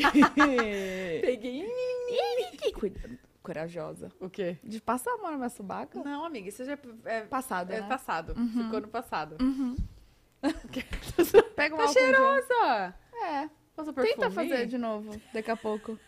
Peguei. Que corajosa. O quê? De passar a mão na minha subaca? Não, amiga, isso já é, Passado, é né? passado. Ficou no passado. Pega um Tá gel. cheirosa! É. Passa perfume. Tenta fazer de novo, daqui a pouco.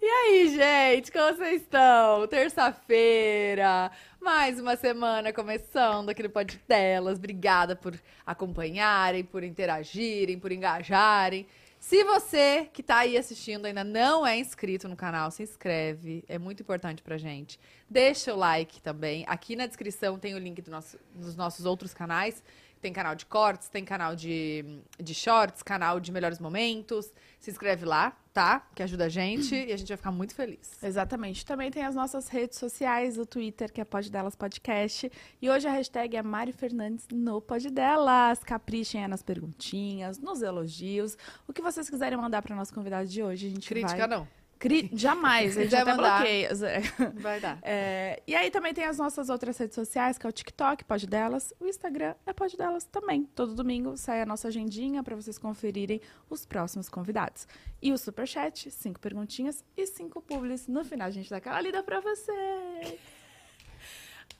E aí, gente, como vocês estão? Terça-feira, mais uma semana começando aqui no Pod Delas. Obrigada por acompanharem, por interagirem, por engajarem. Se você que tá aí assistindo ainda não é inscrito no canal, se inscreve, é muito importante pra gente. Deixa o like também. Aqui na descrição tem o link do nosso- dos nossos outros canais. Tem canal de cortes, tem canal de, de shorts, canal de melhores momentos. Se inscreve lá, tá? Que ajuda a gente e a gente vai ficar muito feliz. Exatamente. Também tem as nossas redes sociais, o Twitter, que é Pod Delas Podcast. E hoje a hashtag é Mari Fernandes no Pod Delas. Caprichem aí nas perguntinhas, nos elogios. O que vocês quiserem mandar para nosso convidado de hoje, a gente Crítica vai... não. Cri... Jamais, a gente até mandar. bloqueia. Vai dar. É, e aí também tem as nossas outras redes sociais, que é o TikTok, Pod Delas, o Instagram é Pod Delas também. Todo domingo sai a nossa agendinha para vocês conferirem os próximos convidados. E o Superchat, cinco perguntinhas e cinco publis. No final a gente dá aquela lida pra você.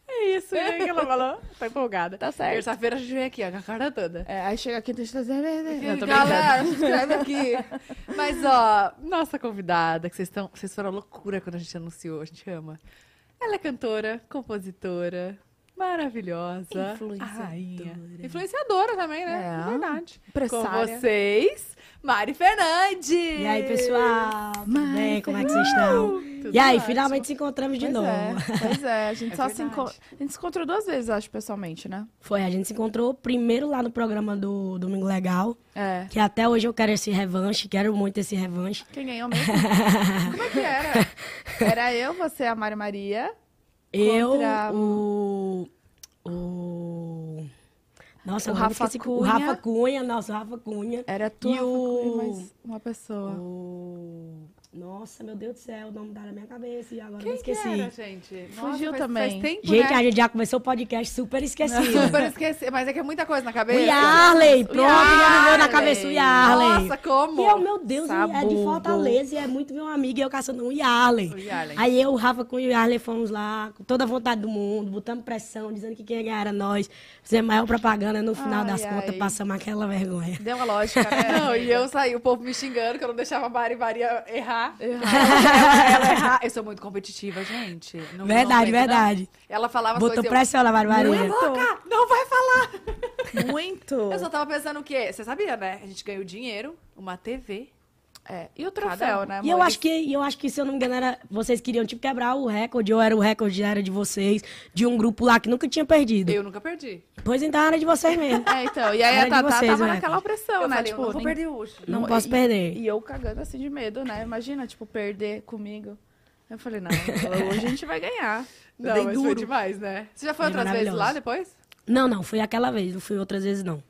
É isso, né? Que ela falou. Tá empolgada. Tá certo. Terça-feira a gente vem aqui, ó, com a cara toda. É, aí chega aqui, deixa eu fazer... Não, tô Galera, brincando. se inscreve aqui. Mas, ó, nossa convidada, que vocês estão. Vocês foram loucura quando a gente anunciou, a gente ama. Ela é cantora, compositora, maravilhosa. Influenciadora. rainha. Influenciadora também, né? É. Verdade. Com Empresária. vocês, Mari Fernandes. E aí, pessoal? Tudo bem? Como é que vocês estão? Tudo E aí, ótimo. finalmente se encontramos de Pois novo. é, pois é, a gente É só se, verdade. enco... a gente se encontrou duas vezes, acho, pessoalmente, né? Foi, a gente se encontrou primeiro lá no programa do Domingo Legal, É. que até hoje eu quero esse revanche, quero muito esse revanche. Quem ganhou mesmo? Como é que era? Era eu, você, a Mari Maria. Eu, Contra- o... O... Nossa, O Rafa esqueci- O Cunha. Rafa Cunha, nossa, o Rafa Cunha. Era tu, E Rafa Cunha, o- mais uma pessoa. O... Nossa, meu Deus do céu, o nome tá na minha cabeça e agora eu Quem que esqueci. era, gente? Fugiu faz, também. Faz tempo, Gente, né? a gente já começou o podcast super esquecido. Super esqueci, mas é que é muita coisa na O cabeça. Yarley, O pronto, já me veio na Yarley. cabeça o Yarley. Nossa, como? E eu, meu Deus, é de Fortaleza e é muito meu amigo. E eu caçando um Yarley. O Yarley. Aí eu, o Rafa com o Yarley fomos lá, com toda a vontade do mundo, botando pressão, dizendo que quem ia ganhar era nós. Fizemos maior propaganda. No final Ai, das ai. contas, passamos aquela vergonha. Deu uma lógica, né? Não, e eu saí, o povo me xingando que eu não deixava a Mari Maria errar. Errado. ela, ela errar. Eu sou muito competitiva, gente. Não- não Verdade, não. verdade. Ela falava Botou coisas pressão na. Muito. Ah, não vai falar. Muito. Eu só tava pensando o quê? Você sabia, né? A gente ganhou dinheiro, uma TV. É, E o troféu, um. né, E eu acho que, e eu acho que, se eu não me engano, era, vocês queriam, tipo, quebrar o recorde, ou era o recorde, era de vocês, de um grupo lá que nunca tinha perdido. Eu nunca perdi. Pois então era de vocês mesmo. É, então. E aí Era a de Tatá vocês, tava né? naquela pressão, eu né? falei, tipo, eu não vou ninguém- perder hoje. Não, Não, posso e- perder. E eu cagando assim de medo, né? Imagina, tipo, perder comigo. Eu falei, não, hoje a gente vai ganhar. Não, mas duro. foi demais, né? Você já foi Foi outras vezes lá depois? Não, não, foi aquela vez, não fui outras vezes, não.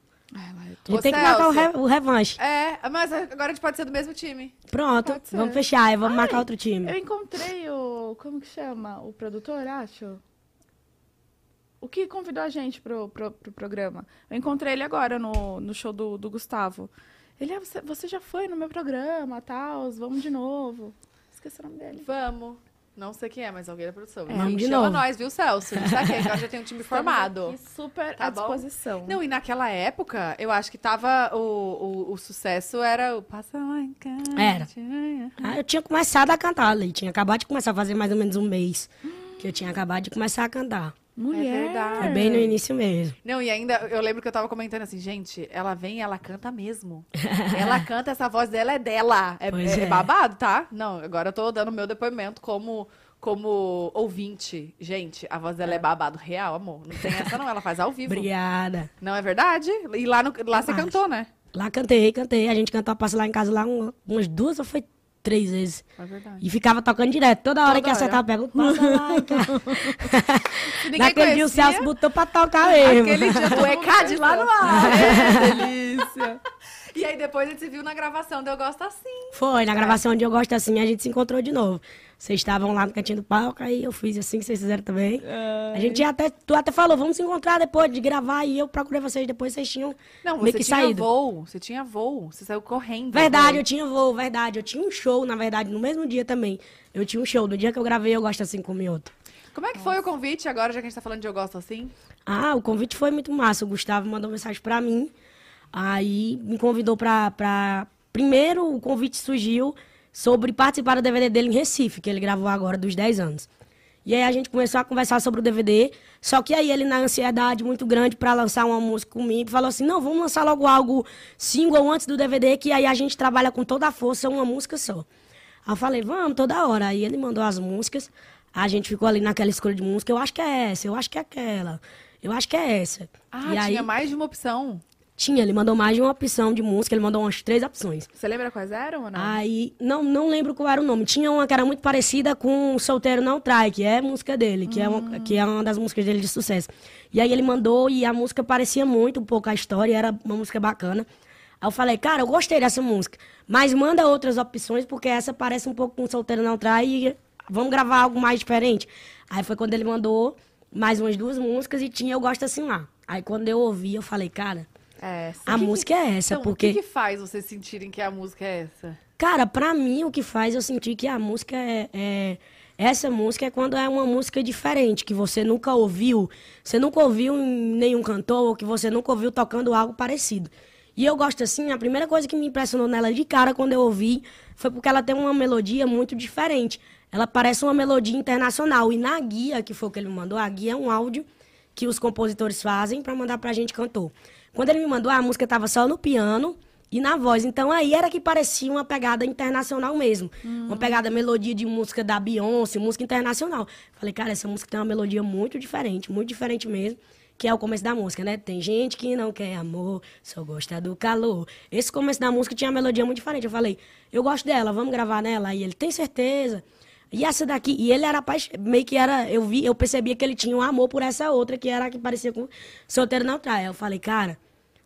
Gente Ô, tem que marcar o, re- o revanche. É, mas agora a gente pode ser do mesmo time. Pronto, vamos fechar, e vamos Ai, marcar outro time. Eu encontrei o. Como que chama? O produtor, acho. O que convidou a gente pro, pro, pro programa. Eu encontrei ele agora no, no show do, do Gustavo. Ele, ah, você, você já foi no meu programa, tal, vamos de novo. Esqueci o nome dele. Vamos. Não sei quem é, mas alguém da produção. É. Gente, de chama novo. nós, viu, Celso? Tá aqui, agora já tem um time formado. Aqui super Tá à bom? disposição. Não, e naquela época, eu acho que tava. O, o, o sucesso era o Passa lá em casa. Era. Ah, eu tinha começado a cantar ali, tinha acabado de começar a fazer mais ou menos um mês. Que eu tinha acabado de começar a cantar. Mulher. É verdade. Foi bem no início mesmo. Não, e ainda eu lembro que eu tava comentando assim, gente, ela vem e ela canta mesmo. ela canta, essa voz dela é dela. É, é- é é. babado, tá? Não, agora eu tô dando meu depoimento como, como ouvinte. Gente, a voz dela é. babado real, amor. Não tem essa não, ela faz ao vivo. Obrigada. Não é verdade? E lá, no, lá você Acho. cantou, né? Lá cantei, cantei. A gente cantou a passa lá em casa lá um- umas duas ou foi três vezes. É verdade. E ficava tocando direto. Toda hora Toda que acertava, pega passa lá. cara. Naquele dia o Celso botou pra tocar mesmo. Aquele dia do ECAD lá no ar. É, delícia. E aí depois a gente se viu na gravação do Eu Gosto Assim. Foi, na gravação onde eu gosto assim, a gente se encontrou de novo. Vocês estavam lá no cantinho do palco, aí eu fiz assim que vocês fizeram também. A gente até, tu até falou, vamos se encontrar depois de gravar, e eu procurei vocês depois, vocês tinham Não, meio você que tinha saído. voo. Você tinha voo. Você saiu correndo. Verdade, né? eu tinha voo, verdade. Eu tinha um show, na verdade, no mesmo dia também. Eu tinha um show. No dia que eu gravei, eu gosto assim com o Mioto. Como é que foi o convite agora, já que a gente tá falando de Eu Gosto Assim? Ah, o convite foi muito massa. O Gustavo mandou mensagem pra mim. Aí me convidou pra, pra. Primeiro, o convite surgiu sobre participar do DVD dele em Recife, que ele gravou agora dos 10 anos. E aí a gente começou a conversar sobre o DVD. Só que aí ele, na ansiedade muito grande pra lançar uma música comigo, falou assim: não, vamos lançar logo algo single antes do DVD, que aí a gente trabalha com toda a força uma música só. Aí eu falei, vamos, toda hora. Aí ele mandou as músicas, a gente ficou ali naquela escolha de música, eu acho que é essa, eu acho que é aquela, eu acho que é essa. Ah, e aí, tinha mais de uma opção. Tinha, ele mandou mais de uma opção de música, ele mandou umas três opções. Você lembra quais eram ou não? Aí, não, não lembro qual era o nome. Tinha uma que era muito parecida com Solteiro Não Trai, que é música dele, que, é uma, que é uma das músicas dele de sucesso. E aí ele mandou e a música parecia muito um pouco a história, era uma música bacana. Aí eu falei, cara, eu gostei dessa música, mas manda outras opções, porque essa parece um pouco com Solteiro Não Trai e vamos gravar algo mais diferente. Aí foi quando ele mandou mais umas duas músicas e tinha Eu Gosto Assim Lá. Aí quando eu ouvi, eu falei, cara, É, essa. a que que- música é essa, Então, porque... o que, que faz vocês sentirem que a música é essa? Cara, pra mim o que faz eu sentir que a música é, é- Essa música é quando é uma música diferente, que você nunca ouviu. Você nunca ouviu em nenhum cantor, ou que você nunca ouviu tocando algo parecido. E eu gosto assim, a primeira coisa que me impressionou nela de cara quando eu ouvi foi porque ela tem uma melodia muito diferente. Ela parece uma melodia internacional. E na guia, que foi o que ele me mandou, a guia é um áudio que os compositores fazem pra mandar pra gente cantor. Quando ele me mandou, a música tava só no piano e na voz. Então aí era que parecia uma pegada internacional mesmo. Uma pegada melodia de música da Beyoncé, música internacional. Falei, cara, essa música tem uma melodia muito diferente, muito diferente mesmo. Que é o começo da música, né? Tem gente que não quer amor, só gosta do calor. Esse começo da música tinha uma melodia muito diferente. Eu falei, eu gosto dela, vamos gravar nela. E ele, tem certeza? E essa daqui, e ele era meio que era, eu vi, eu percebia que ele tinha um amor por essa outra, que era a que parecia com solteiro não trai. Eu falei, cara,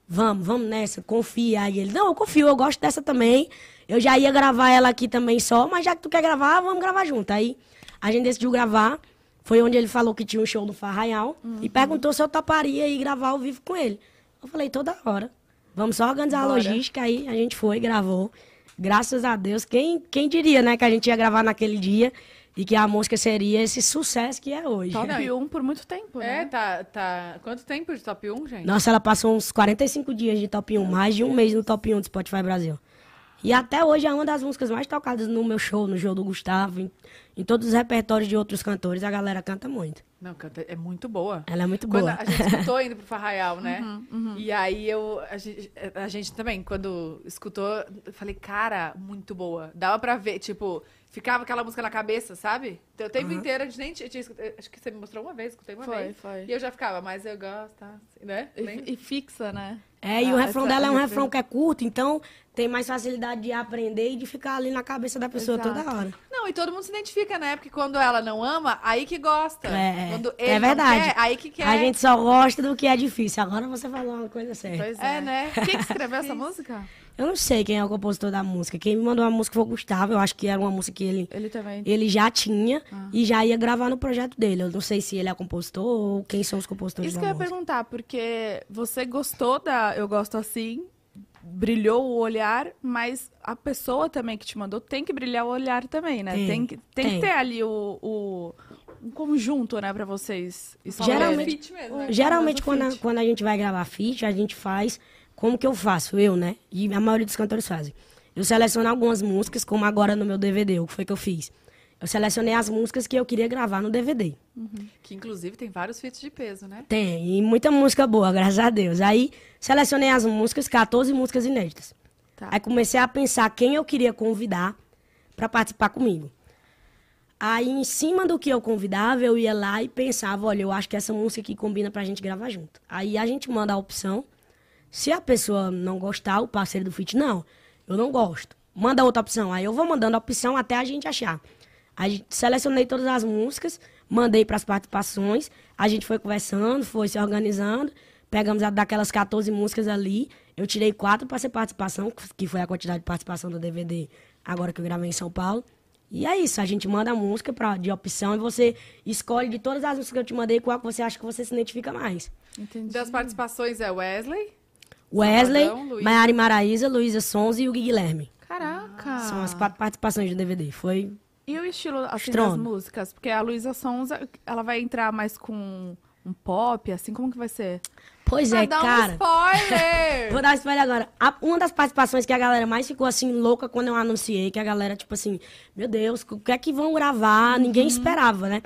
vamos, vamos nessa, confia. Aí ele, não, eu confio, eu gosto dessa também. Eu já ia gravar ela aqui também só, mas já que tu quer gravar, vamos gravar junto. Aí a gente decidiu gravar. Foi onde ele falou que tinha um show no Farraial e perguntou se eu toparia ir gravar ao vivo com ele. Eu falei, toda hora. Vamos só organizar a logística, aí a gente foi, gravou. Graças a Deus, quem, quem diria, né, que a gente ia gravar naquele dia e que a música seria esse sucesso que é hoje. Top 1 por muito tempo, É, né? tá, tá. Quanto tempo de top 1, gente? Nossa, ela passou uns 45 dias de top 1, mais de um mês no top 1 do Spotify Brasil. E até hoje é uma das músicas mais tocadas no meu show, no show do Gustavo, em, em todos os repertórios de outros cantores, a galera canta muito. Não, canta, é muito boa. Ela é muito Quando boa. a gente escutou indo pro Farraial, né? Uhum, E aí eu. A gente, a gente também, quando escutou, eu falei, cara, muito boa. Dava pra ver, tipo, ficava aquela música na cabeça, sabe? Então, o tempo inteiro a gente nem tinha, tinha escutado- Acho que você me mostrou uma vez, escutei uma Foi, vez. foi. E eu já ficava, mas eu gosto, assim, né? E, e fixa, né? É, e o Ah, refrão essa- dela é um refrão que é curto, então tem mais facilidade de aprender e de ficar ali na cabeça da pessoa Exato. toda hora. Não, e todo mundo se identifica, né? Porque quando ela não ama, aí que gosta. É, quando é ele não verdade. quer, aí que quer. A gente só gosta do que é difícil. Agora você falou uma coisa certa. Pois É, é. né? Quem que escreveu essa música? Eu não sei quem é o compositor da música. Quem me mandou a música foi o Gustavo. Eu acho que era uma música que ele, Ele também. ele já tinha Ah. e já ia gravar no projeto dele. Eu não sei se ele é compositor ou quem são os compositores Isso da que eu ia música. perguntar, porque você gostou da Eu Gosto Assim, brilhou o olhar, mas a pessoa também que te mandou tem que brilhar o olhar também, né? Tem, Tem, que, tem, tem. que ter ali o, o um conjunto, né, pra vocês escolherem. Geralmente- mesmo, né? Geralmente, quando a, quando a gente vai gravar feat, a gente faz como que eu faço, eu, né? E a maioria dos cantores fazem. Eu seleciono algumas músicas, como agora no meu DVD, o que foi que eu fiz? Eu selecionei as músicas que eu queria gravar no DVD. Que inclusive tem vários feats de peso, né? Tem, e muita música boa, graças a Deus. Aí, selecionei as músicas, 14 músicas inéditas. Tá. Aí comecei a pensar quem eu queria convidar para participar comigo. Aí, em cima do que eu convidava, eu ia lá e pensava, olha, eu acho que essa música aqui combina pra gente gravar junto. Aí a gente manda a opção. Se a pessoa não gostar, o parceiro do feat, não, eu não gosto. Manda outra opção. Aí eu vou mandando a opção até a gente achar. Aí selecionei todas as músicas, mandei para as participações, a gente foi conversando, foi se organizando, pegamos a, daquelas 14 músicas ali, eu tirei quatro para ser participação, que foi a quantidade de participação do DVD agora que eu gravei em São Paulo. E é isso, a gente manda a música pra, de opção e você escolhe de todas as músicas que eu te mandei qual que você acha que você se identifica mais. Entendi. Das participações é Wesley. Wesley. Maiara e Maraísa, Luísa Sons e o Gui Guilherme. Caraca. São as quatro participações do DVD. Foi. E o estilo assim, Estrondo. das músicas? Porque a Luísa Sonza, ela vai entrar mais com um pop, assim, como que vai ser? Pois Ah, é, um cara. spoiler! Vou dar um spoiler agora. A- uma das participações que a galera mais ficou assim louca quando eu anunciei, que a galera, tipo assim, meu Deus, o que é que vão gravar? Ninguém esperava, né?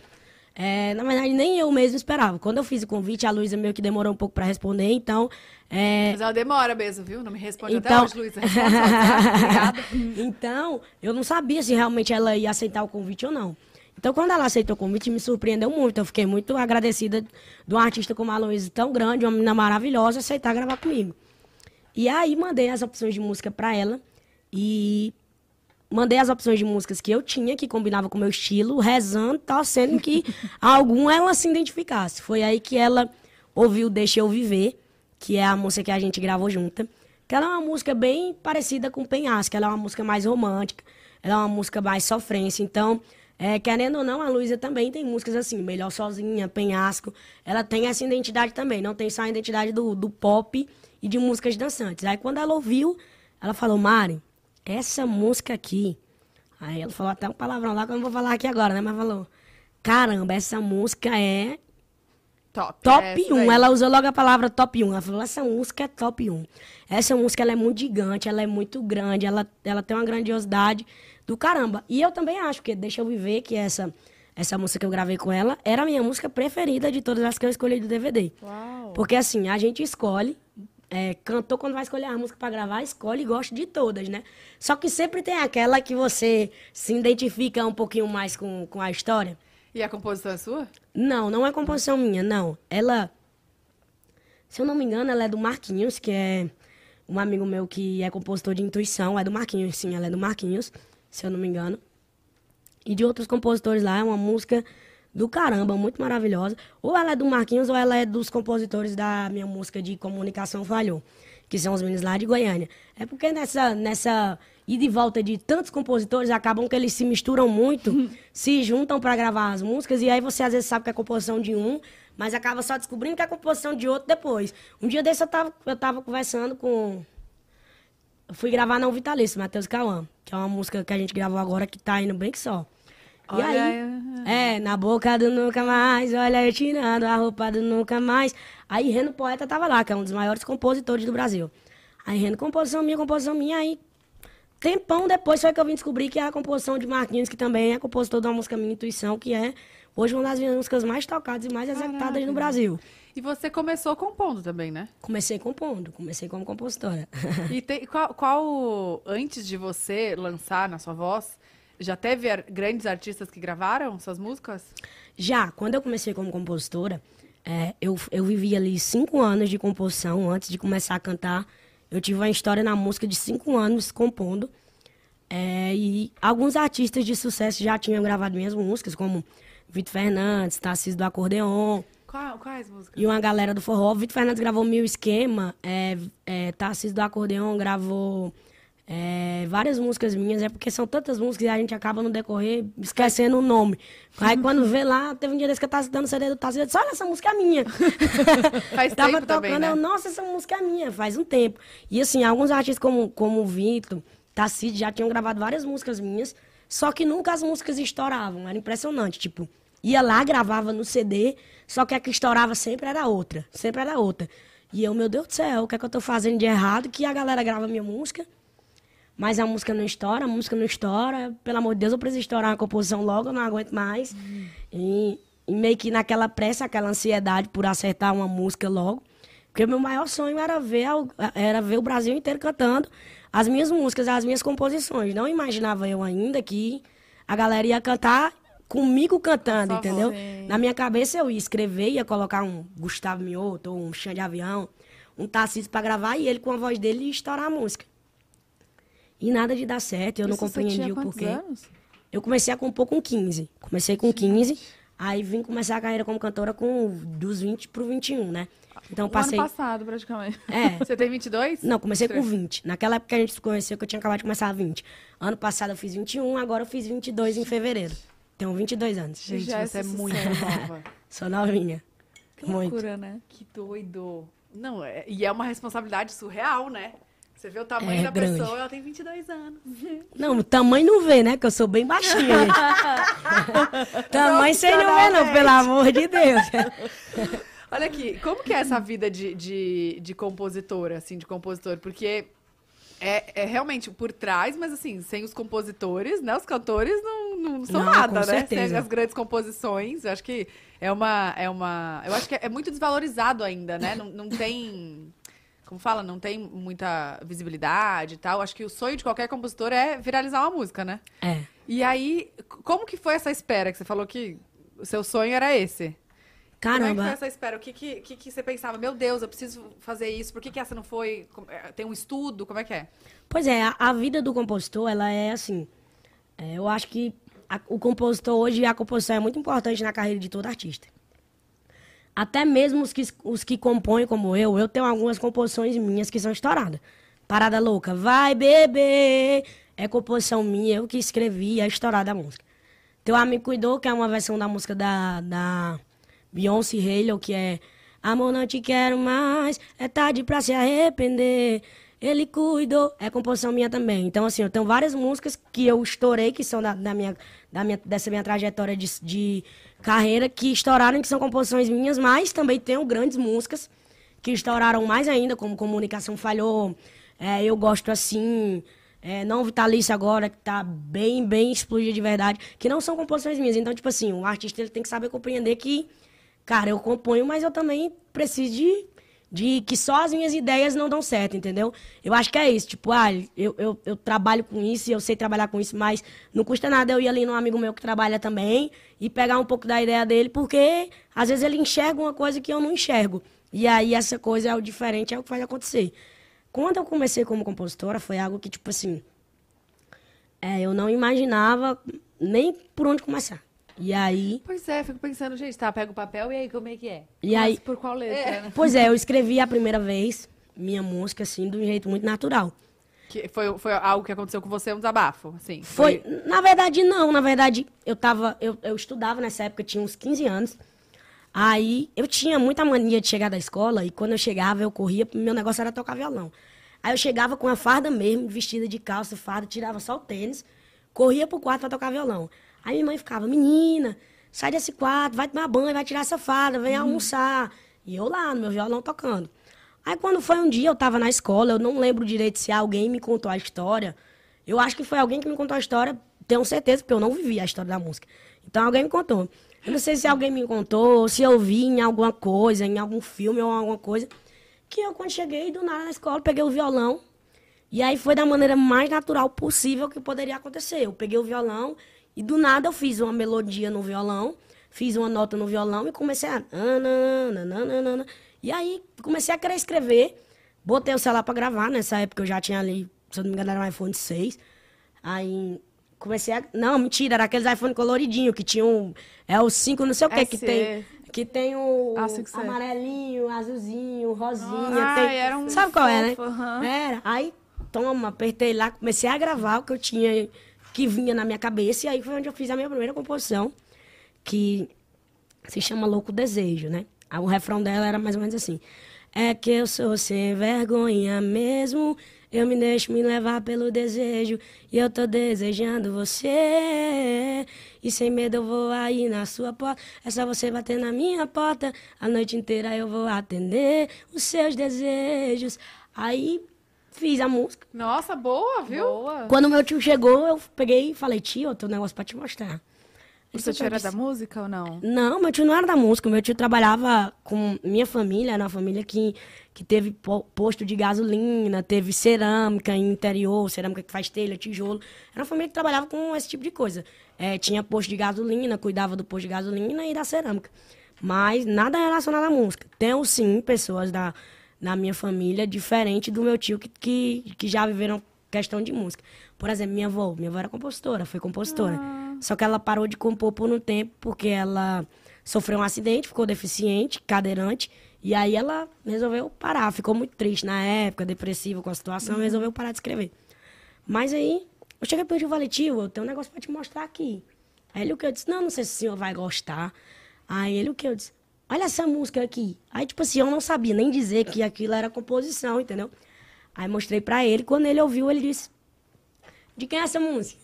É, na verdade, nem eu mesmo esperava. Quando eu fiz o convite, a Luísa meio que demorou um pouco pra responder, então. é, Mas ela demora mesmo, viu? Não me responde até Então- hoje, Luísa. Então, eu não sabia se realmente ela ia aceitar o convite ou não. Então, quando ela aceitou o convite, me surpreendeu muito. Eu fiquei muito agradecida de um artista como a Luísa, tão grande, uma menina maravilhosa, aceitar gravar comigo. E aí, mandei as opções de música pra ela. E mandei as opções de músicas que eu tinha, que combinava com o meu estilo, rezando, torcendo que algum ela se identificasse. Foi aí que ela ouviu Deixa Eu Viver, que é a música que a gente gravou junta. Que ela é uma música bem parecida com Penhasco, ela é uma música mais romântica, ela é uma música mais sofrência. Então, é, querendo ou não, a Luísa também tem músicas assim, Melhor Sozinha, Penhasco. Ela tem essa identidade também, não tem só a identidade do, do pop e de músicas dançantes. Aí quando ela ouviu, ela falou, Mari, essa música aqui. Aí ela falou até um palavrão lá que eu não vou falar aqui agora, né? Mas falou: caramba, essa música é Top. top essa 1. daí. Ela usou logo a palavra top 1. Ela falou: essa música é top 1. Essa música ela é muito gigante, ela é muito grande, ela, ela tem uma grandiosidade do caramba. E eu também acho, que Deixa Eu Viver, que é essa, essa música que eu gravei com ela, era a minha música preferida de todas as que eu escolhi do DVD. Uau. Porque assim, a gente escolhe, é, cantor quando vai escolher a música pra gravar, escolhe e gosta de todas, né? Só que sempre tem aquela que você se identifica um pouquinho mais com, com a história. E a composição é sua? Não, não é composição minha, não. Ela, se eu não me engano, ela é do Marquinhos, que é um amigo meu que é compositor de intuição. É do Marquinhos, sim, ela é do Marquinhos, se eu não me engano. E de outros compositores lá, é uma música do caramba, muito maravilhosa. Ou ela é do Marquinhos ou ela é dos compositores da minha música de Comunicação Falhou, que são os meninos lá de Goiânia. É porque nessa, nessa ida e volta de tantos compositores, acabam que eles se misturam muito, se juntam para gravar as músicas, e aí você às vezes sabe que é composição de um, mas acaba só descobrindo que é composição de outro depois. Um dia desse eu tava, eu tava conversando com eu fui gravar Não Vitalício, Matheus Cauã, que é uma música que a gente gravou agora que tá indo bem que só. E Olha aí, aí. é, na boca do nunca mais, olha eu tirando a roupa do nunca mais. Aí Reno Poeta tava lá, que é um dos maiores compositores do Brasil. Aí Reno, composição minha, composição minha, aí tempão depois foi que eu vim descobrir que é a composição de Marquinhos, que também é compositor de uma música Minha Intuição, que é hoje uma das minhas músicas mais tocadas e mais executadas Caraca. no Brasil. E você começou compondo também, né? Comecei compondo, comecei como compositora. E tem, qual, qual, antes de você lançar na sua voz, já teve ar- grandes artistas que gravaram suas músicas? Já, quando eu comecei como compositora, é, eu, eu vivi ali cinco anos de composição antes de começar a cantar. Eu tive uma história na música de cinco anos compondo. É, e alguns artistas de sucesso já tinham gravado minhas músicas, como Vitor Fernandes, Tarcísio do Acordeon Qual- quais músicas? e uma galera do forró. Vitor Fernandes gravou Mil Esquema, é, é, Tarcísio do Acordeon gravou é, várias músicas minhas. É porque são tantas músicas e a gente acaba no decorrer esquecendo o nome. Aí quando vê lá, teve um dia desse que eu tava dando CD do Tarcísio, eu disse, olha, essa música é minha. Faz tava tempo também, tocando, né? eu, nossa, essa música é minha, faz um tempo. E assim, alguns artistas como, como o Vitor, Tarcísio, já tinham gravado várias músicas minhas, só que nunca as músicas estouravam, era impressionante, tipo, ia lá, gravava no CD, só que a que estourava sempre era outra, sempre era outra. E eu, meu Deus do céu, o que é que eu tô fazendo de errado? Que a galera grava minha música, mas a música não estoura, a música não estoura. Pelo amor de Deus, eu preciso estourar a composição logo, eu não aguento mais. E, e meio que naquela pressa, aquela ansiedade por acertar uma música logo. Porque o meu maior sonho era ver, era ver o Brasil inteiro cantando as minhas músicas, as minhas composições. Não imaginava eu ainda que a galera ia cantar comigo cantando, Sua entendeu? Na minha cabeça eu ia escrever, ia colocar um Gustavo Mioto, ou um Xande Avião, um Tarcísio pra gravar e ele com a voz dele ia estourar a música. E nada de dar certo, eu não Isso você compreendi o porquê. anos? Eu comecei a compor com 15. Comecei com 15. Aí vim começar a carreira como cantora com dos 20 pro 21, né? Então O passei. ano passado, praticamente. É. Você tem 22? Não, comecei com 20. Naquela época que a gente se conheceu, que eu tinha acabado de começar a 20. Ano passado eu fiz 21, agora eu fiz 22 em fevereiro. Tenho 22 anos. Gente, Já é você é muito nova. Sou novinha. Que Muito. loucura, né? Que doido. Não, é, e é uma responsabilidade surreal, né? Você vê o tamanho É, da grande. pessoa, ela tem 22 anos. Não, o tamanho não vê, né? Que eu sou bem baixinha, tamanho você não vê, não, pelo amor de Deus. Olha aqui, como que é essa vida de, de, de compositora, assim, de compositor? Porque é, é realmente por trás, mas assim, sem os compositores, né? Os cantores não, não são Não, nada, né? certeza. Sem as grandes composições. Eu acho que é uma. É uma eu acho que é muito desvalorizado ainda, né? Não, não tem. Como fala, não tem muita visibilidade e tal. Acho que o sonho de qualquer compositor é viralizar uma música, né? É. E aí, como que foi essa espera? Que você falou que o seu sonho era esse. Como é que foi Caramba. essa espera? O que, que, que, que você pensava? Meu Deus, eu preciso fazer isso. Por que, que essa não foi? É, Tem um estudo? Como é que é? Pois é, a, a vida do compositor, ela é assim. é, eu acho que a- o compositor hoje, a composição é muito importante na carreira de todo artista. Até mesmo os que, os que compõem como eu, eu tenho algumas composições minhas que são estouradas. Parada louca, vai beber, é composição minha, eu que escrevi, é estourada a música. Teu amigo cuidou, que é uma versão da música da, da Beyoncé Halo, que é Amor, não te quero mais, é tarde pra se arrepender. Ele cuidou, é composição minha também. Então, assim, eu tenho várias músicas que eu estourei, que são da, da minha, da minha, dessa minha trajetória de, de carreira, que estouraram, que são composições minhas, mas também tenho grandes músicas que estouraram mais ainda, como Comunicação Falhou, é, Eu Gosto Assim, é, Não Vitalício Agora, que tá bem, bem explodida de verdade, que não são composições minhas. Então, tipo assim, o artista ele tem que saber compreender que, cara, eu componho, mas eu também preciso de, de que só as minhas ideias não dão certo, entendeu? Eu acho que é isso, tipo, ah, eu, eu, eu trabalho com isso, eu sei trabalhar com isso, mas não custa nada eu ir ali num amigo meu que trabalha também e pegar um pouco da ideia dele, porque às vezes ele enxerga uma coisa que eu não enxergo. E aí essa coisa é o diferente, é o que faz acontecer. Quando eu comecei como compositora, foi algo que, tipo assim, é, eu não imaginava nem por onde começar. E aí, Pois é, fico pensando, gente, tá, pega o papel e aí, como é que é? e aí, Por qual letra, né? pois é, eu escrevi a primeira vez minha música assim de um jeito muito natural. Que foi, foi algo que aconteceu com você, um desabafo, assim. Foi, na verdade, não. Na verdade, eu tava. Eu, eu estudava nessa época, tinha uns 15 anos. Aí eu tinha muita mania de chegar da escola e quando eu chegava, eu corria, meu negócio era tocar violão. Aí eu chegava com a farda mesmo, vestida de calça, farda, tirava só o tênis, corria pro quarto pra tocar violão. Aí minha mãe ficava, menina, sai desse quarto, vai tomar banho, vai tirar essa farda, vem almoçar. E eu lá, no meu violão tocando. Aí quando foi um dia, eu tava na escola, eu não lembro direito se alguém me contou a história. Eu acho que foi alguém que me contou a história, tenho certeza, porque eu não vivi a história da música. Então alguém me contou. Eu não sei se alguém me contou, ou se eu vi em alguma coisa, em algum filme ou alguma coisa. Que eu, quando cheguei do nada na escola, peguei o violão. E aí foi da maneira mais natural possível que poderia acontecer. Eu peguei o violão e do nada eu fiz uma melodia no violão, fiz uma nota no violão e comecei a. E aí comecei a querer escrever. Botei o celular pra gravar. Nessa época eu já tinha ali, se eu não me engano, era um iPhone 6. Aí comecei a. Não, mentira, era aqueles iPhone coloridinho que tinham. É o 5, não sei o que, que tem. Que tem o Ah, sei. amarelinho, azulzinho, rosinha. Ah, tem... era um Sabe qual é, né? aham. Era. Aí, toma, apertei lá, comecei a gravar o que eu tinha, que vinha na minha cabeça. E aí foi onde eu fiz a minha primeira composição, que se chama Louco Desejo, né? Aí o refrão dela era mais ou menos assim. É que eu sou sem vergonha mesmo, eu me deixo me levar pelo desejo, e eu tô desejando você. E sem medo eu vou aí na sua porta, é só você bater na minha porta, a noite inteira eu vou atender os seus desejos. Aí fiz a música. Nossa, boa, viu? Boa. Quando meu tio chegou, eu peguei e falei, tio, eu tenho um negócio pra te mostrar. O seu tio era da música ou não? Não, meu tio não era da música. Meu tio trabalhava com minha família, era uma família que, que teve po- posto de gasolina, teve cerâmica em interior, cerâmica que faz telha, tijolo. Era uma família que trabalhava com esse tipo de coisa. É, tinha posto de gasolina, cuidava do posto de gasolina e da cerâmica. Mas nada relacionado à música. Tenho, sim, pessoas da, na minha família diferente do meu tio que, que, que já viveram questão de música. Por exemplo, minha avó. Minha avó era compositora, foi compositora. Só que ela parou de compor por um tempo porque ela sofreu um acidente, ficou deficiente, cadeirante. E aí ela resolveu parar. Ficou muito triste na época, depressiva com a situação, resolveu parar de escrever. Mas aí, eu cheguei e falei, tio, eu tenho um negócio pra te mostrar aqui. Aí ele o que? Eu disse, não, não sei se o senhor vai gostar. Aí ele o que? Eu disse, olha essa música aqui. Aí, tipo assim, eu não sabia nem dizer que aquilo era composição, entendeu? Aí mostrei pra ele, quando ele ouviu, ele disse, de quem é essa música?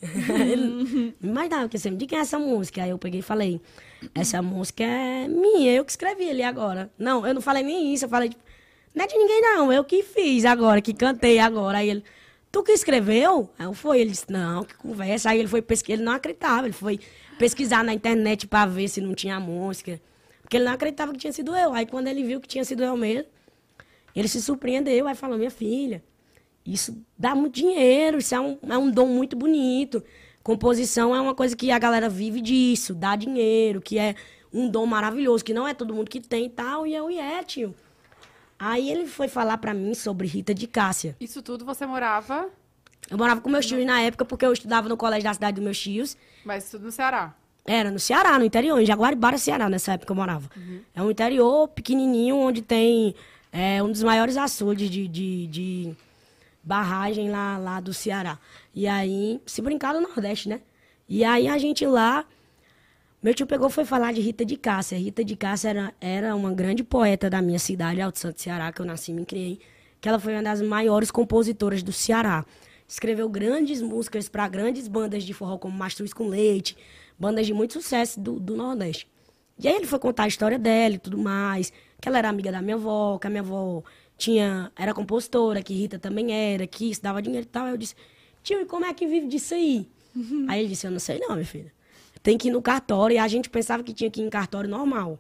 ele, não imaginava que assim, de quem é essa música? Aí eu peguei e falei, essa música é minha, eu que escrevi ali agora. Não, eu não falei nem isso, eu falei, tipo, não é de ninguém não, eu que fiz agora, que cantei agora. Aí ele, tu que escreveu? Aí eu fui, ele disse, não, que conversa. Aí ele foi pesquisar, ele não acreditava, ele foi pesquisar na internet pra ver se não tinha música. Porque ele não acreditava que tinha sido eu. Aí quando ele viu que tinha sido eu mesmo, ele se surpreendeu, aí falou, minha filha, isso dá muito dinheiro, isso é um, é um dom muito bonito. Composição é uma coisa que a galera vive disso, dá dinheiro, que é um dom maravilhoso, que não é todo mundo que tem e tal, e eu, e é, tio. Aí ele foi falar pra mim sobre Rita de Cássia. Isso tudo você morava, Eu morava com meus tios na época, porque eu estudava no colégio da cidade dos meus tios. mas tudo no Ceará. Era no Ceará, no interior, em Jaguaribara, Ceará, nessa época eu morava. É um interior pequenininho, onde tem é, um dos maiores açudes de, de, de barragem lá, lá do Ceará. E aí, se brincar do Nordeste, né? E aí a gente lá, meu tio pegou e foi falar de Rita de Cássia. Rita de Cássia era, era uma grande poeta da minha cidade, Alto Santo Ceará, que eu nasci e me criei. Que ela foi uma das maiores compositoras do Ceará. Escreveu grandes músicas para grandes bandas de forró, como Mastruz com Leite, bandas de muito sucesso do, do Nordeste. E aí ele foi contar a história dela e tudo mais, que ela era amiga da minha avó, que a minha avó tinha, era compositora, que Rita também era, que isso dava dinheiro e tal. Eu disse, tio, e como é que vive disso aí? Aí ele disse, eu não sei não, minha filha. Tem que ir no cartório, e a gente pensava que tinha que ir em cartório normal,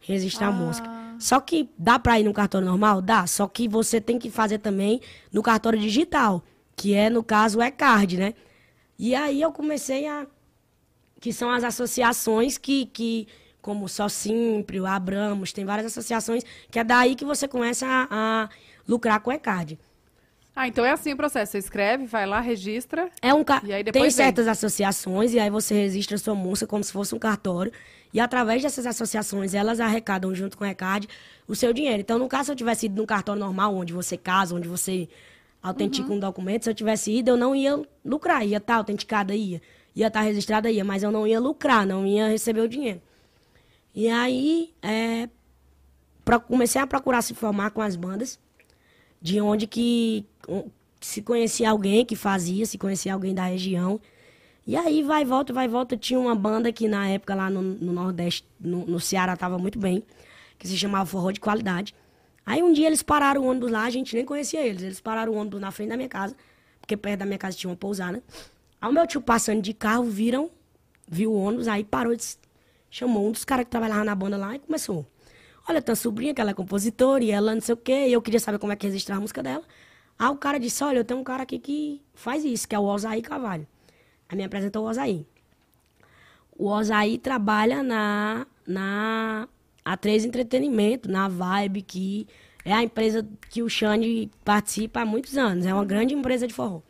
registrar a música. Só que dá pra ir no cartório normal? Dá, só que você tem que fazer também no cartório digital, que é, no caso, o ECARD, né? E aí eu comecei a que são as associações que, que como Só Simpre, o Abramos, tem várias associações, que é daí que você começa a, a lucrar com o ECAD. Ah, então é assim o processo. Você escreve, vai lá, registra. É um ca... E aí Tem depois vem. certas associações, e aí você registra sua música como se fosse um cartório. E através dessas associações, elas arrecadam junto com o ECAD o seu dinheiro. Então, no caso, se eu tivesse ido num cartório normal, onde você casa, onde você autentica Uhum. um documento, se eu tivesse ido, eu não ia lucrar. Ia estar autenticada, ia. Ia estar registrada, ia. Mas eu não ia lucrar, não ia receber o dinheiro. E aí, é, pro- comecei a procurar se formar com as bandas, de onde que se conhecia alguém que fazia, se conhecia alguém da região. E aí, vai volta, vai volta. Tinha uma banda que na época lá no, no Nordeste, no, no Ceará, estava muito bem, que se chamava Forró de Qualidade. Aí um dia eles pararam o ônibus lá, a gente nem conhecia eles. Eles pararam o ônibus na frente da minha casa, porque perto da minha casa tinha uma pousada. Aí o meu tio passando de carro, viram, viu o ônibus, aí parou disse- chamou um dos caras que trabalhava na banda lá e começou. Olha, tem uma sobrinha que ela é compositora e ela não sei o quê, e eu queria saber como é que registrar a música dela. Aí o cara disse, olha, eu tenho um cara aqui que faz isso, que é o Osaí Cavalho. Aí me apresentou o Osaí. O Osaí trabalha na, na A3 Entretenimento, na Vibe, que é a empresa que o Xande participa há muitos anos. É uma grande empresa de forró.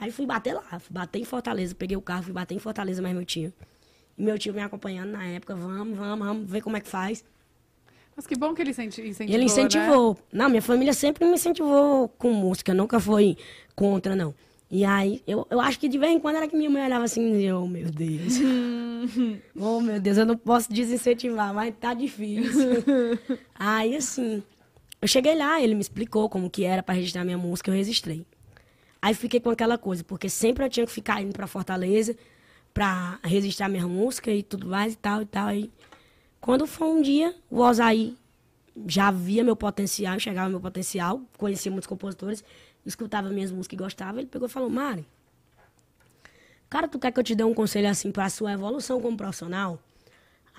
Aí fui bater lá, fui bater em Fortaleza, peguei o carro, fui bater em Fortaleza, mais meu tio. E meu tio me acompanhando na época, vamos, vamos, vamos ver como é que faz. Mas que bom que ele incenti- incentivou, ele né? incentivou. Não, minha família sempre me incentivou com música, nunca foi contra, não. E aí, eu, eu acho que de vez em quando era que minha mãe olhava assim oh meu Deus. oh meu Deus, eu não posso desincentivar, mas tá difícil. aí, assim, eu cheguei lá, ele me explicou como que era pra registrar minha música, eu registrei. Aí fiquei com aquela coisa, porque sempre eu tinha que ficar indo pra Fortaleza pra registrar minha música e tudo mais e tal e tal. Aí, quando foi um dia, o Osaí já via meu potencial, enxergava meu potencial, conhecia muitos compositores, escutava minhas músicas e gostava. Ele pegou e falou: Mari, cara, tu quer que eu te dê um conselho assim pra sua evolução como profissional?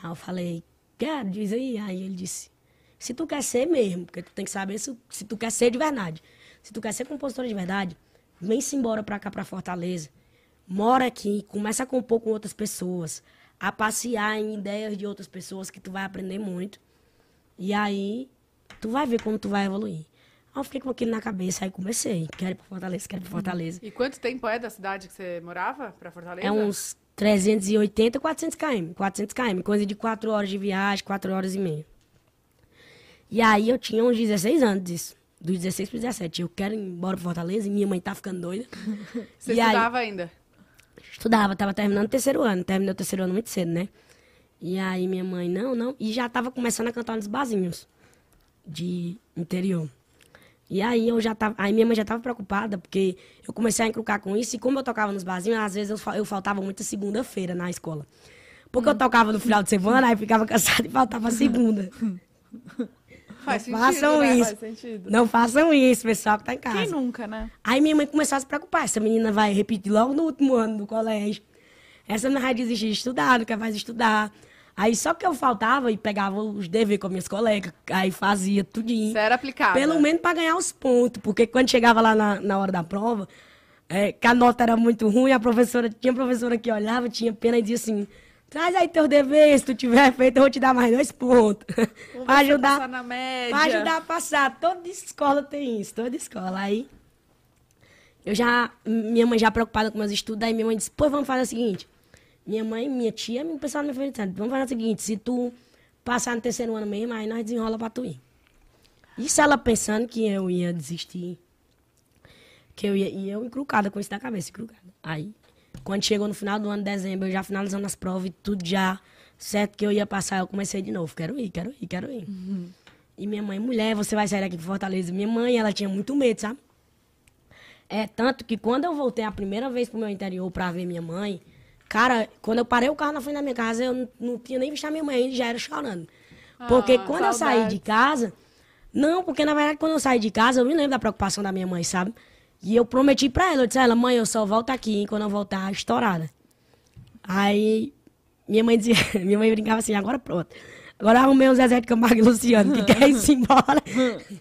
Aí eu falei: Quero, diz aí. Aí ele disse: Se tu quer ser mesmo, porque tu tem que saber se, se tu quer ser de verdade. Se tu quer ser compositora de verdade, vem-se embora pra cá, pra Fortaleza. Mora aqui, começa a compor com outras pessoas, a passear em ideias de outras pessoas que tu vai aprender muito. E aí, tu vai ver como tu vai evoluir. Aí eu fiquei com aquilo na cabeça, aí comecei. Quero ir pra Fortaleza, quero ir pra Fortaleza. E quanto tempo é da cidade que você morava pra Fortaleza? É uns 380, 400 km. 400 km, coisa de 4 horas de viagem, 4 horas e meia. E aí eu tinha uns 16 anos disso. Dos 16 para 17. Eu quero ir embora para Fortaleza e minha mãe tá ficando doida. Você e aí, estudava ainda? Estudava, tava terminando o terceiro ano. Terminei o terceiro ano muito cedo, né? E aí minha mãe, não, não. E já tava começando a cantar nos barzinhos de interior. E aí eu já tava. Aí minha mãe já tava preocupada, porque eu comecei a encrucar com isso. E como eu tocava nos barzinhos, às vezes eu, eu faltava muito segunda-feira na escola. Porque eu tocava no final de semana, aí ficava cansada e faltava segunda. Faz Não sentido, façam né? isso. Faz sentido. Não façam isso, pessoal que tá em casa. Quem nunca, né? Aí minha mãe começou a se preocupar. Essa menina vai repetir logo no último ano do colégio. Essa menina vai desistir de estudar, não quer mais estudar. Aí só que eu faltava e pegava os deveres com minhas colegas. Aí fazia tudinho. Você era aplicada. Pelo menos para ganhar os pontos. Porque quando chegava lá na, na hora da prova, é, que a nota era muito ruim, a professora, tinha professora que olhava, tinha pena e dizia assim, traz aí teu dever, se tu tiver feito, eu vou te dar mais dois pontos. Pra ajudar. passar na média. Pra ajudar a passar. Toda escola tem isso, toda escola. Aí, eu já, minha mãe já preocupada com meus estudos, aí minha mãe disse, pô, vamos fazer o seguinte. Minha mãe, minha tia, o pessoal me fez vamos fazer o seguinte, se tu passar no terceiro ano mesmo, aí nós desenrola pra tu ir. Isso ela pensando que eu ia desistir. Que eu ia, e eu encrucada com isso da cabeça, encrucada. Aí, quando chegou no final do ano, dezembro, eu já finalizando as provas e tudo já certo que eu ia passar, eu comecei de novo. Quero ir, quero ir, quero ir. E minha mãe, mulher, você vai sair daqui de Fortaleza. Minha mãe, ela tinha muito medo, sabe? É tanto que quando eu voltei a primeira vez pro meu interior pra ver minha mãe, cara, quando eu parei o carro na frente da minha casa, eu não, não tinha nem visto a minha mãe ainda, já era chorando. Porque Ah, quando eu saí saudades. de casa, não, porque na verdade quando eu saí de casa, eu me lembro da preocupação da minha mãe, sabe? E eu prometi pra ela, eu disse a ela, mãe, eu só volto aqui hein, quando eu voltar estourada. Aí minha mãe dizia, minha mãe brincava assim, agora pronto. Agora arrumei o Zezé de Camargo e Luciano, que quer ir embora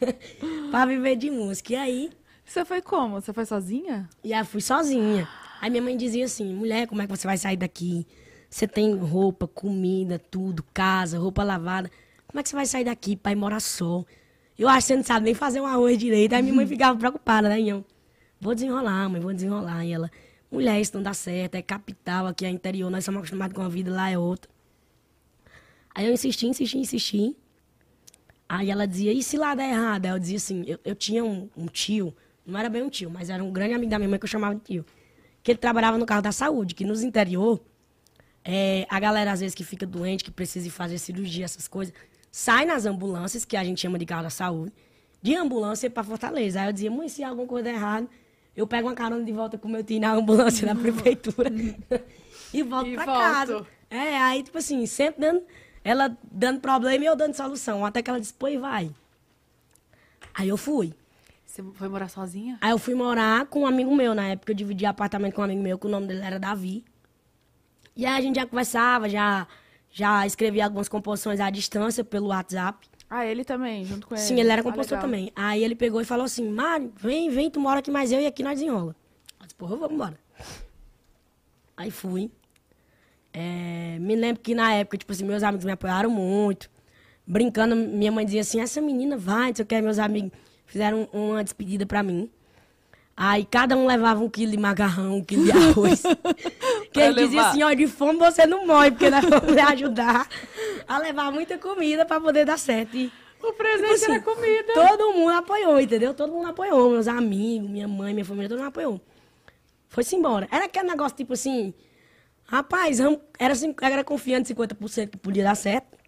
pra viver de música. E aí, Você foi como? Você foi sozinha? e aí fui sozinha. Aí minha mãe dizia assim, mulher, como é que você vai sair daqui? Você tem roupa, comida, tudo, casa, roupa lavada. Como é que você vai sair daqui pra ir morar só? Eu acho que você não sabe nem fazer um arroz direito. Aí minha mãe ficava preocupada, né? Eu, vou desenrolar, mãe, vou desenrolar. E ela, mulher, isso não dá certo, é capital, aqui é interior, nós somos acostumados com uma vida, lá é outra. Aí eu insisti, insisti, insisti. Aí ela dizia, e se lá der errado? Aí eu dizia assim, eu, eu tinha um, um tio, não era bem um tio, mas era um grande amigo da minha mãe que eu chamava de tio. Que ele trabalhava no carro da saúde, que nos interior, é, a galera às vezes que fica doente, que precisa fazer cirurgia, essas coisas, sai nas ambulâncias, que a gente chama de carro da saúde, de ambulância para Fortaleza. Aí eu dizia, mãe, se alguma coisa der errado, eu pego uma carona de volta com o meu tio na ambulância da prefeitura e volto E pra volto. casa. É, aí, tipo assim, sempre dando, ela dando problema e eu dando solução. Até que ela disse, pô, e vai. Aí eu fui. Você foi morar sozinha? Aí eu fui morar com um amigo meu. Na época eu dividi apartamento com um amigo meu, que o nome dele era Davi. E aí a gente já conversava, já, já escrevia algumas composições à distância pelo WhatsApp. Ah, ele também, junto com ele. Sim, ele era Ah, compositor legal. também. Aí ele pegou e falou assim, Mário, vem, vem, tu mora aqui mais eu e aqui nós desenrola. Eu disse, porra, vamos embora. Aí fui. É, me lembro que na época, tipo assim, meus amigos me apoiaram muito. Brincando, minha mãe dizia assim, essa menina vai, não sei o que, meus amigos fizeram um- uma despedida pra mim. Aí cada um levava um quilo de macarrão, um quilo de arroz. que ele dizia assim, ó, de fome você não morre, porque nós vamos lhe ajudar a levar muita comida pra poder dar certo. E, O presente Tipo assim, era comida. Todo mundo apoiou, entendeu? Todo mundo apoiou. Meus amigos, minha mãe, minha família, todo mundo apoiou. Foi-se embora. Era aquele negócio tipo assim. Rapaz, era, era confiante 50% que podia dar certo.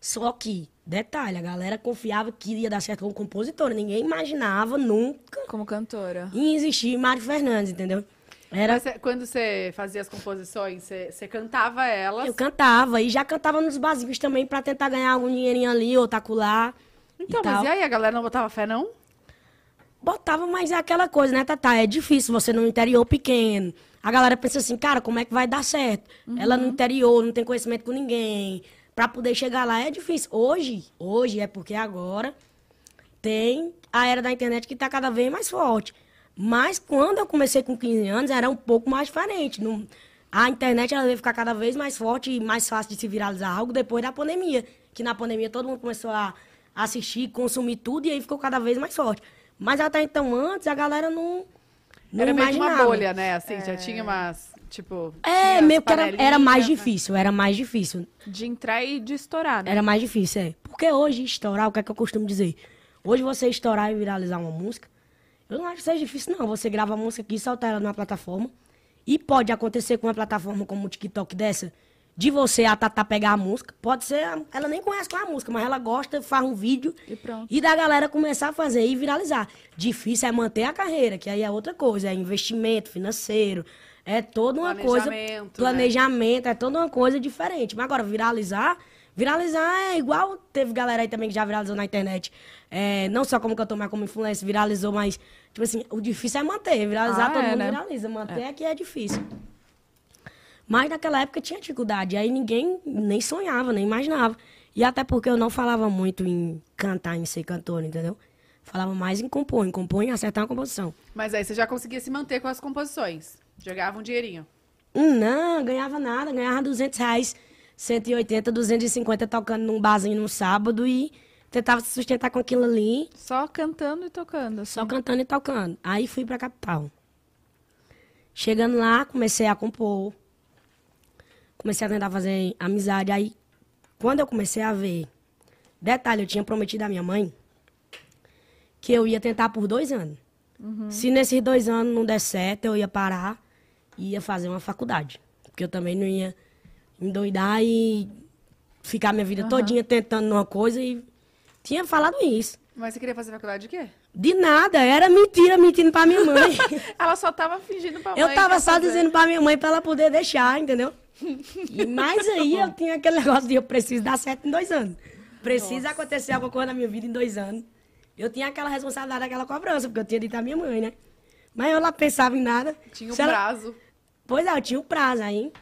Só que, detalhe, a galera confiava que ia dar certo como compositora. Ninguém imaginava nunca Como cantora. em existir Mário Fernandes, entendeu? Era, você- quando você fazia as composições, você, você cantava elas. eu cantava e já cantava nos básicos também pra tentar ganhar algum dinheirinho ali ou tacular. Então, e mas tal. e aí, a galera não botava fé, não? Botava, mas é aquela coisa, né, Tatá? É difícil você no interior pequeno. A galera pensa assim, cara, como é que vai dar certo? Ela no interior, não tem conhecimento com ninguém. Pra poder chegar lá é difícil. Hoje, hoje é porque agora tem a era da internet que tá cada vez mais forte. Mas quando eu comecei com 15 anos, era um pouco mais diferente. Não- A internet ela veio ficar cada vez mais forte e mais fácil de se viralizar algo depois da pandemia. Que na pandemia todo mundo começou a assistir, consumir tudo e aí ficou cada vez mais forte. Mas até então, antes, a galera não, Não era meio que uma imaginava. bolha, né? Assim, já tinha umas, tipo... É, meio que era, era mais né? difícil, era mais difícil. De entrar e de estourar, né? Era mais difícil, é. Porque hoje estourar, o que é que eu costumo dizer? Hoje você estourar e viralizar uma música, eu não acho que seja difícil, não. Você grava a música aqui, solta ela numa plataforma. E pode acontecer com uma plataforma como o TikTok dessa, de você, a Tatá pegar a música. Pode ser, ela nem conhece qual é a música, mas ela gosta, faz um vídeo. E pronto. E da galera começar a fazer e viralizar. Difícil é manter a carreira, que aí é outra coisa. É investimento financeiro. É toda uma coisa. Planejamento, né? É toda uma coisa diferente. Mas agora, viralizar. Viralizar é igual. Teve galera aí também que já viralizou na internet. É, não só como cantor, mas como influencer, viralizou, mas, tipo assim, o difícil é manter. Viralizar Ah, todo é, mundo né? viraliza. Manter é. que é difícil. Mas naquela época tinha dificuldade. Aí ninguém nem sonhava, nem imaginava. E até porque eu não falava muito em cantar, em ser cantor, entendeu? Falava mais em compor, em compor e acertar uma composição. Mas aí você já conseguia se manter com as composições. Jogava um dinheirinho. Hum, Não, ganhava nada, ganhava 200 reais, 180, 250 tocando num barzinho no sábado e tentava se sustentar com aquilo ali, Só cantando e tocando. assim. só cantando e tocando. Aí fui pra capital. Chegando lá, comecei a compor. Comecei a tentar fazer amizade. Aí, quando eu comecei a ver. Detalhe, eu tinha prometido à minha mãe que eu ia tentar por dois anos. Se nesses dois anos não der certo, eu ia parar ia fazer uma faculdade. Porque eu também não ia endoidar e ficar minha vida todinha tentando uma coisa e tinha falado isso. Mas você queria fazer faculdade de quê? De nada, era mentira, mentindo pra minha mãe. Ela só tava fingindo pra mãe. eu tava só fazer. dizendo pra minha mãe pra ela poder deixar, entendeu? E, mas aí eu tinha aquele negócio de eu preciso dar certo em dois anos. Precisa acontecer alguma coisa na minha vida em dois anos. Eu tinha aquela responsabilidade, aquela cobrança, porque eu tinha dito à minha mãe, né? Mas eu lá pensava em nada. Tinha um Se ela- prazo. Pois é, eu tinha o prazo aí.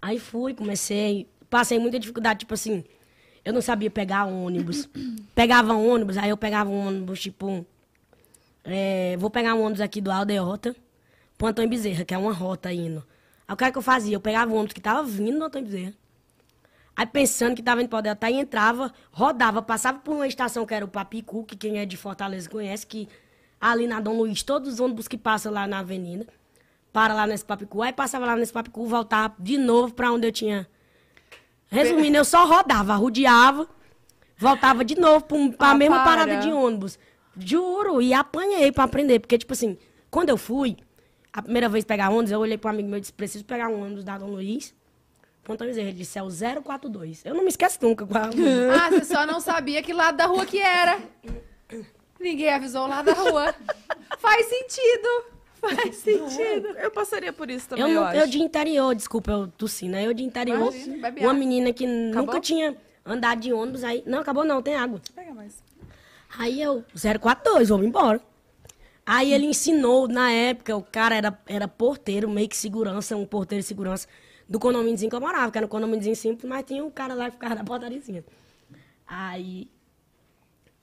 Aí fui, comecei, passei muita dificuldade, tipo assim, eu não sabia pegar ônibus. Pegava ônibus, aí eu pegava um ônibus, tipo, é, vou pegar um ônibus aqui do Aldeota, pro Antônio Bezerra, que é uma rota indo. Aí o que, é que eu fazia? Eu pegava o ônibus que tava vindo do Antônio Bezerra, aí pensando que tava indo pro Aldeota, aí entrava, rodava, passava por uma estação que era o Papicu, que quem é de Fortaleza conhece, que ali na Dom Luiz, todos os ônibus que passam lá na avenida, para lá nesse Papicu, aí passava lá nesse Papicu, voltava de novo pra onde eu tinha. Resumindo, eu só rodava, rodeava, voltava de novo pra, um- pra Ah, mesma para. parada de ônibus. Juro, e apanhei pra aprender, porque, tipo assim, quando eu fui, a primeira vez pegar ônibus, eu olhei pro amigo meu e disse, preciso pegar um ônibus da Dom Luiz, Ponto Bezerra, ele disse, é o 042. Eu não me esqueço nunca é. Ah, você só não sabia que lado da rua que era. Ninguém avisou o lado da rua. Faz sentido. Faz sentido. Eu passaria por isso também, Eu, eu, eu de interior, desculpa, eu tossi, né? Eu de interior, Imagina, uma menina que Acabou? nunca tinha andado de ônibus, aí... Não, acabou não, tem água. Pega mais. Aí eu, 042, vamos embora. Aí ele ensinou, na época, o cara era, era porteiro, meio que segurança, um porteiro de segurança do condomíniozinho que eu morava, que era um condomíniozinho simples, mas tinha um cara lá que ficava na portariazinha. Aí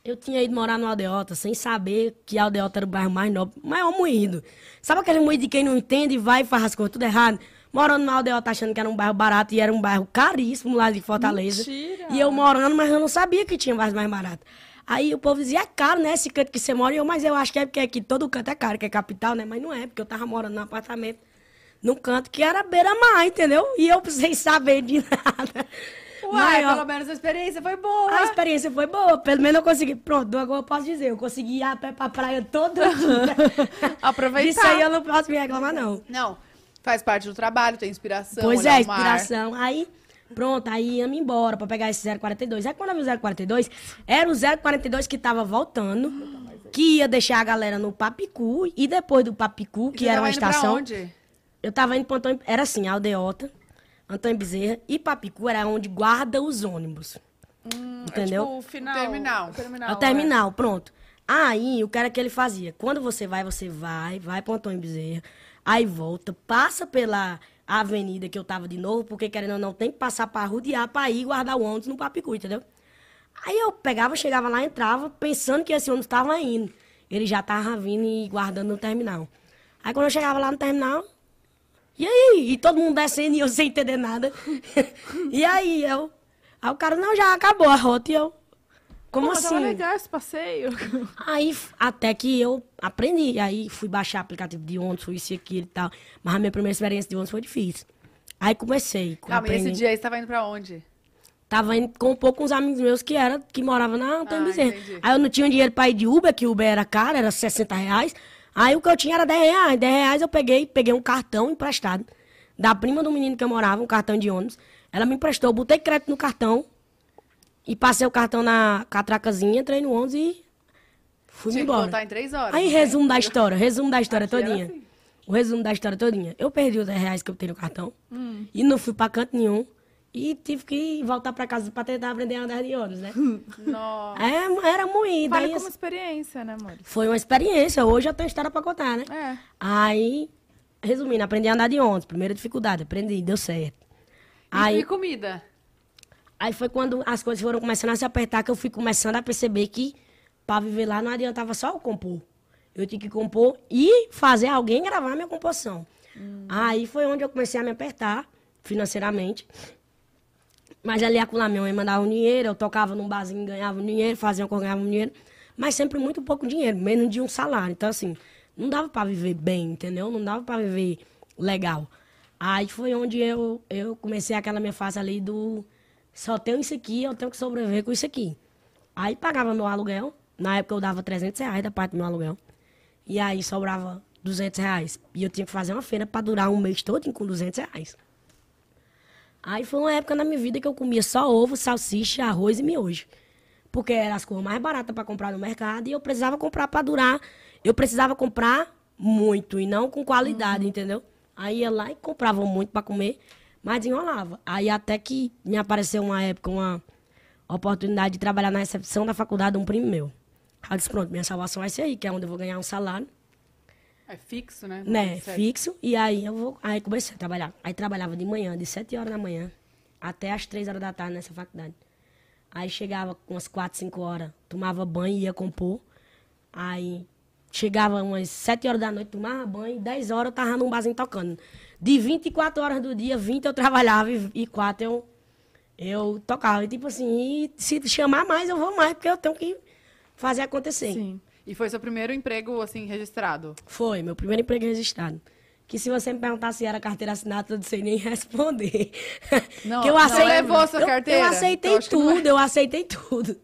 eu tinha ido morar no Aldeota, sem saber que Aldeota era o bairro mais nobre, maior moído. Sabe aquele moído de quem não entende e vai e faz as coisas tudo errado? Morando no Aldeota achando que era um bairro barato e era um bairro caríssimo lá de Fortaleza. Mentira! E eu morando, mas eu não sabia que tinha bairro mais barato. Aí o povo dizia, é caro, né, esse canto que você mora. E eu, mas eu acho que é porque aqui todo canto é caro, que é capital, né? Mas não é, porque eu tava morando num apartamento, num canto que era beira-mar, entendeu? E eu sem saber de nada. Uai, Mas, ó, pelo menos a experiência foi boa. a experiência foi boa, pelo menos eu consegui. Pronto, agora eu posso dizer, eu consegui ir a pé pra praia todo dia. Aproveitar. Isso aí eu não posso me reclamar, não. Não, faz parte do trabalho, tem inspiração. Pois olhar é, o mar. inspiração. Aí, pronto, aí ia me embora pra pegar esse 042. Aí quando eu vi o 042, era o 042 que tava voltando, que ia deixar a galera no Papicu, e depois do Papicu, que era uma indo pra estação. onde? Eu tava indo pro Antônio. Era assim, Aldeota, Antônio Bezerra e Papicu era onde guarda os ônibus. entendeu? É tipo o final. Terminal. o terminal. É o terminal, pronto. Aí, o cara que ele fazia? Quando você vai, você vai, vai pro Antônio Bezerra, aí volta, passa pela avenida que eu tava de novo, porque querendo ou não, tem que passar pra rodear pra ir guardar o ônibus no Papicu, entendeu? Aí eu pegava, chegava lá, entrava, pensando que esse ônibus tava indo. Ele já tava vindo e guardando no terminal. Aí quando eu chegava lá no terminal, e aí? E todo mundo descendo e eu sem entender nada. e aí, eu. Aí o cara, não, já acabou a rota. E eu. como Pô, assim? legal esse passeio. Aí, até que eu aprendi. Aí fui baixar aplicativo de ônibus, fui isso e aquilo e tal. Mas a minha primeira experiência de ônibus foi difícil. Aí comecei. Calma, e esse aprendi. dia aí você tava indo pra onde? Tava indo com um pouco uns amigos meus que era, que moravam na Antônio Ah, Bezerra. entendi. Aí eu não tinha dinheiro pra ir de Uber, que Uber era caro, era 60 reais. Aí o que eu tinha era 10 reais. 10 reais eu peguei, peguei um cartão emprestado da prima do menino que eu morava, um cartão de ônibus. Ela me emprestou, botei crédito no cartão e passei o cartão na catracazinha, entrei no ônibus e fui Tinha que embora. voltar em três horas. Aí, tem? resumo da história, resumo da história Aqui todinha. assim. O resumo da história todinha. Eu perdi os 10 reais que eu tenho no cartão Hum. e não fui pra canto nenhum. E tive que voltar pra casa pra tentar aprender a andar de ônibus, né? Nossa. é, era moído. Vale Aí, como experiência, né, amor? Foi uma experiência. Hoje eu tenho história pra contar, né? É. Aí, resumindo, aprendi a andar de ônibus. Primeira dificuldade, aprendi, deu certo. E, Aí, e comida? Aí foi quando as coisas foram começando a se apertar que eu fui começando a perceber que pra viver lá não adiantava só eu compor. Eu tinha que compor e fazer alguém gravar minha composição. Aí foi onde eu comecei a me apertar financeiramente. Mas ali a minha mãe mandava um dinheiro, eu tocava num barzinho, ganhava um dinheiro, fazia um eu ganhava um dinheiro. Mas sempre muito pouco dinheiro, menos de um salário. Então, assim, não dava pra viver bem, entendeu? Não dava pra viver legal. Aí foi onde eu, eu comecei aquela minha fase ali do só tenho isso aqui, eu tenho que sobreviver com isso aqui. Aí pagava meu aluguel. Na época eu dava 300 reais da parte do meu aluguel. E aí sobrava 200 reais. E eu tinha que fazer uma feira pra durar um mês todo com 200 reais. Aí foi uma época na minha vida que eu comia só ovo, salsicha, arroz e miojo. Porque eram as coisas mais baratas para comprar no mercado e eu precisava comprar para durar. Eu precisava comprar muito e não com qualidade, entendeu? Aí ia lá e comprava muito para comer, mas enrolava. Aí até que me apareceu uma época, uma oportunidade de trabalhar na recepção da faculdade de um primo meu. Aí eu disse, pronto, minha salvação vai ser aí, que é onde eu vou ganhar um salário É fixo, né? né, Certo. fixo, e aí eu vou, aí comecei a trabalhar. Aí trabalhava de manhã, de 7 horas da manhã até as 3 horas da tarde nessa faculdade. Aí chegava umas 4, 5 horas, tomava banho, ia compor. Aí chegava umas 7 horas da noite, tomava banho, 10 horas eu tava num barzinho tocando. De 24 horas do dia, 20 eu trabalhava e, e 4 eu, eu tocava. E tipo assim, e se chamar mais, eu vou mais, porque eu tenho que fazer acontecer. Sim. E foi seu primeiro emprego, assim, registrado? Foi, meu primeiro emprego registrado. Que se você me perguntar se era carteira assinada, eu não sei nem responder. Não, que eu não aceitei, levou sua carteira? Eu, aceitei Eu acho que não é. tudo, eu aceitei tudo.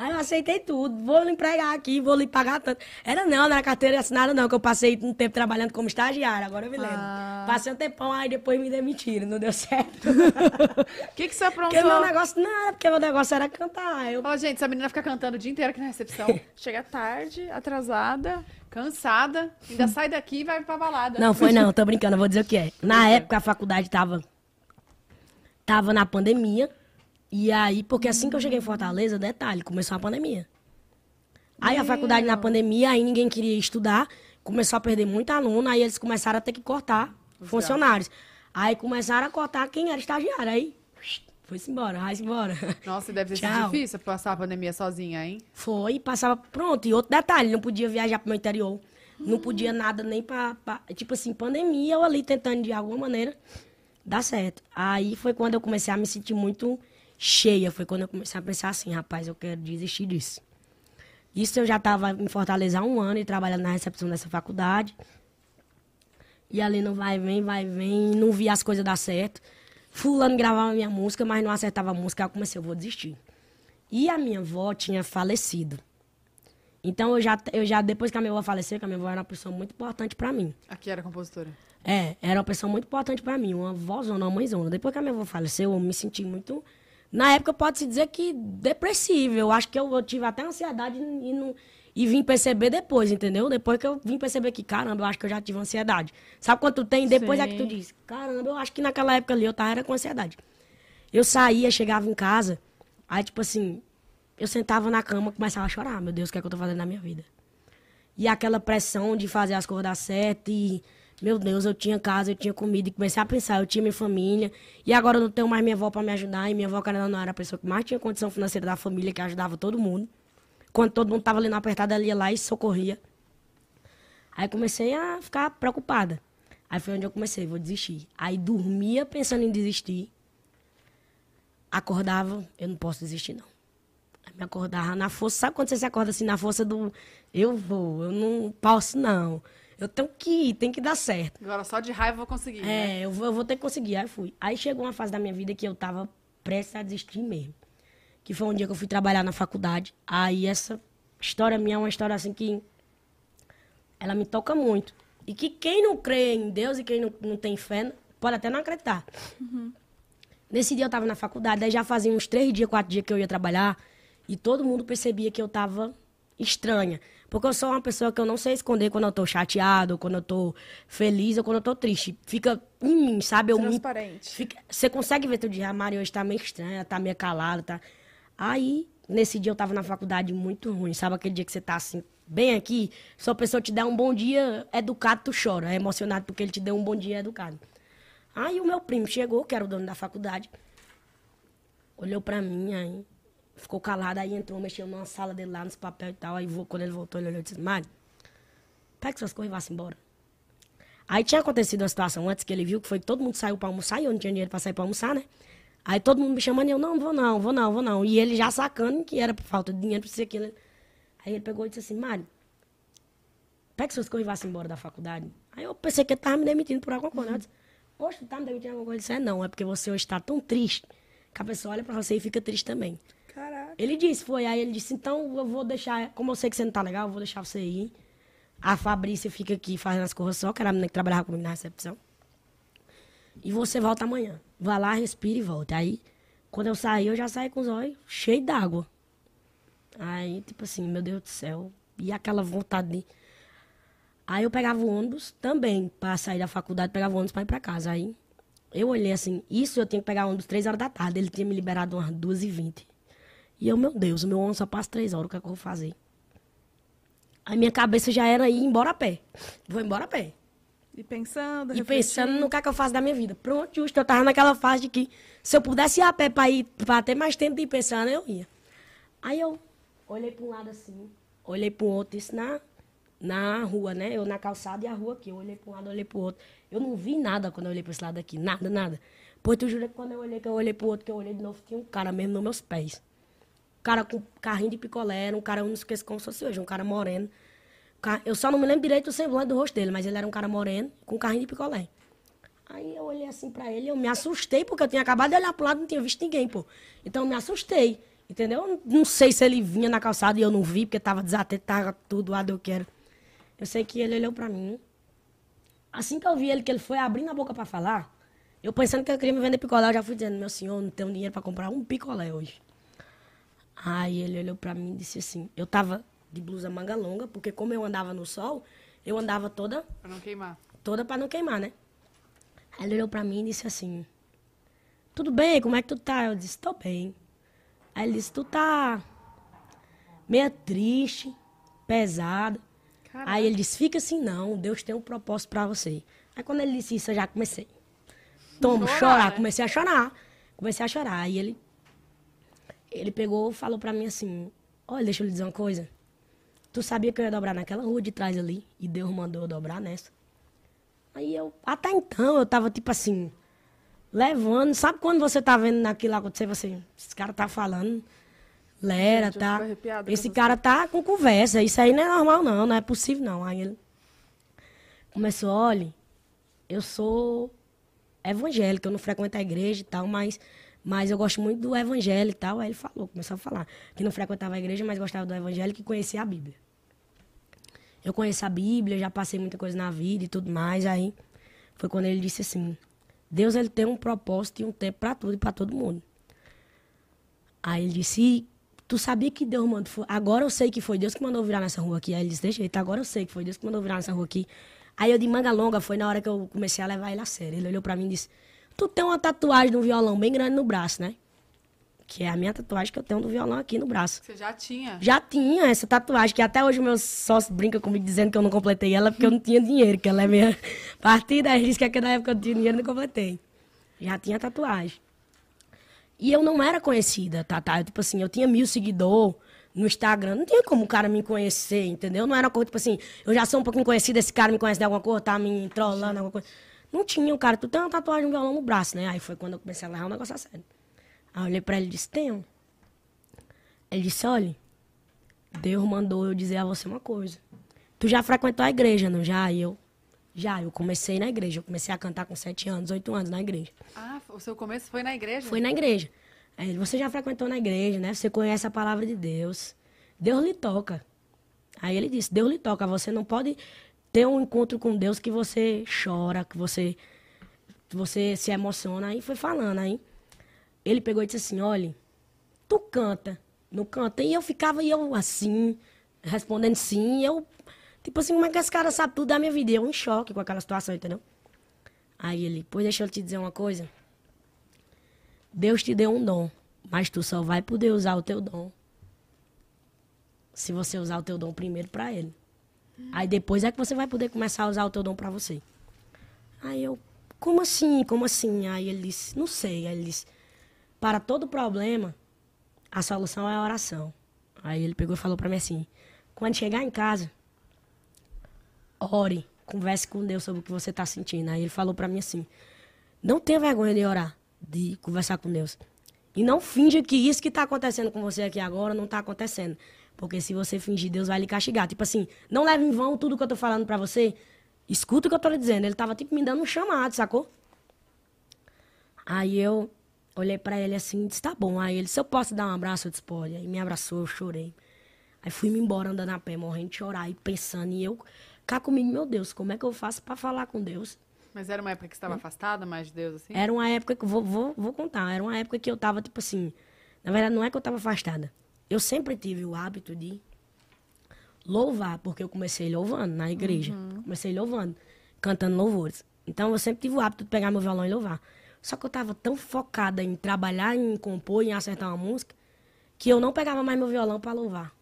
Aí eu aceitei tudo. Vou lhe empregar aqui, vou lhe pagar tanto. Era não, não era carteira assinada, não, que eu passei um tempo trabalhando como estagiária, agora eu me lembro. Ah. Passei um tempão, aí depois me demitiram, não deu certo. O que, que você aprontou? porque meu negócio, não, era porque meu negócio era cantar. Eu Ó, gente, essa menina fica cantando o dia inteiro aqui na recepção. Chega tarde, atrasada. Cansada. Ainda sai daqui e vai pra balada. Não, foi não, tô brincando, eu vou dizer o que é. Na época a faculdade tava, tava na pandemia. E aí, porque assim que eu cheguei em Fortaleza, detalhe, começou a pandemia. Aí a faculdade na pandemia, aí ninguém queria estudar, começou a perder muito aluno, aí eles começaram a ter que cortar funcionários. Aí começaram a cortar quem era estagiário, aí foi-se embora, vai-se embora. Nossa, deve ter sido difícil passar a pandemia sozinha, hein? Foi, passava. Pronto, e outro detalhe, não podia viajar pro meu interior. Não podia nada nem pra, pra- Tipo assim, pandemia, eu ali tentando de alguma maneira dar certo. Aí foi quando eu comecei a me sentir muito cheia. Foi quando eu comecei a pensar assim, rapaz, eu quero desistir disso. Isso eu já estava em Fortaleza há um ano e trabalhando na recepção dessa faculdade. E ali não vai, vem, vai, vem, não via as coisas dar certo. Fulano gravava minha música, mas não acertava a música. Aí eu comecei, eu vou desistir. E a minha avó tinha falecido. Então eu já, eu já depois que a minha avó faleceu, que a minha avó era uma pessoa muito importante pra mim. Aqui era compositora. É, era uma pessoa muito importante pra mim, uma vozona, uma mãezona. Depois que a minha avó faleceu, eu me senti muito. Na época pode-se dizer que depressivo. Eu acho que eu, eu tive até ansiedade e, não, e vim perceber depois, entendeu? Depois que eu vim perceber que, caramba, eu acho que eu já tive ansiedade. Sabe quando tu tem? Depois é que tu Sim. diz, caramba, eu acho que naquela época ali eu tava era com ansiedade. Eu saía, chegava em casa, aí tipo assim, eu sentava na cama, começava a chorar. Meu Deus, o que é que eu tô fazendo na minha vida? E aquela pressão de fazer as coisas dar certo e, meu Deus, eu tinha casa, eu tinha comida e comecei a pensar, eu tinha minha família e agora eu não tenho mais minha avó para me ajudar e minha avó, cara, não era a pessoa que mais tinha condição financeira da família, que ajudava todo mundo. Quando todo mundo tava ali na apertada, ela ia lá e socorria. Aí comecei a ficar preocupada. Aí foi onde eu comecei, vou desistir. Aí dormia pensando em desistir. Acordava, eu não posso desistir não. Aí, Me acordava na força. Sabe quando você se acorda assim na força do. Eu vou, eu não posso, não. Eu tenho que ir, tem que dar certo. Agora só de raiva eu vou conseguir. né? É, eu vou, eu vou ter que conseguir. Aí fui. Aí chegou uma fase da minha vida que eu tava prestes a desistir mesmo. Que foi um dia que eu fui trabalhar na faculdade. Aí essa história minha é uma história assim que. Ela me toca muito. E que quem não crê em Deus e quem não, não tem fé, pode até não acreditar. Nesse dia eu tava na faculdade, aí já fazia uns três dias, quatro dias que eu ia trabalhar. E todo mundo percebia que eu tava estranha. Porque eu sou uma pessoa que eu não sei esconder quando eu tô chateado, quando eu tô feliz, ou quando eu tô triste. Fica em mim, sabe? Eu Transparente. Fica- você consegue ver todo dia, a Mari hoje tá meio estranha, tá meio calada, tá? Aí, nesse dia eu tava na faculdade muito ruim, sabe aquele dia que você tá assim, bem aqui, só a pessoa te dá um bom dia educado, tu chora, é emocionado porque ele te deu um bom dia educado. Aí o meu primo chegou, que era o dono da faculdade, olhou pra mim, aí ficou calado, aí entrou, mexeu numa sala dele lá, nos papéis e tal, aí quando ele voltou, ele olhou e disse, Mari, pega suas coisas e vá-se embora. Aí tinha acontecido uma situação antes que ele viu, que foi que todo mundo saiu pra almoçar e eu não tinha dinheiro pra sair pra almoçar, né? Aí todo mundo me chamando e eu, não, vou não, vou não, vou não. E ele já sacando que era por falta de dinheiro, pra isso aquilo. Aí ele pegou e disse assim, Mário, pega suas coisas e vá-se embora da faculdade. Aí eu pensei que ele tava me demitindo por alguma coisa. Eu disse, Poxa, tu tá me demitindo por alguma coisa? Ele disse, é não, é porque você hoje está tão triste que a pessoa olha pra você e fica triste também. Ele disse, foi. Aí ele disse, então eu vou deixar, como eu sei que você não tá legal, eu vou deixar você ir. A Fabrícia fica aqui fazendo as coisas só, que era a menina que trabalhava comigo na recepção. E você volta amanhã. Vai lá, respira e volta. Aí, quando eu saí, eu já saí com os olhos cheios d'água. Aí, tipo assim, meu Deus do céu. E aquela vontade de. Aí eu pegava o ônibus também, pra sair da faculdade, pegava o ônibus pra ir pra casa. Aí eu olhei assim, isso eu tinha que pegar o ônibus três horas da tarde. Ele tinha me liberado umas duas e vinte. E eu, meu Deus, o meu ônibus só passa três horas, o que, é que eu vou fazer? Aí minha cabeça já era ir embora a pé. Vou embora a pé. E pensando, E pensando no que, é que eu faço da minha vida. Pronto, justo, eu tava naquela fase de que se eu pudesse ir a pé pra, ir, pra ter mais tempo de ir pensando, eu ia. Aí eu olhei pra um lado assim, olhei pro outro, isso na, na rua, né? Eu na calçada e a rua aqui. Eu olhei pra um lado, olhei pro outro. Eu não vi nada quando eu olhei pra esse lado aqui, nada, nada. Pois tu jura que quando eu olhei, que eu olhei pro outro, que eu olhei de novo, tinha um cara mesmo nos meus pés. Cara com carrinho de picolé, era um cara, eu não esqueço como se fosse hoje, um cara moreno. Eu só não me lembro direito do semblante do rosto dele, mas ele era um cara moreno, com carrinho de picolé. Aí eu olhei assim pra ele, eu me assustei, porque eu tinha acabado de olhar pro lado e não tinha visto ninguém, pô. Então eu me assustei, entendeu? Eu Não sei se ele vinha na calçada e eu não vi, porque tava desatento, tava tudo lá do eu quero. Eu sei que ele olhou pra mim. Assim que eu vi ele, que ele foi abrindo a boca pra falar, eu pensando que ele queria me vender picolé, eu já fui dizendo, meu senhor, não tenho dinheiro pra comprar um picolé hoje. Aí ele olhou pra mim e disse assim, eu tava de blusa manga longa, porque como eu andava no sol, eu andava toda Pra não queimar. toda pra não queimar, né? Aí ele olhou pra mim e disse assim: Tudo bem, como é que tu tá? Eu disse: Tô bem. Aí ele disse: Tu tá meio triste, pesado. Caraca. Aí ele disse: Fica assim, não, Deus tem um propósito pra você. Aí quando ele disse isso, eu já comecei. Toma, Chorar, chorar. né? Comecei a chorar. Comecei a chorar. Aí ele, ele pegou e falou pra mim assim: Olha, deixa eu lhe dizer uma coisa. Tu sabia que eu ia dobrar naquela rua de trás ali? E Deus mandou eu dobrar nessa. Aí eu, até então, eu tava tipo assim, levando. Sabe quando você tá vendo naquilo acontecer, você, esse cara tá falando, lera, Gente, tá? Esse cara tá com conversa. Isso aí não é normal, não, não é possível, não. Aí ele começou, olha, eu sou evangélico, eu não frequento a igreja e tal, mas, mas eu gosto muito do evangelho e tal. Aí ele falou, começou a falar que não frequentava a igreja, mas gostava do evangelho e conhecia a Bíblia. Eu conheço a Bíblia, já passei muita coisa na vida e tudo mais. Aí foi quando ele disse assim: Deus ele tem um propósito e um tempo para tudo e para todo mundo. Aí ele disse: "E Tu sabia que Deus mandou. Agora eu sei que foi Deus que mandou virar nessa rua aqui. Aí ele disse: Deixa jeito, agora eu sei que foi Deus que mandou virar nessa rua aqui. Aí eu de manga longa, foi na hora que eu comecei a levar ele a sério. Ele olhou pra mim e disse: Tu tem uma tatuagem de um violão bem grande no braço, né? Que é a minha tatuagem que eu tenho do violão aqui no braço. Você já tinha? Já tinha essa tatuagem, que até hoje meus sócios brincam comigo dizendo que eu não completei ela porque eu não tinha dinheiro, que ela é minha partida, diz que naquela época eu não tinha dinheiro e não completei. Já tinha tatuagem. E eu não era conhecida, tá? tá? Eu, tipo assim, eu tinha mil seguidores no Instagram, não tinha como o cara me conhecer, entendeu? Não era coisa, tipo assim, eu já sou um pouquinho conhecida, esse cara me conhece de alguma coisa, tá me trollando, alguma coisa. Não tinha, o cara, tu tem uma tatuagem de um violão no braço, né? Aí foi quando eu comecei a levar o negócio a sério. Aí eu olhei pra ele e disse, tenho. Ele disse, olha, Deus mandou eu dizer a você uma coisa. Tu já frequentou a igreja, não já? E eu, já, eu comecei na igreja. Eu comecei a cantar com sete anos, oito anos na igreja. Ah, o seu começo foi na igreja? Foi na igreja. Aí você já frequentou na igreja, né? Você conhece a palavra de Deus. Deus lhe toca. Aí ele disse, Deus lhe toca. Você não pode ter um encontro com Deus que você chora, que você, você se emociona. Aí foi falando, aí ele pegou e disse assim, olha, tu canta, não canta. E eu ficava, eu assim, respondendo sim, eu, tipo assim, como é que esse cara sabe tudo da minha vida? Eu em choque com aquela situação, entendeu? Aí ele, pois deixa eu te dizer uma coisa. Deus te deu um dom, mas tu só vai poder usar o teu dom se você usar o teu dom primeiro para ele. Aí depois é que você vai poder começar a usar o teu dom para você. Aí eu, como assim? Como assim? Aí ele disse, não sei. Aí ele disse, para todo problema, a solução é a oração. Aí ele pegou e falou para mim assim: quando chegar em casa, ore, converse com Deus sobre o que você está sentindo. Aí ele falou para mim assim: não tenha vergonha de orar, de conversar com Deus. E não finja que isso que está acontecendo com você aqui agora não está acontecendo. Porque se você fingir, Deus vai lhe castigar. Tipo assim, não leve em vão tudo que eu tô falando para você. Escuta o que eu tô lhe dizendo. Ele tava, tipo, me dando um chamado, sacou? Aí eu olhei para ele assim e disse, tá bom. Aí ele, se eu posso dar um abraço, eu disse, pode. Aí me abraçou, eu chorei. Aí fui-me embora andando a pé, morrendo de chorar e pensando. E eu cá comigo, meu Deus, como é que eu faço para falar com Deus? Mas era uma época que você estava afastada mais de Deus, assim? Era uma época que, vou, vou, vou contar, era uma época que eu tava, tipo assim, na verdade não é que eu tava afastada. Eu sempre tive o hábito de louvar, porque eu comecei louvando na igreja. Uhum. Comecei louvando, cantando louvores. Então eu sempre tive o hábito de pegar meu violão e louvar. Só que eu tava tão focada em trabalhar, em compor, em acertar uma música, que eu não pegava mais meu violão para louvar.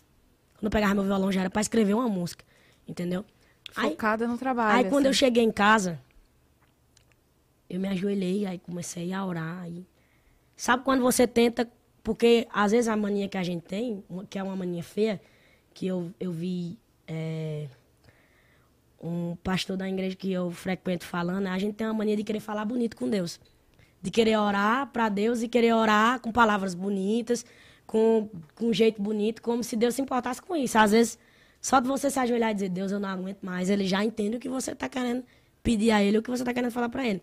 Quando eu pegava meu violão já era para escrever uma música, entendeu? Aí, Focada no trabalho. aí quando eu assim. cheguei em casa, eu me ajoelhei, aí comecei a orar. Aí... Sabe quando você tenta, porque às vezes a mania que a gente tem, que é uma mania feia, que eu, eu vi é, um pastor da igreja que eu frequento falando, a gente tem uma mania de querer falar bonito com Deus. De querer orar para Deus e querer orar com palavras bonitas, com, com um jeito bonito, como se Deus se importasse com isso. Às vezes, só de você se ajoelhar e dizer, Deus, eu não aguento mais, ele já entende o que você está querendo pedir a ele, o que você está querendo falar para ele.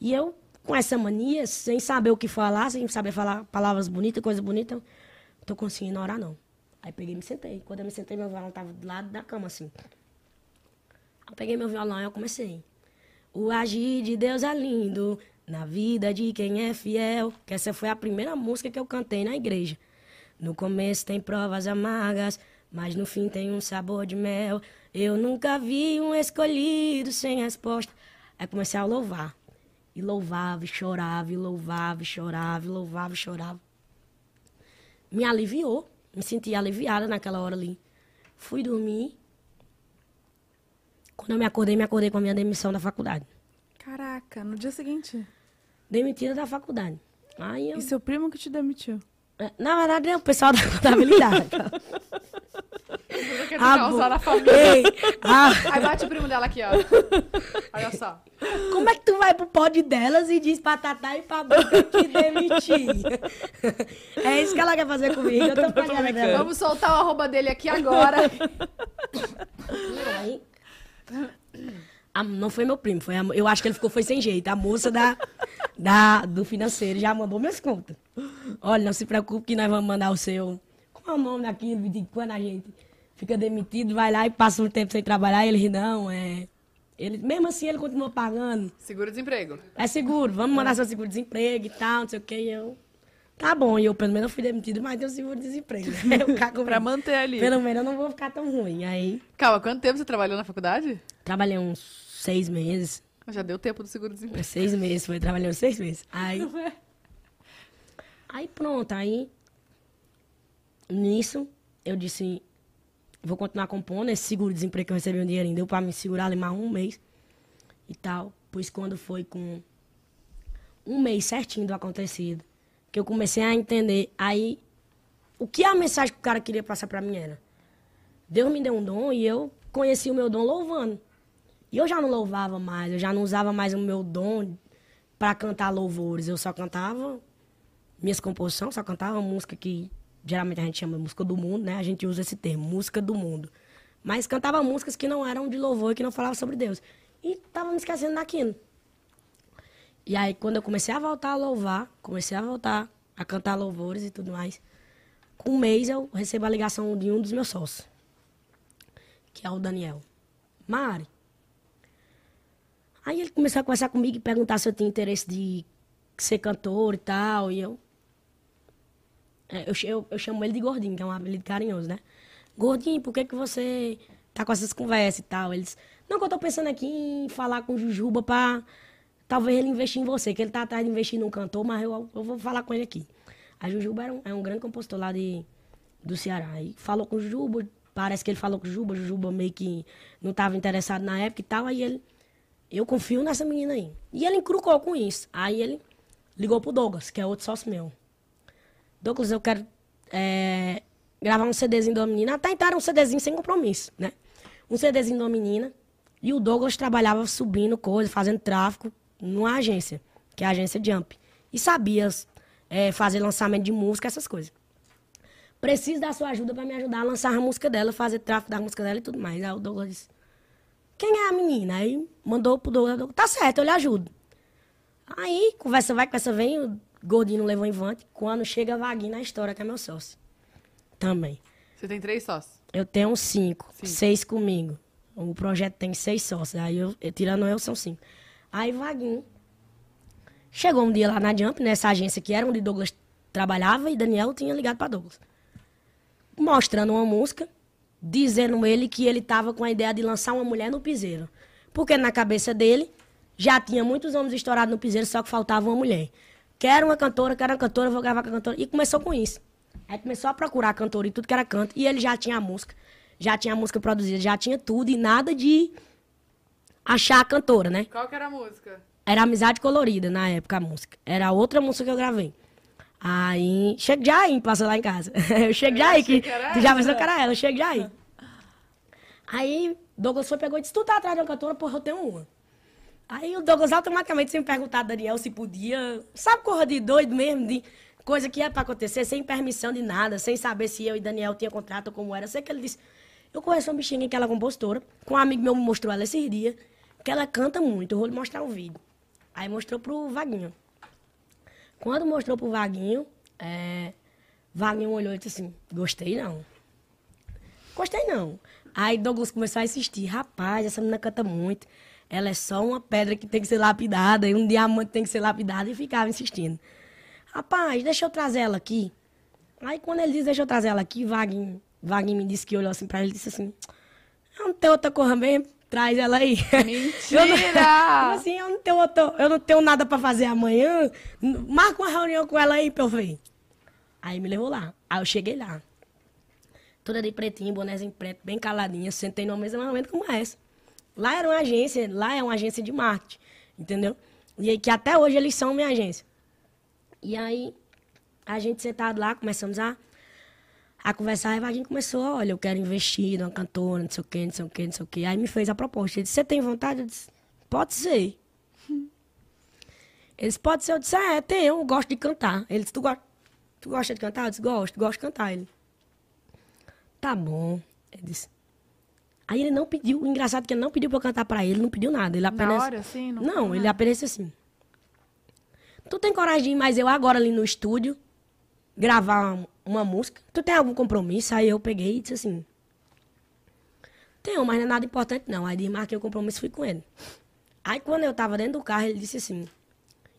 E eu, com essa mania, sem saber o que falar, sem saber falar palavras bonitas, coisas bonitas, eu não tô conseguindo orar, não. Aí peguei e me sentei. Quando eu me sentei, meu violão tava do lado da cama, assim. Eu peguei meu violão e eu comecei. O agir de Deus é lindo na vida de quem é fiel. Que essa foi a primeira música que eu cantei na igreja. No começo tem provas amargas, mas no fim tem um sabor de mel. Eu nunca vi um escolhido sem resposta. Aí comecei a louvar. E louvava, e chorava, e louvava, e chorava, e louvava, e chorava. Me aliviou. Me senti aliviada naquela hora ali. Fui dormir. Quando eu me acordei, me acordei com a minha demissão da faculdade. Caraca, no dia seguinte. Demitida da faculdade. Aí eu... E seu primo que te demitiu. É, Na verdade, é o pessoal da contabilidade. Você quer Ah, causar na família. Ei, ah, Aí bate o primo dela aqui, ó. Olha só. como é que tu vai pro pod delas e diz pra Tatá e pra Boca que demitir? É isso que ela quer fazer comigo. Eu tô dela. Vamos soltar o arroba dele aqui agora. Aí, a- não foi meu primo, foi a- eu acho que ele ficou foi sem jeito. A moça da, da, do financeiro já mandou minhas contas. Olha, não se preocupe que nós vamos mandar o seu. Qual é o nome daquilo de quando a gente fica demitido, vai lá e passa um tempo sem trabalhar, ele não, é. Ele, mesmo assim, ele continua pagando. Seguro-desemprego. É seguro, vamos mandar seu seguro-desemprego e tal, não sei o que. E eu. Tá bom, e eu pelo menos fui demitido, mas tenho seguro-desemprego. né? Pra manter ali. Pelo menos eu não vou ficar tão ruim. Aí, Calma, quanto tempo você trabalhou na faculdade? trabalhei uns seis meses. Já deu tempo do seguro-desemprego. Seis meses, foi trabalhando seis meses. Aí, é? aí pronto, aí nisso eu disse, vou continuar compondo, esse seguro-desemprego que eu recebi um dinheirinho deu pra me segurar ali mais um mês e tal. Pois quando foi com um mês certinho do acontecido, que eu comecei a entender, aí o que a mensagem que o cara queria passar pra mim era, Deus me deu um dom e eu conheci o meu dom louvando. E eu já não louvava mais, eu já não usava mais o meu dom para cantar louvores. Eu só cantava minhas composições, só cantava música que geralmente a gente chama música do mundo, né? A gente usa esse termo, música do mundo. Mas cantava músicas que não eram de louvor que não falavam sobre Deus. E tava me esquecendo daquilo. E aí, quando eu comecei a voltar a louvar, comecei a voltar a cantar louvores e tudo mais, com um mês eu recebo a ligação de um dos meus sócios, que é o Daniel. Mari. Aí ele começou a conversar comigo e perguntar se eu tinha interesse de ser cantor e tal. E eu. É, Eu, eu, eu chamo ele de Gordinho, que é um apelido carinhoso, né? Gordinho, por que, que você tá com essas conversas e tal? Eles. Não, que eu tô pensando aqui em falar com o Jujuba pra talvez ele investir em você, que ele tá atrás de investir num cantor, mas eu, eu vou falar com ele aqui. A Jujuba era um, é um grande compositor lá de, do Ceará. E falou com o Jujuba, parece que ele falou com o Jujuba, o Jujuba meio que não tava interessado na época e tal, aí ele. Eu confio nessa menina aí. E ele encrucou com isso. Aí ele ligou pro Douglas, que é outro sócio meu. Douglas, eu quero é, gravar um CDzinho de uma menina. Até então era um CDzinho sem compromisso, né? Um CDzinho de uma menina. E o Douglas trabalhava subindo coisa, fazendo tráfico numa agência, que é a agência Jump. E sabia é, fazer lançamento de música, essas coisas. Preciso da sua ajuda para me ajudar a lançar a música dela, fazer tráfico da música dela e tudo mais. Aí o Douglas disse, quem é a menina? Aí mandou pro Douglas, tá certo, eu lhe ajudo. Aí, conversa vai, conversa vem, gordinho levou em vante. Quando chega Vaguinho na história, que é meu sócio. Também. Você tem três sócios. Eu tenho cinco, Cinco. seis comigo. O projeto tem seis sócios. Aí, eu, eu- tirando eu, são cinco. Aí, Vaguinho chegou um dia lá na Jump, nessa agência que era onde Douglas trabalhava, e Daniel tinha ligado para Douglas. Mostrando uma música, dizendo ele que ele tava com a ideia de lançar uma mulher no piseiro. Porque na cabeça dele já tinha muitos homens estourados no piseiro, só que faltava uma mulher. Quero uma cantora, quero uma cantora, vou gravar com a cantora. E começou com isso. Aí começou a procurar cantora e tudo que era canto. E ele já tinha a música, já tinha a música produzida, já tinha tudo e nada de achar a cantora, né? Qual que era a música? Era Amizade Colorida na época a música. Era outra música que eu gravei. Aí, chega já aí, passa lá em casa. eu chego já aí, que que tu já pensou que era ela, eu chego já aí. Aí, Douglas foi, pegou e disse, tu tá atrás de uma cantora? Porra, eu tenho uma. Aí o Douglas automaticamente sem perguntar a Daniel se podia. Sabe corra de doido mesmo, de coisa que ia pra acontecer, sem permissão de nada, sem saber se eu e Daniel tinha contrato ou como era. Sei que ele disse, eu conheço uma bichinha que ela é compositora, com um amigo meu me mostrou ela esses dias, que ela canta muito, eu vou lhe mostrar um vídeo. Aí mostrou pro Vaguinho. Quando mostrou pro Vaguinho, é, Vaguinho olhou e disse assim, gostei não. Gostei não. Aí Douglas começou a insistir, rapaz, essa menina canta muito. Ela é só uma pedra que tem que ser lapidada, e um diamante tem que ser lapidado, e ficava insistindo. Rapaz, deixa eu trazer ela aqui. Aí quando ele disse, deixa eu trazer ela aqui, Vaguinho, Vaguinho me disse que olhou assim pra ele e disse assim, eu não tenho outra cor mesmo, traz ela aí. Eu não- Mentira! Assim, eu não tenho, outra- eu não tenho nada pra fazer amanhã. Marca uma reunião com ela aí pra eu ver. Aí me levou lá. Aí eu cheguei lá. Toda de pretinho, bonézinho preto, bem caladinha. Sentei numa mesa mais ou menos como essa. Lá era uma agência, lá é uma agência de marketing, entendeu? E aí que até hoje eles são minha agência. E aí, a gente sentado lá, começamos a, a conversar, aí a gente começou, olha, eu quero investir numa cantora, não sei o quê, não sei o quê, não sei o quê. Aí me fez a proposta. Ele disse, você tem vontade? Eu disse, pode ser. Ele disse, pode ser. Eu disse, é, tenho, eu gosto de cantar. Ele disse, tu, go tu gosta de cantar? Eu disse, gosto, gosto de cantar. Ele, tá bom. Ele disse. Aí ele não pediu, o engraçado é que ele não pediu pra eu cantar pra ele, não pediu nada. Ele apenas... hora, assim, não Não, ele apenas assim. Tu tem coragem de ir mais eu agora ali no estúdio gravar uma, uma música? Tu tem algum compromisso? Aí eu peguei e disse assim. Tenho, mas não é nada importante não. Aí marquei o compromisso e fui com ele. Aí quando eu tava dentro do carro, ele disse assim: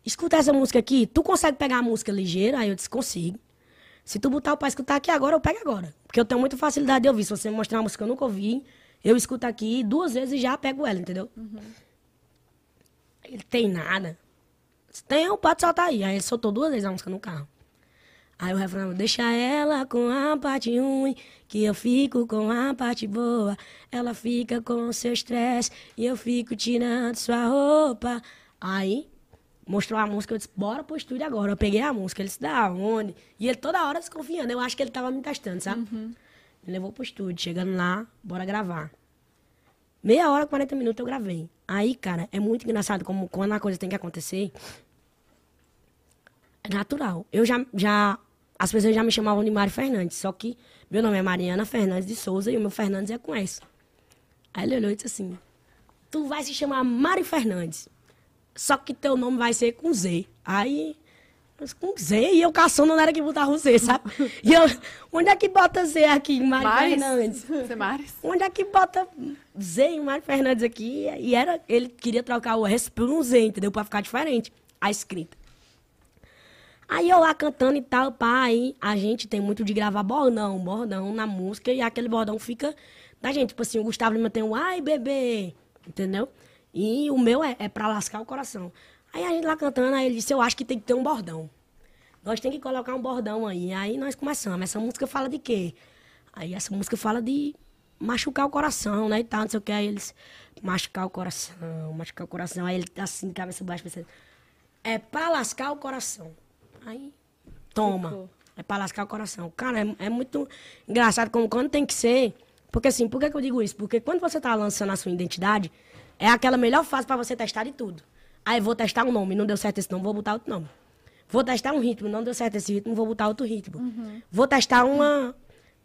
Escuta essa música aqui, tu consegue pegar a música ligeira? Aí eu disse: Consigo. Se tu botar o pra escutar aqui agora, eu pego agora. Porque eu tenho muita facilidade de ouvir. Se você me mostrar uma música que eu nunca ouvi, eu escuto aqui duas vezes e já pego ela, entendeu? Ele tem nada. Se tem, eu pode soltar aí. Aí ele soltou duas vezes a música no carro. Aí o refrão, deixa ela com a parte ruim, que eu fico com a parte boa. Ela fica com o seu estresse e eu fico tirando sua roupa. Aí, mostrou a música, eu disse, bora pro estúdio agora. Eu peguei a música, ele disse, da onde? E ele toda hora desconfiando, eu acho que ele tava me testando, sabe? Me levou pro estúdio, chegando lá, bora gravar. Meia hora, 40 minutos eu gravei. Aí, cara, é muito engraçado como quando a coisa tem que acontecer, é natural. Eu já, já as pessoas já me chamavam de Mari Fernandes. Só que meu nome é Mariana Fernandes de Souza e o meu Fernandes é com S. Aí ele olhou e disse assim: Tu vai se chamar Mari Fernandes. Só que teu nome vai ser com Z. Aí. Mas Com Z, e eu caçando não era que botava o Z, sabe? E eu, onde é que bota Z aqui, Mari Maris? Fernandes? Você Maris? Onde é que bota Z em Mário Fernandes aqui? E era, ele queria trocar o S por um Z, entendeu? Pra ficar diferente a escrita. Aí eu lá cantando e tal, pá, aí a gente tem muito de gravar bordão, bordão na música, e aquele bordão fica da gente. Tipo assim, o Gustavo Lima tem um ai, bebê, entendeu? E o meu é, é pra lascar o coração. Aí a gente lá cantando, aí ele disse, eu acho que tem que ter um bordão. Nós tem que colocar um bordão aí. Aí nós começamos. Essa música fala de quê? Aí essa música fala de machucar o coração, né? E tal, não sei o que. Aí eles, machucar o coração, machucar o coração. Aí ele assim, de cabeça baixa, pensando, é pra lascar o coração. Aí, toma. Ficou. É pra lascar o coração. Cara, é, é muito engraçado como quando tem que ser. Porque assim, por que, que eu digo isso? Porque quando você tá lançando a sua identidade, é aquela melhor fase pra você testar de tudo. Aí vou testar um nome, não deu certo esse nome, vou botar outro nome. Vou testar um ritmo, não deu certo esse ritmo, vou botar outro ritmo. Vou testar uma,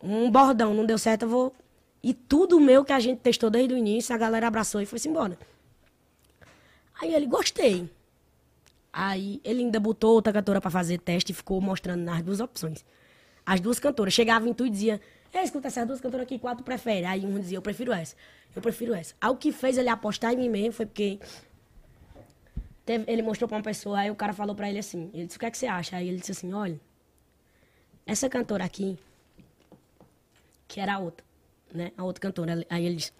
um bordão, não deu certo, eu vou. E tudo meu que a gente testou desde o início, a galera abraçou e foi-se embora. Aí ele, gostei. Aí ele ainda botou outra cantora pra fazer teste e ficou mostrando nas duas opções. As duas cantoras. Chegava em tu e dizia, escuta essas duas cantoras aqui, qual tu prefere? Aí um dizia, eu prefiro essa. Eu prefiro essa. Aí o que fez ele apostar em mim mesmo foi porque teve- ele mostrou pra uma pessoa, aí o cara falou pra ele assim, ele disse, o que é que você acha? Aí ele disse assim, olha, essa cantora aqui, que era a outra, né? A outra cantora. Aí ele disse,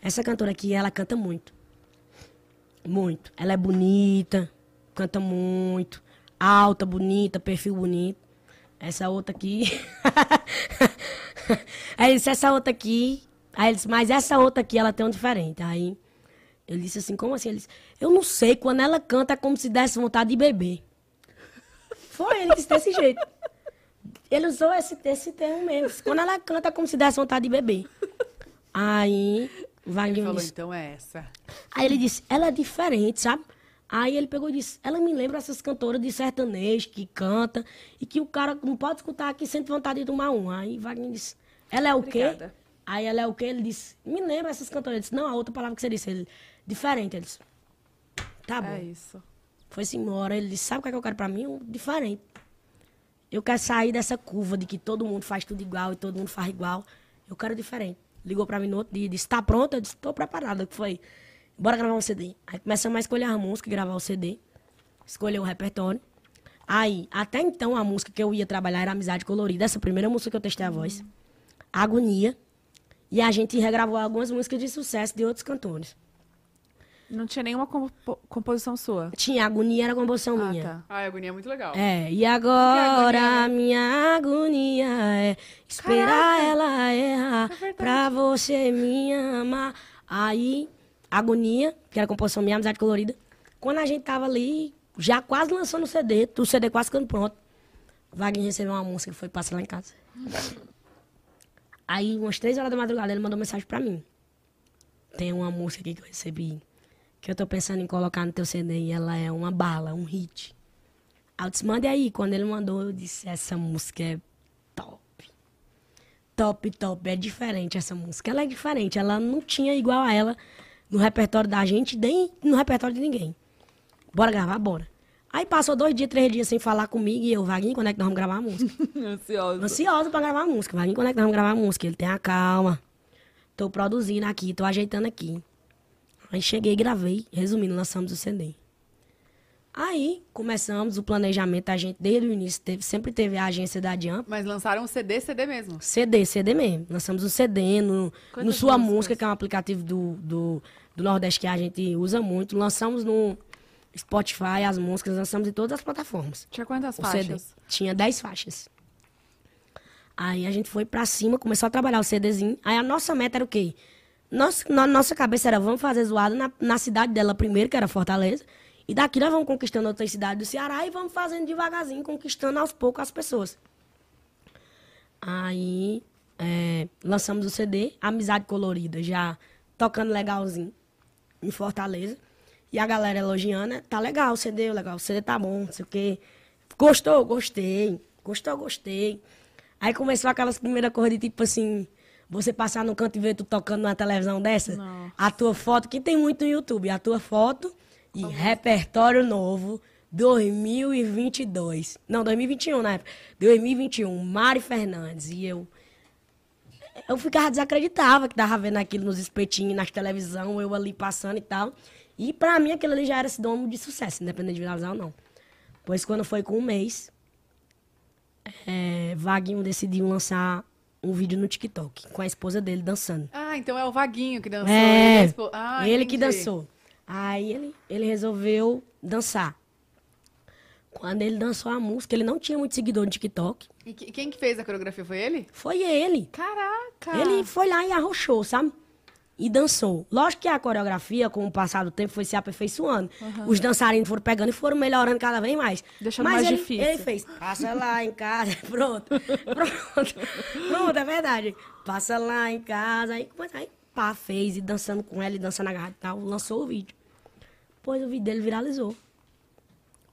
essa cantora aqui, ela canta muito. Muito. Ela é bonita, canta muito, alta, bonita, perfil bonito. Essa outra aqui. aí ele disse, essa outra aqui. Aí ele disse, mas essa outra aqui, ela tem um diferente. Aí ele disse assim, como assim? Ele disse, eu não sei, quando ela canta é como se desse vontade de beber. Foi, ele disse desse jeito. Ele usou esse, esse termo mesmo. Quando ela canta é como se desse vontade de beber. Aí, Ele Wagner falou, disse, então é essa. Aí ele disse, ela é diferente, sabe? Aí ele pegou e disse, ela me lembra essas cantoras de sertanejo que canta e que o cara não pode escutar aqui sente vontade de tomar um. Aí Wagner disse, ela é o quê? Obrigada. Aí ela é o quê? Ele disse, me lembra essas cantoras. Ele disse, não, a outra palavra que você disse. Ele, diferente. Ele disse, tá bom. É isso. Foi-se embora. Ele disse, sabe o que, é que eu quero pra mim? Um diferente. Eu quero sair dessa curva de que todo mundo faz tudo igual e todo mundo faz igual. Eu quero diferente. Ligou pra mim no outro dia e disse, tá pronta? Eu disse, tô preparada. que foi? Bora gravar um CD. Aí começamos a escolher a música, gravar o CD. Escolher o repertório. Aí, até então, a música que eu ia trabalhar era Amizade Colorida. Essa primeira música que eu testei a voz. Agonia. E a gente regravou algumas músicas de sucesso de outros cantores. Não tinha nenhuma compo- composição sua. Tinha Agonia, era composição Ah, minha. tá. Ah, a agonia é muito legal. É, e agora agonia, a minha agonia é esperar ela errar pra você me amar. Aí, agonia, que era a composição minha, amizade colorida. Quando a gente tava ali, já quase lançando o CD, o CD quase ficando pronto. Wagner recebeu uma música que foi passar lá em casa. Aí, umas três horas da madrugada, ele mandou mensagem pra mim. Tem uma música aqui que eu recebi, que eu tô pensando em colocar no teu CD, e ela é uma bala, um hit. Aí eu disse, mande aí. Quando ele mandou, eu disse, essa música é top. Top, top. É diferente essa música. Ela é diferente. Ela não tinha igual a ela no repertório da gente, nem no repertório de ninguém. Bora gravar? Bora. Aí passou dois dias, três dias sem falar comigo e eu, Vaguinho, quando é que nós vamos gravar a música? Ansiosa. Ansioso pra gravar a música. Vaguinho, quando é que nós vamos gravar a música? Ele tem a calma. Tô produzindo aqui, tô ajeitando aqui. Aí cheguei e gravei. Resumindo, lançamos o CD. Aí começamos o planejamento. A gente, desde o início, teve- sempre teve a agência da Jump. Mas lançaram um CD, CD mesmo. CD, CD mesmo. Lançamos o CD no, no Sua? Música, que é um aplicativo do, do, do Nordeste que a gente usa muito. Lançamos no Spotify as músicas, lançamos em todas as plataformas. Tinha quantas O CD. faixas? Tinha 10 faixas. Aí a gente foi pra cima, começou a trabalhar o CDzinho. Aí a nossa meta era o quê? Nossa, na nossa cabeça era, vamos fazer zoada na, na cidade dela primeiro, que era Fortaleza. E daqui nós vamos conquistando outras cidades do Ceará e vamos fazendo devagarzinho, conquistando aos poucos as pessoas. Aí é, lançamos o CD, Amizade Colorida, já tocando legalzinho em Fortaleza. E a galera elogiando, né? tá legal o CD, legal, o CD tá bom, não sei o quê. Gostou? Gostei. Gostou, gostei. Aí começou aquelas primeiras coisas de tipo assim, você passar no canto e ver tu tocando numa televisão dessa, Nossa. a tua foto, que tem muito no YouTube, a tua foto e repertório novo 2022. Não, 2021 na época. 2021, Mari Fernandes e eu eu ficava desacreditava que tava vendo aquilo nos espetinhos, nas televisão, eu ali passando e tal. E pra mim aquilo ali já era sinônimo de sucesso, independente de viralizar ou não. Pois quando foi com um mês, é, Vaguinho decidiu lançar um vídeo no TikTok com a esposa dele dançando. Ah, então é o Vaguinho que dançou. É, ele, ah, ele que dançou. Aí ele, ele resolveu dançar. Quando ele dançou a música, ele não tinha muito seguidor no TikTok. E que- quem que fez a coreografia foi ele? Foi ele. Caraca! Ele foi lá e arrochou, sabe? E dançou. Lógico que a coreografia, com o passar do tempo, foi se aperfeiçoando. Os dançarinos foram pegando e foram melhorando cada vez mais. Deixando Mas mais ele, difícil. Ele fez, passa lá em casa, pronto. Pronto. Pronto, é verdade. Passa lá em casa. Aí, aí pá, fez. E dançando com ela, e dançando agarrado e tal. Lançou o vídeo. Pois o vídeo dele viralizou.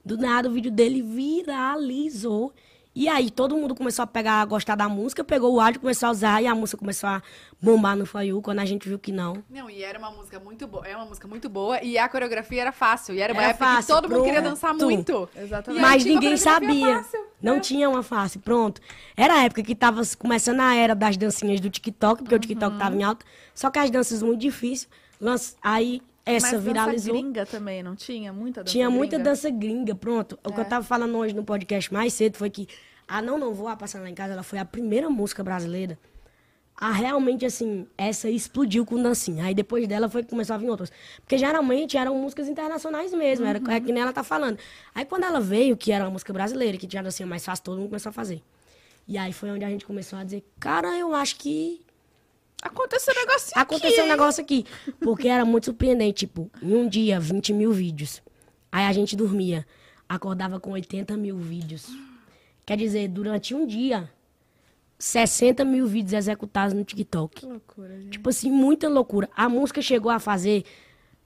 Do nada, o vídeo dele viralizou. E aí, todo mundo começou a pegar, a gostar da música, pegou o áudio, começou a usar, e a música começou a bombar no Faiu, quando a gente viu que não. Não, e era uma música muito boa. É uma música muito boa e a coreografia era fácil. E era uma Era época que fácil, todo mundo queria pronto. dançar muito. Exatamente. Mas tinha uma ninguém sabia. fácil. Não É. tinha uma face, pronto. Era a época que tava começando a era das dancinhas do TikTok, porque o TikTok tava em alta. Só que as danças muito difíceis. Aí essa Mas viralizou. dança gringa também, não tinha? Muita dança Tinha muita gringa? dança gringa, pronto. O que eu tava falando hoje no podcast mais cedo foi que a Não Não Vou, a Passando Lá em Casa, ela foi a primeira música brasileira a realmente, assim, essa explodiu com dancinha. Aí depois dela foi que começou a vir outras. Porque geralmente eram músicas internacionais mesmo, era, é que nem ela tá falando. Aí quando ela veio, que era uma música brasileira, que tinha dancinha mais fácil, todo mundo começou a fazer. E aí foi onde a gente começou a dizer, cara, eu acho que Aconteceu um negócio aqui, Aconteceu um negócio aqui. Porque era muito surpreendente. Tipo, em um dia, 20 mil vídeos. Aí a gente dormia. Acordava com 80 mil vídeos. Quer dizer, durante um dia, 60 mil vídeos executados no TikTok. Que loucura, gente. Tipo assim, muita loucura. A música chegou a fazer,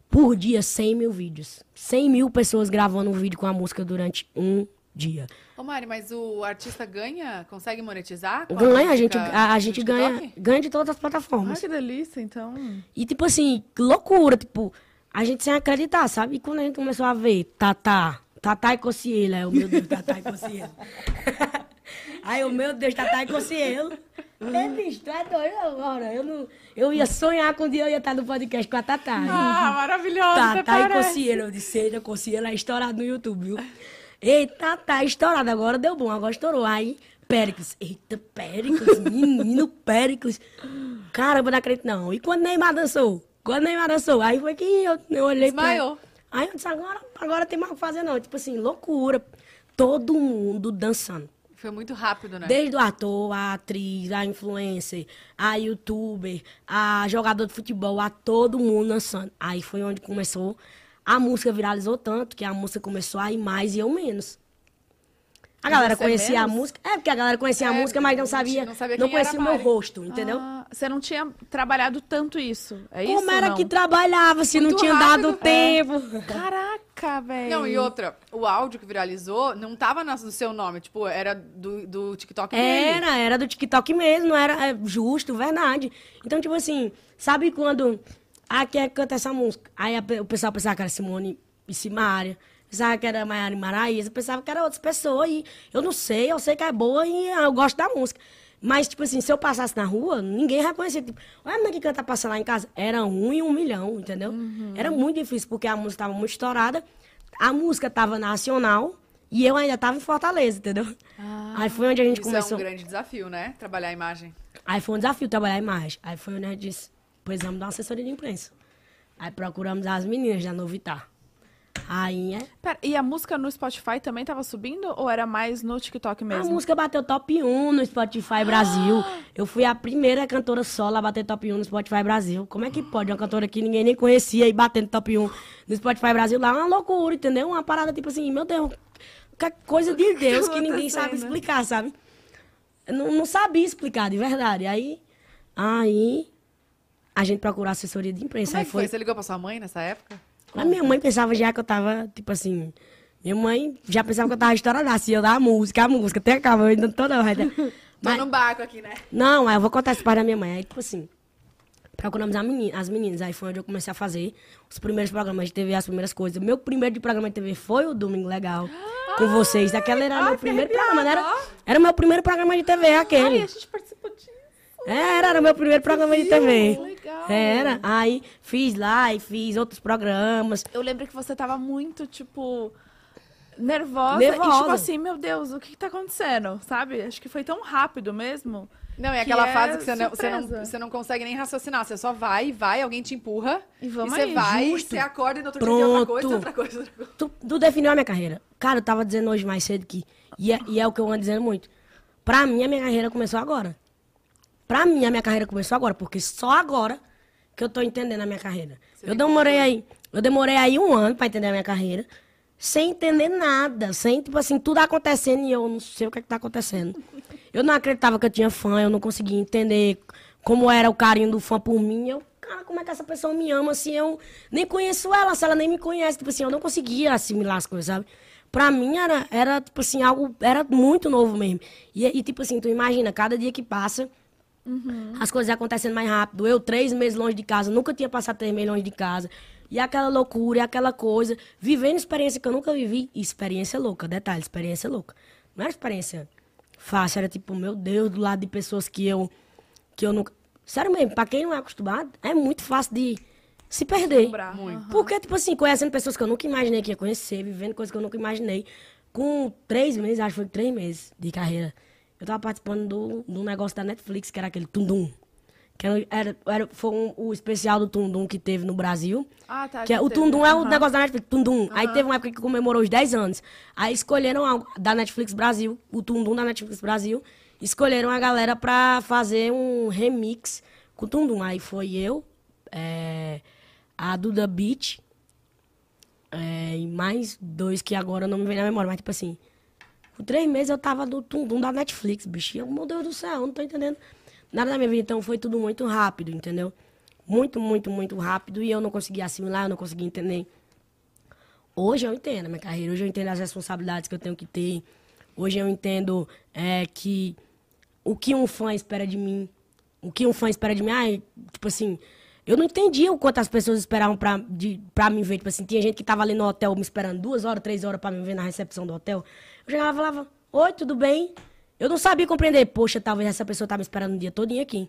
por dia, 100 mil vídeos. 100 mil pessoas gravando um vídeo com a música durante um dia. Ô, Mari, mas o artista ganha? Consegue monetizar? Ganha, a gente, a, a gente TikTok? ganha, ganha de todas as plataformas. Ai, que delícia, então. E, tipo assim, que loucura, tipo, a gente sem acreditar, sabe? E quando a gente começou a ver Tatá, Tatá e Cocielo, aí, o meu Deus, Tatá e Cocielo. aí, o meu Deus, Tatá e Cocielo. É, bicho, tu é doido agora. Eu, não, eu ia sonhar com um dia eu ia estar no podcast com a Tatá. Ah, maravilhosa, Tatá e. Cocielo. Eu disse, eita, Cocielo é estourado no YouTube, viu? Eita, tá estourado. Agora deu bom, agora estourou. Aí, Péricles. Eita, Péricles, menino Péricles. Caramba, não acredito não. E quando Neymar dançou? Quando Neymar dançou? Aí foi que eu, eu olhei pra Desmaiou. Aí eu disse, agora, agora tem mais o que fazer não. Tipo assim, loucura. Todo mundo dançando. Foi muito rápido, né? Desde o ator, a atriz, a influencer, a youtuber, a jogador de futebol, a todo mundo dançando. Aí foi onde começou. A música viralizou tanto que a música começou a ir mais e eu menos. A galera você conhecia a menos? música. É, porque a galera conhecia a É, música, mas não não sabia. Não, não sabia quem conhecia era o meu Mari. rosto, entendeu? Ah, você não tinha trabalhado tanto isso, é isso? Como era não? que trabalhava se não Muito tinha rápido, dado é. tempo? Caraca, velho. Não, e outra, o áudio que viralizou não tava no seu nome, tipo, era do, do TikTok dele. Era, era do TikTok mesmo, era é, justo, verdade. Então, tipo assim, sabe quando. Ah, quem é que canta essa música? Aí a o pessoal pensava que era Simone e Simária, pensava que era Maiara Maraísa, pensava que era outras pessoas. E eu não sei, eu sei que é boa e eu gosto da música. Mas, tipo assim, se eu passasse na rua, ninguém reconhecia. Tipo, olha a menina que canta passando lá em casa. Era um em um milhão, entendeu? Era muito difícil, porque a música estava muito estourada. A música estava nacional e eu ainda estava em Fortaleza, entendeu? Aí foi onde a gente Isso começou. é um grande desafio, né? Trabalhar a imagem. Aí foi um desafio trabalhar a imagem. Aí foi onde a gente disse, precisamos dar uma assessoria de imprensa. Aí procuramos as meninas da Novitar. Aí, é, Pera, e a música no Spotify também tava subindo ou era mais no TikTok a mesmo? música bateu top 1 no Spotify Brasil. Eu fui a primeira cantora solo a bater top 1 no Spotify Brasil. Como é que pode uma cantora que ninguém nem conhecia e batendo top 1 no Spotify Brasil lá? É uma loucura, entendeu? Uma parada tipo assim, meu Deus, que coisa de Deus que ninguém sabe explicar, sabe? Eu não, não sabia explicar, de verdade. Aí, aí a gente procurou assessoria de imprensa. Como é aí que foi? Você ligou pra sua mãe nessa época? A minha mãe pensava já que eu tava, tipo assim, Minha mãe já pensava que eu tava estourada, assim, eu dava música, a música, até acaba, eu ainda tô não, mas- Tô no barco aqui, né? Não, aí eu vou contar essa história da minha mãe. Aí, tipo assim, procuramos a menina- as meninas. Aí foi onde eu comecei a fazer os primeiros programas de TV, as primeiras coisas. Meu primeiro de programa de TV foi o Domingo Legal, com vocês. Aquele era meu primeiro programa, não era? Era o meu primeiro programa de TV, Ai, aquele. a gente participou. Era, era o meu primeiro programa de TV. Legal. Era. Aí fiz lá e fiz outros programas. Eu lembro que você tava muito, tipo, nervosa. Nervosa. E, tipo assim, meu Deus, o que, que tá acontecendo? Sabe? Acho que foi tão rápido mesmo. Não, é Que aquela é fase que você não, você, não, você não consegue nem raciocinar. Você só vai, vai, alguém te empurra. E vamos você aí, vai, justo. você acorda e no outro dia tem outra Pronto. coisa, outra coisa, outra coisa. Tu, tu definiu a minha carreira. Cara, eu tava dizendo hoje mais cedo que. E é, e é o que eu ando dizendo muito. Pra mim, a minha carreira começou agora. Pra mim, a minha carreira começou agora, porque só agora que eu tô entendendo a minha carreira. eu demorei aí. Eu demorei aí um ano pra entender a minha carreira. Sem entender nada. Sem, tipo assim, tudo acontecendo e eu não sei o que, é que tá acontecendo. Eu não acreditava que eu tinha fã, eu não conseguia entender como era o carinho do fã por mim. Eu, cara, como é que essa pessoa me ama assim? Eu nem conheço ela, se ela nem me conhece. Tipo assim, eu não conseguia assimilar as coisas, sabe? Pra mim era, era tipo assim, algo. Era muito novo mesmo. E, e tipo assim, tu imagina, cada dia que passa. As coisas acontecendo mais rápido. Eu, três meses longe de casa, nunca tinha passado três meses longe de casa. E aquela loucura, e aquela coisa. Vivendo experiência que eu nunca vivi. Experiência louca, detalhe, experiência louca. Não era experiência fácil, era tipo, meu Deus, do lado de pessoas que eu. Que eu nunca. Sério mesmo, pra quem não é acostumado, é muito fácil de se perder. Muito. Porque, tipo assim, conhecendo pessoas que eu nunca imaginei que ia conhecer, vivendo coisas que eu nunca imaginei. Com três meses, acho que foi três meses de carreira, eu tava participando do, do negócio da Netflix, que era aquele Tundum. Que era, era, foi um- o especial do Tundum que teve no Brasil. Ah, tá. Que é, o. Tundum é o Aham. negócio da Netflix, Tundum. Aí teve uma época que comemorou os 10 anos. Aí escolheram algo da Netflix Brasil, o Tundum da Netflix Brasil. Escolheram a galera pra fazer um remix com o Tundum. Aí foi eu, é, a Duda Beat, é, e mais dois que agora não me vem na memória. Mas tipo assim, por três meses eu tava do Tundum da Netflix, bicho. Eu, meu Deus do céu, eu não tô entendendo nada da minha vida. Então foi tudo muito rápido, entendeu? Muito, muito, muito rápido. E eu não conseguia assimilar, eu não conseguia entender. Hoje eu entendo a minha carreira, hoje eu entendo as responsabilidades que eu tenho que ter. Hoje eu entendo é, que o que um fã espera de mim. O que um fã espera de mim. Ai, tipo assim, eu não entendia o quanto as pessoas esperavam pra, de, pra me ver. Tipo assim, tinha gente que tava ali no hotel me esperando duas horas, três horas pra me ver na recepção do hotel. Eu chegava e falava, oi, tudo bem? Eu não sabia compreender. Poxa, talvez essa pessoa tava me esperando o dia todinho aqui.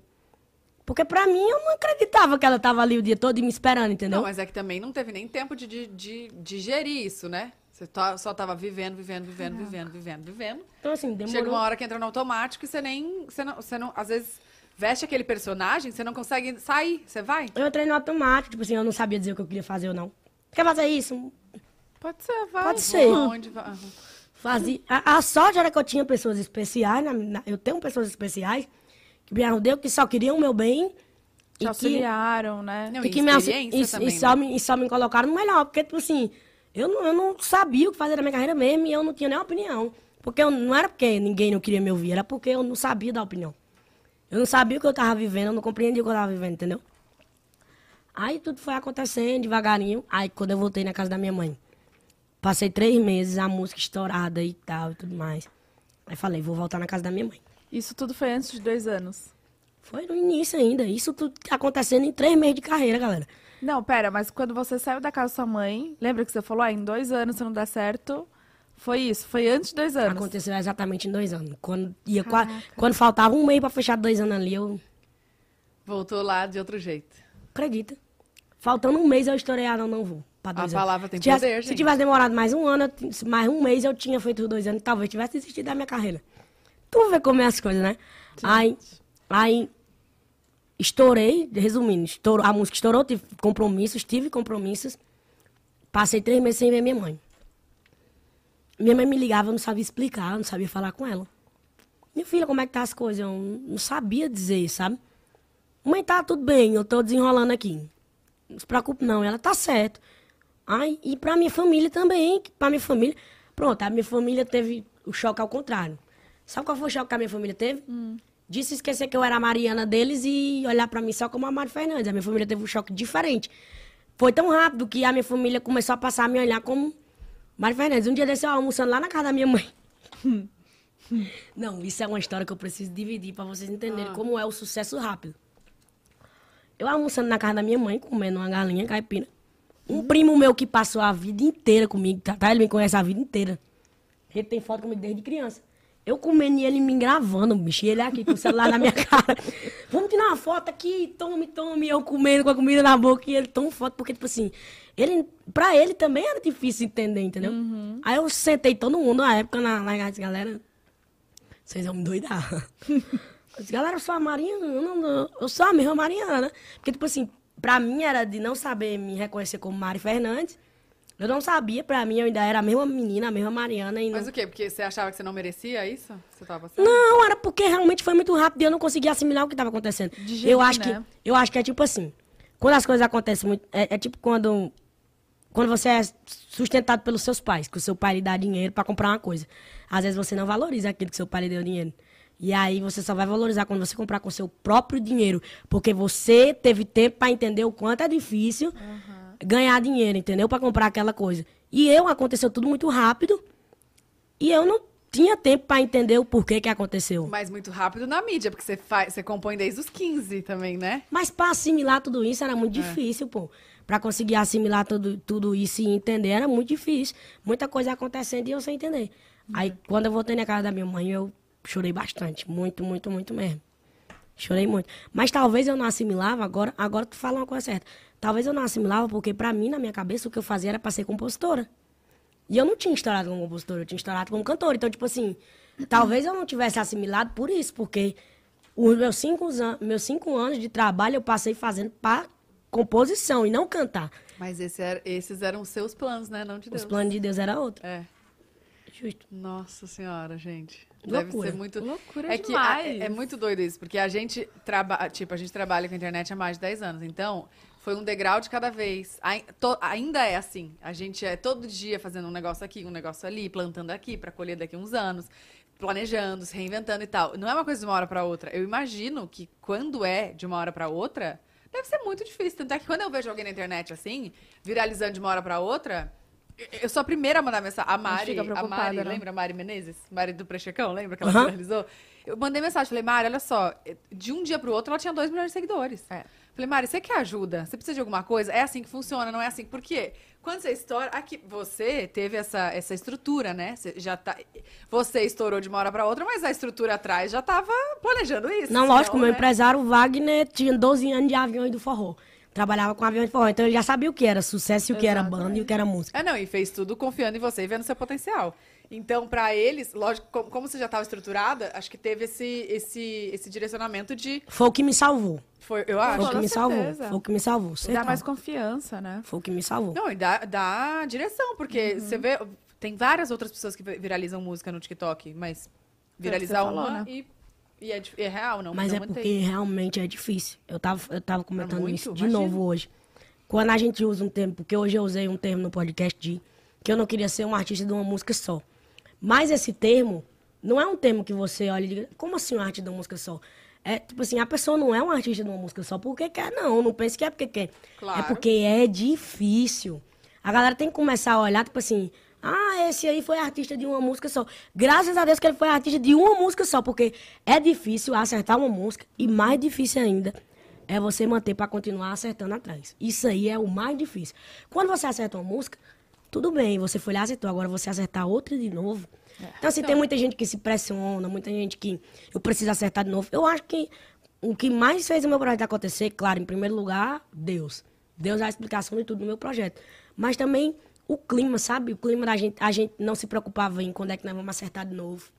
Porque pra mim, eu não acreditava que ela tava ali o dia todo me esperando, entendeu? Não, mas é que também não teve nem tempo de, de, de digerir isso, né? Você tá- só tava vivendo, vivendo, vivendo, vivendo, vivendo, vivendo. Então, assim, demorou. Chega uma hora que entra no automático e você nem. Você não, você não, às vezes, veste aquele personagem, você não consegue sair. Você vai? Eu entrei no automático, tipo assim, eu não sabia dizer o que eu queria fazer ou não. Quer fazer isso? Pode ser, vai. Pode ser. Onde vai? Fazia. A, a sorte era que eu tinha pessoas especiais, na- na- eu tenho pessoas especiais que me ajudam, que só queriam o meu bem. Te e que, auxiliaram, né? Não, e que me e, também, e só né? me, e só me colocaram no melhor. Porque, tipo assim, eu não, eu não sabia o que fazer na minha carreira mesmo e eu não tinha nem opinião. Porque eu, não era porque ninguém não queria me ouvir, era porque eu não sabia dar opinião. Eu não sabia o que eu tava vivendo, eu não compreendia o que eu tava vivendo, entendeu? Aí tudo foi acontecendo devagarinho. Aí quando eu voltei na casa da minha mãe, passei três meses, a música estourada e tal e tudo mais. Aí falei, vou voltar na casa da minha mãe. Isso tudo foi antes de dois anos. Foi no início ainda. Isso tudo acontecendo em três meses de carreira, galera. Não, pera, mas quando você saiu da casa da sua mãe, lembra que você falou, ah, em dois anos se não der certo, foi isso, foi antes de dois anos. Aconteceu exatamente em dois anos. Quando, ia, qua- quando faltava um mês pra fechar dois anos ali, eu Voltou lá de outro jeito. acredita. Faltando um mês eu estourei, ah, não, não vou. A palavra tem Se tivesse- poder, Se gente. tivesse demorado mais um ano, mais um mês eu tinha feito dois anos, talvez tivesse desistido da minha carreira. Tu vê como é as coisas, né? Aí, aí, estourei, resumindo, estourou, a música estourou, tive compromissos, tive compromissos. Passei três meses sem ver minha mãe. Minha mãe me ligava, eu não sabia explicar, eu não sabia falar com ela. Minha filha, como é que tá as coisas? Eu não sabia dizer, sabe? Mãe, tá tudo bem, eu tô desenrolando aqui. Não se preocupe não, ela tá certo. Ai, e pra minha família também, pra minha família... Pronto, a minha família teve o choque ao contrário. Sabe qual foi o choque que a minha família teve? Disse esquecer que eu era a Mariana deles e olhar pra mim só como a Mari Fernandes. A minha família teve um choque diferente. Foi tão rápido que a minha família começou a passar a me olhar como Mário Fernandes, um dia desse eu almoçando lá na casa da minha mãe. Não, isso é uma história que eu preciso dividir pra vocês entenderem como é o sucesso rápido. Eu almoçando na casa da minha mãe, comendo uma galinha caipira. Um primo meu que passou a vida inteira comigo, tá? tá? Ele me conhece a vida inteira. Ele tem foto comigo desde criança. Eu comendo e ele me gravando, bicho. E ele aqui com o celular na minha cara. Vamos tirar uma foto aqui, tome, tome. Eu comendo com a comida na boca e ele toma foto. Porque, tipo assim, ele, pra ele também era difícil entender, entendeu? Aí eu sentei todo mundo na época na, na galera. Vocês vão me doidar. Disse, galera, eu sou a Mariana, eu, não- eu sou a mesma Mariana, né? Porque, tipo assim, pra mim era de não saber me reconhecer como Mari Fernandes. Eu não sabia, pra mim eu ainda era a mesma menina, a mesma Mariana. E não... Mas o quê? Porque você achava que você não merecia isso? Você tava? Não, era porque realmente foi muito rápido e eu não conseguia assimilar o que estava acontecendo. Digerir, eu acho né? que eu acho que é tipo assim, quando as coisas acontecem muito, é, é tipo quando quando você é sustentado pelos seus pais, que o seu pai lhe dá dinheiro para comprar uma coisa. Às vezes você não valoriza aquilo que seu pai lhe deu dinheiro. E aí você só vai valorizar quando você comprar com seu próprio dinheiro, porque você teve tempo para entender o quanto é difícil ganhar dinheiro, entendeu? Para comprar aquela coisa. E eu aconteceu tudo muito rápido. E eu não tinha tempo para entender o porquê que aconteceu. Mas muito rápido na mídia, porque você, faz, você compõe desde os 15 também, né? Mas para assimilar tudo isso era muito difícil, pô. Para conseguir assimilar tudo, tudo isso e entender era muito difícil. Muita coisa acontecendo e eu sem entender. Aí, quando eu voltei na casa da minha mãe, eu chorei bastante. Muito, muito, muito mesmo. Chorei muito. Mas talvez eu não assimilava, agora, agora tu fala uma coisa certa. Talvez eu não assimilava porque, pra mim, na minha cabeça, o que eu fazia era pra ser compositora. E eu não tinha estourado como compositora, eu tinha estourado como cantora. Então, tipo assim, talvez eu não tivesse assimilado por isso, porque os meus cinco, an- meus cinco anos de trabalho eu passei fazendo pra composição e não cantar. Mas esse era- esses eram os seus planos, né? Não de Deus. Os planos de Deus era outro. É. Justo. Nossa senhora, gente. Deve Loucura. ser muito. Loucura é que a- é, demais. é muito doido isso, porque a gente trabalha, tipo, a gente trabalha com a internet há mais de 10 anos. Então, foi um degrau de cada vez. Ainda é assim. A gente é todo dia fazendo um negócio aqui, um negócio ali, plantando aqui para colher daqui uns anos, planejando, se reinventando e tal. Não é uma coisa de uma hora para outra. Eu imagino que quando é de uma hora para outra, deve ser muito difícil. Tanto é que quando eu vejo alguém na internet assim, viralizando de uma hora para outra, eu sou a primeira a mandar mensagem. A Mari, a Mari, né? lembra a Mari Menezes? Mari do Prechecão, lembra que ela viralizou? Eu mandei mensagem, falei, Mari, olha só, de um dia pro outro ela tinha 2 milhões de seguidores. É. Falei, Mari, você quer ajuda? Você precisa de alguma coisa? É assim que funciona, não é assim. Por quê? Quando você estoura. Aqui, você teve essa, essa estrutura, né? Você já tá. Você estourou de uma hora pra outra, mas a estrutura atrás já tava planejando isso. Não, senão, lógico, meu né? empresário Wagner tinha 12 anos de aviões do forró. Trabalhava com aviões de forró. Então ele já sabia o que era sucesso e o que era banda e o que era música. É, não, e fez tudo confiando em você e vendo seu potencial. Então, pra eles, lógico, como, você já estava estruturada, acho que teve esse, esse, esse direcionamento de. Foi o que me salvou. Foi, eu Foi acho. o que me salvou. Foi o que me salvou. Dá certão. mais confiança, né? Foi o que me salvou. Não, e dá, dá direção, porque Uhum. você vê. Tem várias outras pessoas que vi- viralizam música no TikTok, mas viralizar você falou, uma né? e, e é, é real, não Mas não é mantém. porque realmente é difícil. Eu tava, eu tava comentando muito? isso de Imagino. novo hoje. Quando a gente usa um termo, porque hoje eu usei um termo no podcast de que eu não queria ser um artista de uma música só. Mas esse termo não é um termo que você olha e diga, como assim um artista de uma música só? É tipo assim, a pessoa não é um artista de uma música só porque quer, não. Não pense que é porque quer. Claro. É porque é difícil. A galera tem que começar a olhar, tipo assim, ah, esse aí foi artista de uma música só. Graças a Deus que ele foi artista de uma música só, porque é difícil acertar uma música e mais difícil ainda é você manter pra continuar acertando atrás. Isso aí é o mais difícil. Quando você acerta uma música, tudo bem, você foi lá acertou, agora você acertar outra de novo. Então, assim, tem muita gente que se pressiona, muita gente que eu preciso acertar de novo. Eu acho que o que mais fez o meu projeto acontecer, claro, em primeiro lugar, Deus. Deus é a explicação de tudo no meu projeto. Mas também o clima, sabe? O clima da gente, a gente não se preocupava em quando é que nós vamos acertar de novo.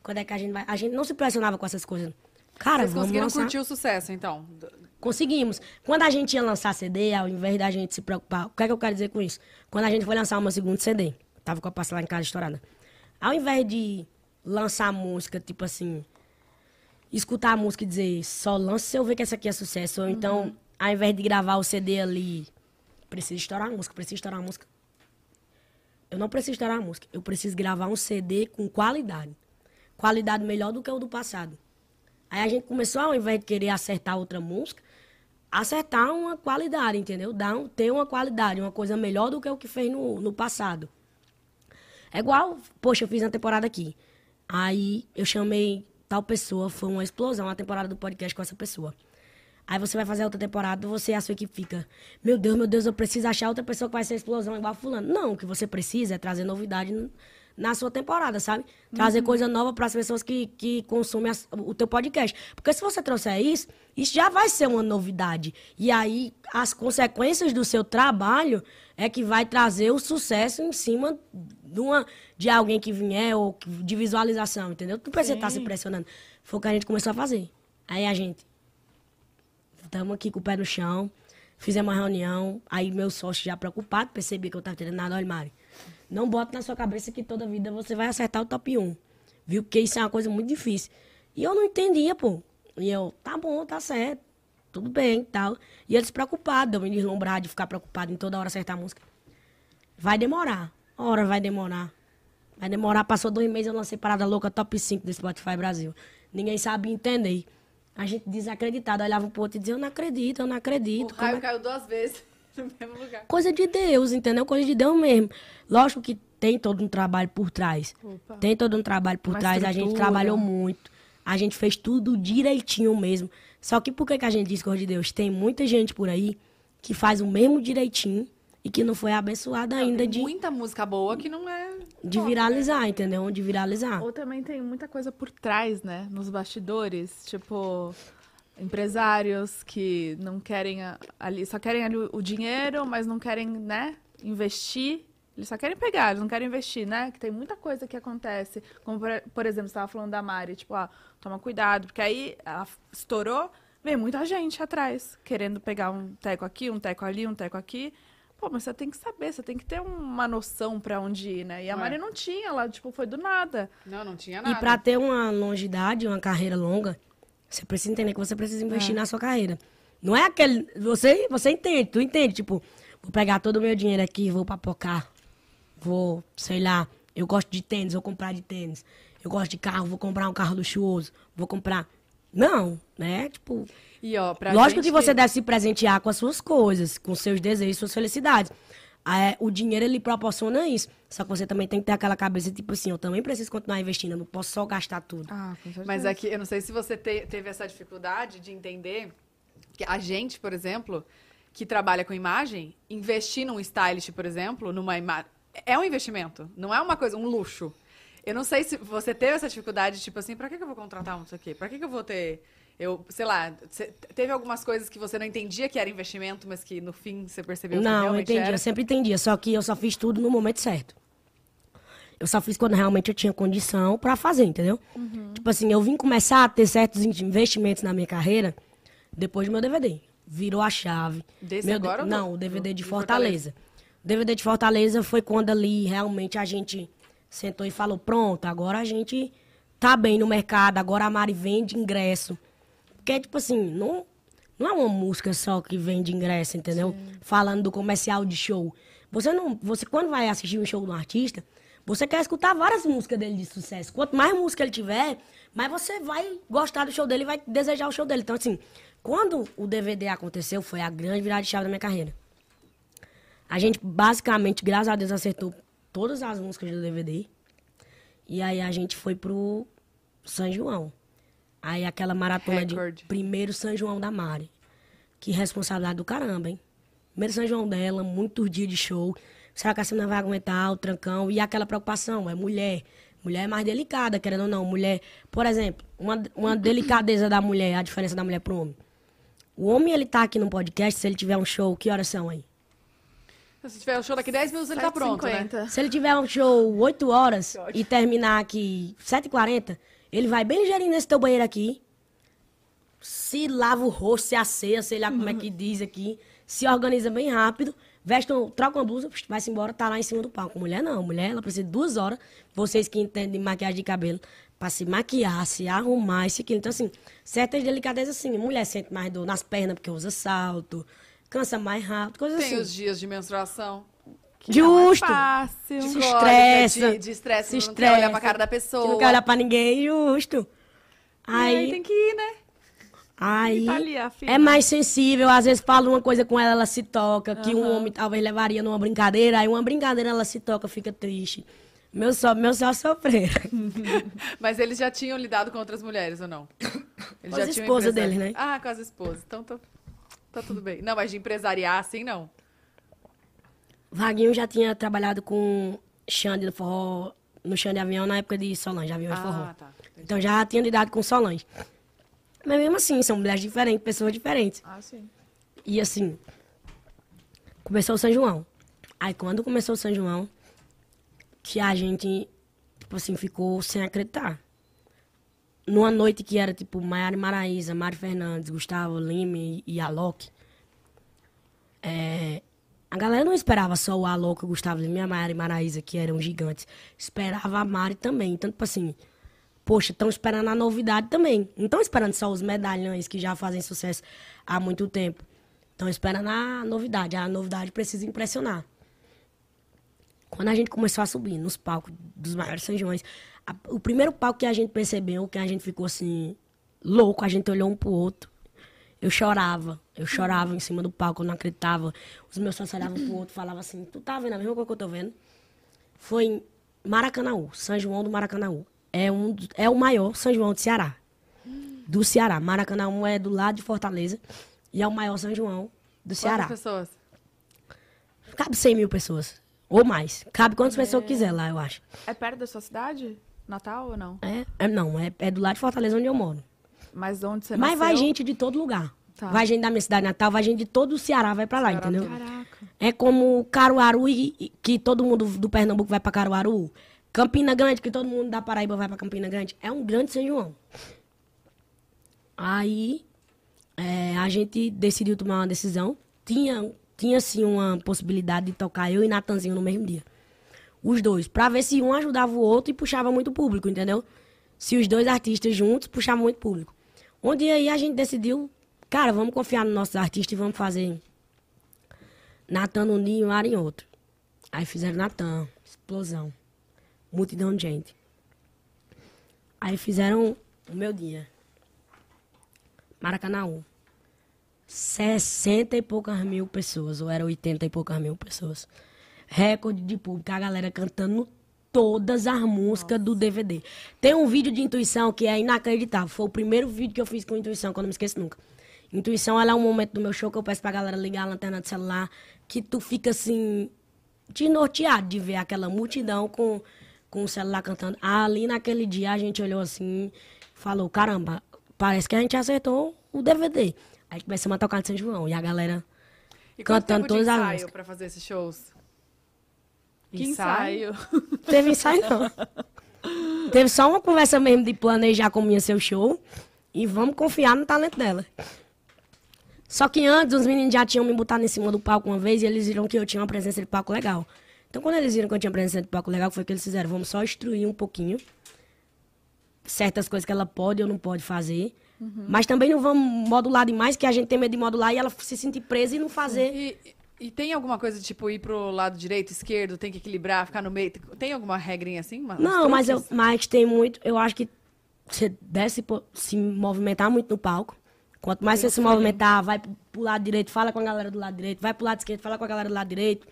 Quando é que a gente vai. A gente não se pressionava com essas coisas. Cara, Vocês vamos conseguiram lançar. curtir o sucesso, então? Conseguimos. Quando a gente ia lançar CD, ao invés da gente se preocupar, o que é que eu quero dizer com isso? Quando a gente foi lançar uma segunda CD, tava com a lá em casa estourada. Ao invés de lançar música, tipo assim, escutar a música e dizer, só lança se eu ver que essa aqui é sucesso. Ou então, ao invés de gravar o CD ali, preciso estourar a música, preciso estourar a música. Eu não preciso estourar a música, eu preciso gravar um CD com qualidade. Qualidade melhor do que o do passado. Aí a gente começou, ao invés de querer acertar outra música, acertar uma qualidade, entendeu? Dar um, ter uma qualidade, uma coisa melhor do que o que fez no, no passado. É igual, poxa, eu fiz uma temporada aqui. Aí eu chamei tal pessoa, foi uma explosão a temporada do podcast com essa pessoa. Aí você vai fazer outra temporada, você e a sua equipe fica, meu Deus, meu Deus, eu preciso achar outra pessoa que vai ser explosão igual fulano. Não, o que você precisa é trazer novidade na sua temporada, sabe? Trazer coisa nova para as pessoas que, que consomem as- o teu podcast. Porque se você trouxer isso, isso já vai ser uma novidade. E aí as consequências do seu trabalho é que vai trazer o sucesso em cima de, uma, de alguém que vier ou de visualização, entendeu? Tu precisa estar se pressionando. Foi o que a gente começou a fazer. Aí a gente, Estamos aqui com o pé no chão. Fizemos uma reunião. Aí meu sócio já preocupado, percebi que eu tava entendendo nada. Olha, Mari, não bota na sua cabeça que toda vida você vai acertar o top 1. Viu? Porque isso é uma coisa muito difícil. E eu não entendia, pô. E eu, tá bom, tá certo. Tudo bem e tal. E eles preocupados, eu me deslumbrar de ficar preocupado em toda hora acertar a música. Vai demorar. Hora vai demorar. Vai demorar. Passou dois meses, eu lancei Parada Louca Top 5 do Spotify Brasil. Ninguém sabia entender. A gente desacreditado, olhava pro outro e dizia, eu não acredito, eu não O acredito. Como raio é caiu duas vezes no mesmo lugar. coisa de Deus, entendeu? Coisa de Deus mesmo. Lógico que tem todo um trabalho por trás. Opa. Tem todo um trabalho por Uma trás. A gente estrutura. trabalhou muito. A gente fez tudo direitinho mesmo. Só que por que, que a gente diz coisa de Deus? Tem muita gente por aí que faz o mesmo direitinho e que não foi abençoada ainda Tem de, muita música boa que não é. de viralizar, entendeu? De viralizar. Ou também tem muita coisa por trás, né? Nos bastidores. Tipo, empresários que não querem a- ali, só querem ali o, o dinheiro, mas não querem, né, investir. Eles só querem pegar, eles não querem investir, né? Que tem muita coisa que acontece. Como, por, por exemplo, você estava falando da Mari, tipo, ah, toma cuidado, porque aí ela estourou, vem muita gente atrás, querendo pegar um teco aqui, um teco ali, um teco aqui. Pô, mas você tem que saber, você tem que ter uma noção pra onde ir, né? E a É. Mari não tinha, ela, tipo, foi do nada. Não, não tinha E nada. pra ter uma longidade, uma carreira longa, você precisa entender que você precisa investir na sua carreira. Não é aquele. Você, você entende, tu entende. Tipo, vou pegar todo o meu dinheiro aqui, vou papocar. Vou, sei lá, eu gosto de tênis, vou comprar de tênis. Eu gosto de carro, vou comprar um carro luxuoso. Vou comprar. Não, né? Tipo, E ó, pra lógico gente que você deve se presentear com as suas coisas, com seus desejos, suas felicidades. Ah, é, o dinheiro, ele proporciona isso. Só que você também tem que ter aquela cabeça, tipo assim, eu também preciso continuar investindo, eu não posso só gastar tudo. Ah. Mas aqui, eu não sei se você te- teve essa dificuldade de entender que a gente, por exemplo, que trabalha com imagem, investir num stylist, por exemplo, numa imagem, é um investimento, não é uma coisa, um luxo. Eu não sei se você teve essa dificuldade, tipo assim, pra que, que eu vou contratar um isso aqui? Pra que, que eu vou ter. Eu, sei lá, teve algumas coisas que você não entendia que era investimento, mas que no fim você percebeu que Não, eu realmente entendi, era? eu sempre entendia, só que eu só fiz tudo no momento certo. Eu só fiz quando realmente eu tinha condição pra fazer, entendeu? Tipo assim, eu vim começar a ter certos investimentos na minha carreira depois do meu DVD. Virou a chave. Desse Meu agora ou do- Não, o DVD de de Fortaleza. O DVD de Fortaleza foi quando ali realmente a gente sentou e falou: pronto, agora a gente tá bem no mercado, agora a Mari vende ingresso. Porque, tipo assim, não, não é uma música só que vende ingresso, entendeu? Falando do comercial de show. Você não. Você, quando vai assistir um show de um artista, você quer escutar várias músicas dele de sucesso. Quanto mais música ele tiver, mais você vai gostar do show dele e vai desejar o show dele. Então, assim, quando o DVD aconteceu, foi a grande virada de chave da minha carreira. A gente, basicamente, graças a Deus, acertou todas as músicas do DVD. E aí a gente foi pro São João. Aí aquela maratona Recorde. de primeiro São João da Mari. Que responsabilidade do caramba, hein? Primeiro São João dela, muitos dias de show. Será que a Cena vai aguentar o trancão? E aquela preocupação, é mulher. Mulher é mais delicada, querendo ou não. Mulher, por exemplo, uma, uma delicadeza da mulher, a diferença da mulher pro homem. O homem, ele tá aqui no podcast, se ele tiver um show, que horas são aí? Se tiver o show daqui 10 minutos, ele tá pronto, né? 7,50. Se ele tiver um show 8 horas e terminar aqui 7h40, ele vai bem ligeirinho nesse teu banheiro aqui. Se lava o rosto, se asseia, sei lá como é que diz aqui. Se organiza bem rápido. Veste, um- troca uma blusa, vai-se embora, tá lá em cima do palco. Mulher não, mulher ela precisa de duas horas. Vocês que entendem de maquiagem de cabelo, pra se maquiar, se arrumar, isso aqui. Então, assim, certas delicadezas, assim. Mulher sente mais dor nas pernas porque usa salto, cansa mais rápido, coisas Tem assim. os dias de menstruação. Que não é Justo. fácil. De Se estressa. De, de estresse, se não quer olhar estressa, pra cara da Que pessoa. não quer olhar pra ninguém, justo. Aí Aí, tem que ir, né? aí Tá ali é mais sensível. Às vezes fala uma coisa com ela, ela se toca, que um homem talvez levaria numa brincadeira. Aí uma brincadeira ela se toca, fica triste. Meu só, meu só sofreram. Mas eles já tinham lidado com outras mulheres, ou não? Eles Com as esposas deles, né? Ah, com as esposas. Então tá, tá tudo bem. Não, mas de empresariar assim, não. Vaguinho já tinha trabalhado com Xande do Forró, no Xande Avião, na época de Solange, Avião e Forró. Ah, tá. Então já tinha lidado com Solange. Mas mesmo assim, são mulheres diferentes, pessoas diferentes. Ah, sim. E assim, começou o São João. Aí quando começou o São João, que a gente, tipo assim, ficou sem acreditar. Numa noite que era tipo Maiara Maraísa, Mário Fernandes, Gustavo Lima e, e Alok. É, a galera não esperava só o Alok, o Gustavo Lima e a e Maraísa, que eram gigantes. Esperava a Mari também. Então, tipo assim, poxa, estão esperando a novidade também. Não estão esperando só os medalhões que já fazem sucesso há muito tempo. Estão esperando a novidade. A novidade precisa impressionar. Quando a gente começou a subir nos palcos dos maiores São a- o primeiro palco que a gente percebeu, que a gente ficou assim, louco, a gente olhou um pro outro. Eu chorava, eu chorava em cima do palco, eu não acreditava. Os meus sócios olhavam pro outro, falavam assim, tu tá vendo a mesma coisa que eu tô vendo? Foi em Maracanaú, São João do Maracanaú. É, um, é o maior São João do Ceará. Do Ceará. Maracanaú é do lado de Fortaleza e é o maior São João do Ceará. Quantas pessoas? Cabe 100 mil pessoas. Ou mais. Cabe quantas pessoas quiser lá, eu acho. É perto da sua cidade? Natal ou não? É, é- não, é, é do lado de Fortaleza onde eu moro. Mas onde você Mas nasceu? vai gente de todo lugar. Tá. Vai gente da minha cidade natal, vai gente de todo o Ceará, vai pra lá, Ceará entendeu? Caraca. É como Caruaru, e, que todo mundo do Pernambuco vai pra Caruaru. Campina Grande, que todo mundo da Paraíba vai pra Campina Grande. É um grande São João. Aí, é, a gente decidiu tomar uma decisão. Tinha, tinha sim uma possibilidade de tocar eu e Natanzinho no mesmo dia. Os dois. Pra ver se um ajudava o outro e puxava muito público, entendeu? Se os dois artistas juntos puxavam muito público. Onde aí a gente decidiu, cara, vamos confiar nos nossos artistas e vamos fazer Natan num dia e Mara em outro. Aí fizeram Natan, explosão. Multidão de gente. Aí fizeram o meu dia. Maracanã. 60 e poucas mil pessoas, ou era 80 e poucas mil pessoas. Recorde de público, a galera cantando todas as músicas do DVD. Tem um vídeo de intuição que é inacreditável. Foi o primeiro vídeo que eu fiz com intuição, que eu não me esqueço nunca. Intuição, ela é um momento do meu show que eu peço pra galera ligar a lanterna do celular, que tu fica assim, desnorteado de ver aquela multidão com, com o celular cantando. Ali naquele dia a gente olhou assim, falou, caramba, parece que a gente acertou o DVD. Aí começamos a tocar de São João. E a galera E cantando todas as músicas. pra fazer esses shows? Que ensaio. Teve ensaio, não. Teve só uma conversa mesmo de planejar como ia ser o show. E vamos confiar no talento dela. Só que antes, os meninos já tinham me botado em cima do palco uma vez e eles viram que eu tinha uma presença de palco legal. Então, quando eles viram que eu tinha presença de palco legal, foi o que eles fizeram. Vamos só instruir um pouquinho. Certas coisas que ela pode ou não pode fazer. Mas também não vamos modular demais, que a gente tem medo de modular e ela se sentir presa e não fazer. E, e tem alguma coisa de tipo ir pro lado direito, esquerdo, tem que equilibrar, ficar no meio? Tem alguma regrinha assim? Não, mas, eu, mas tem muito. Eu acho que você deve se, se movimentar muito no palco. Quanto mais você se movimentar, vai pro pro lado direito, fala com a galera do lado direito, vai pro lado esquerdo, fala com a galera do lado direito,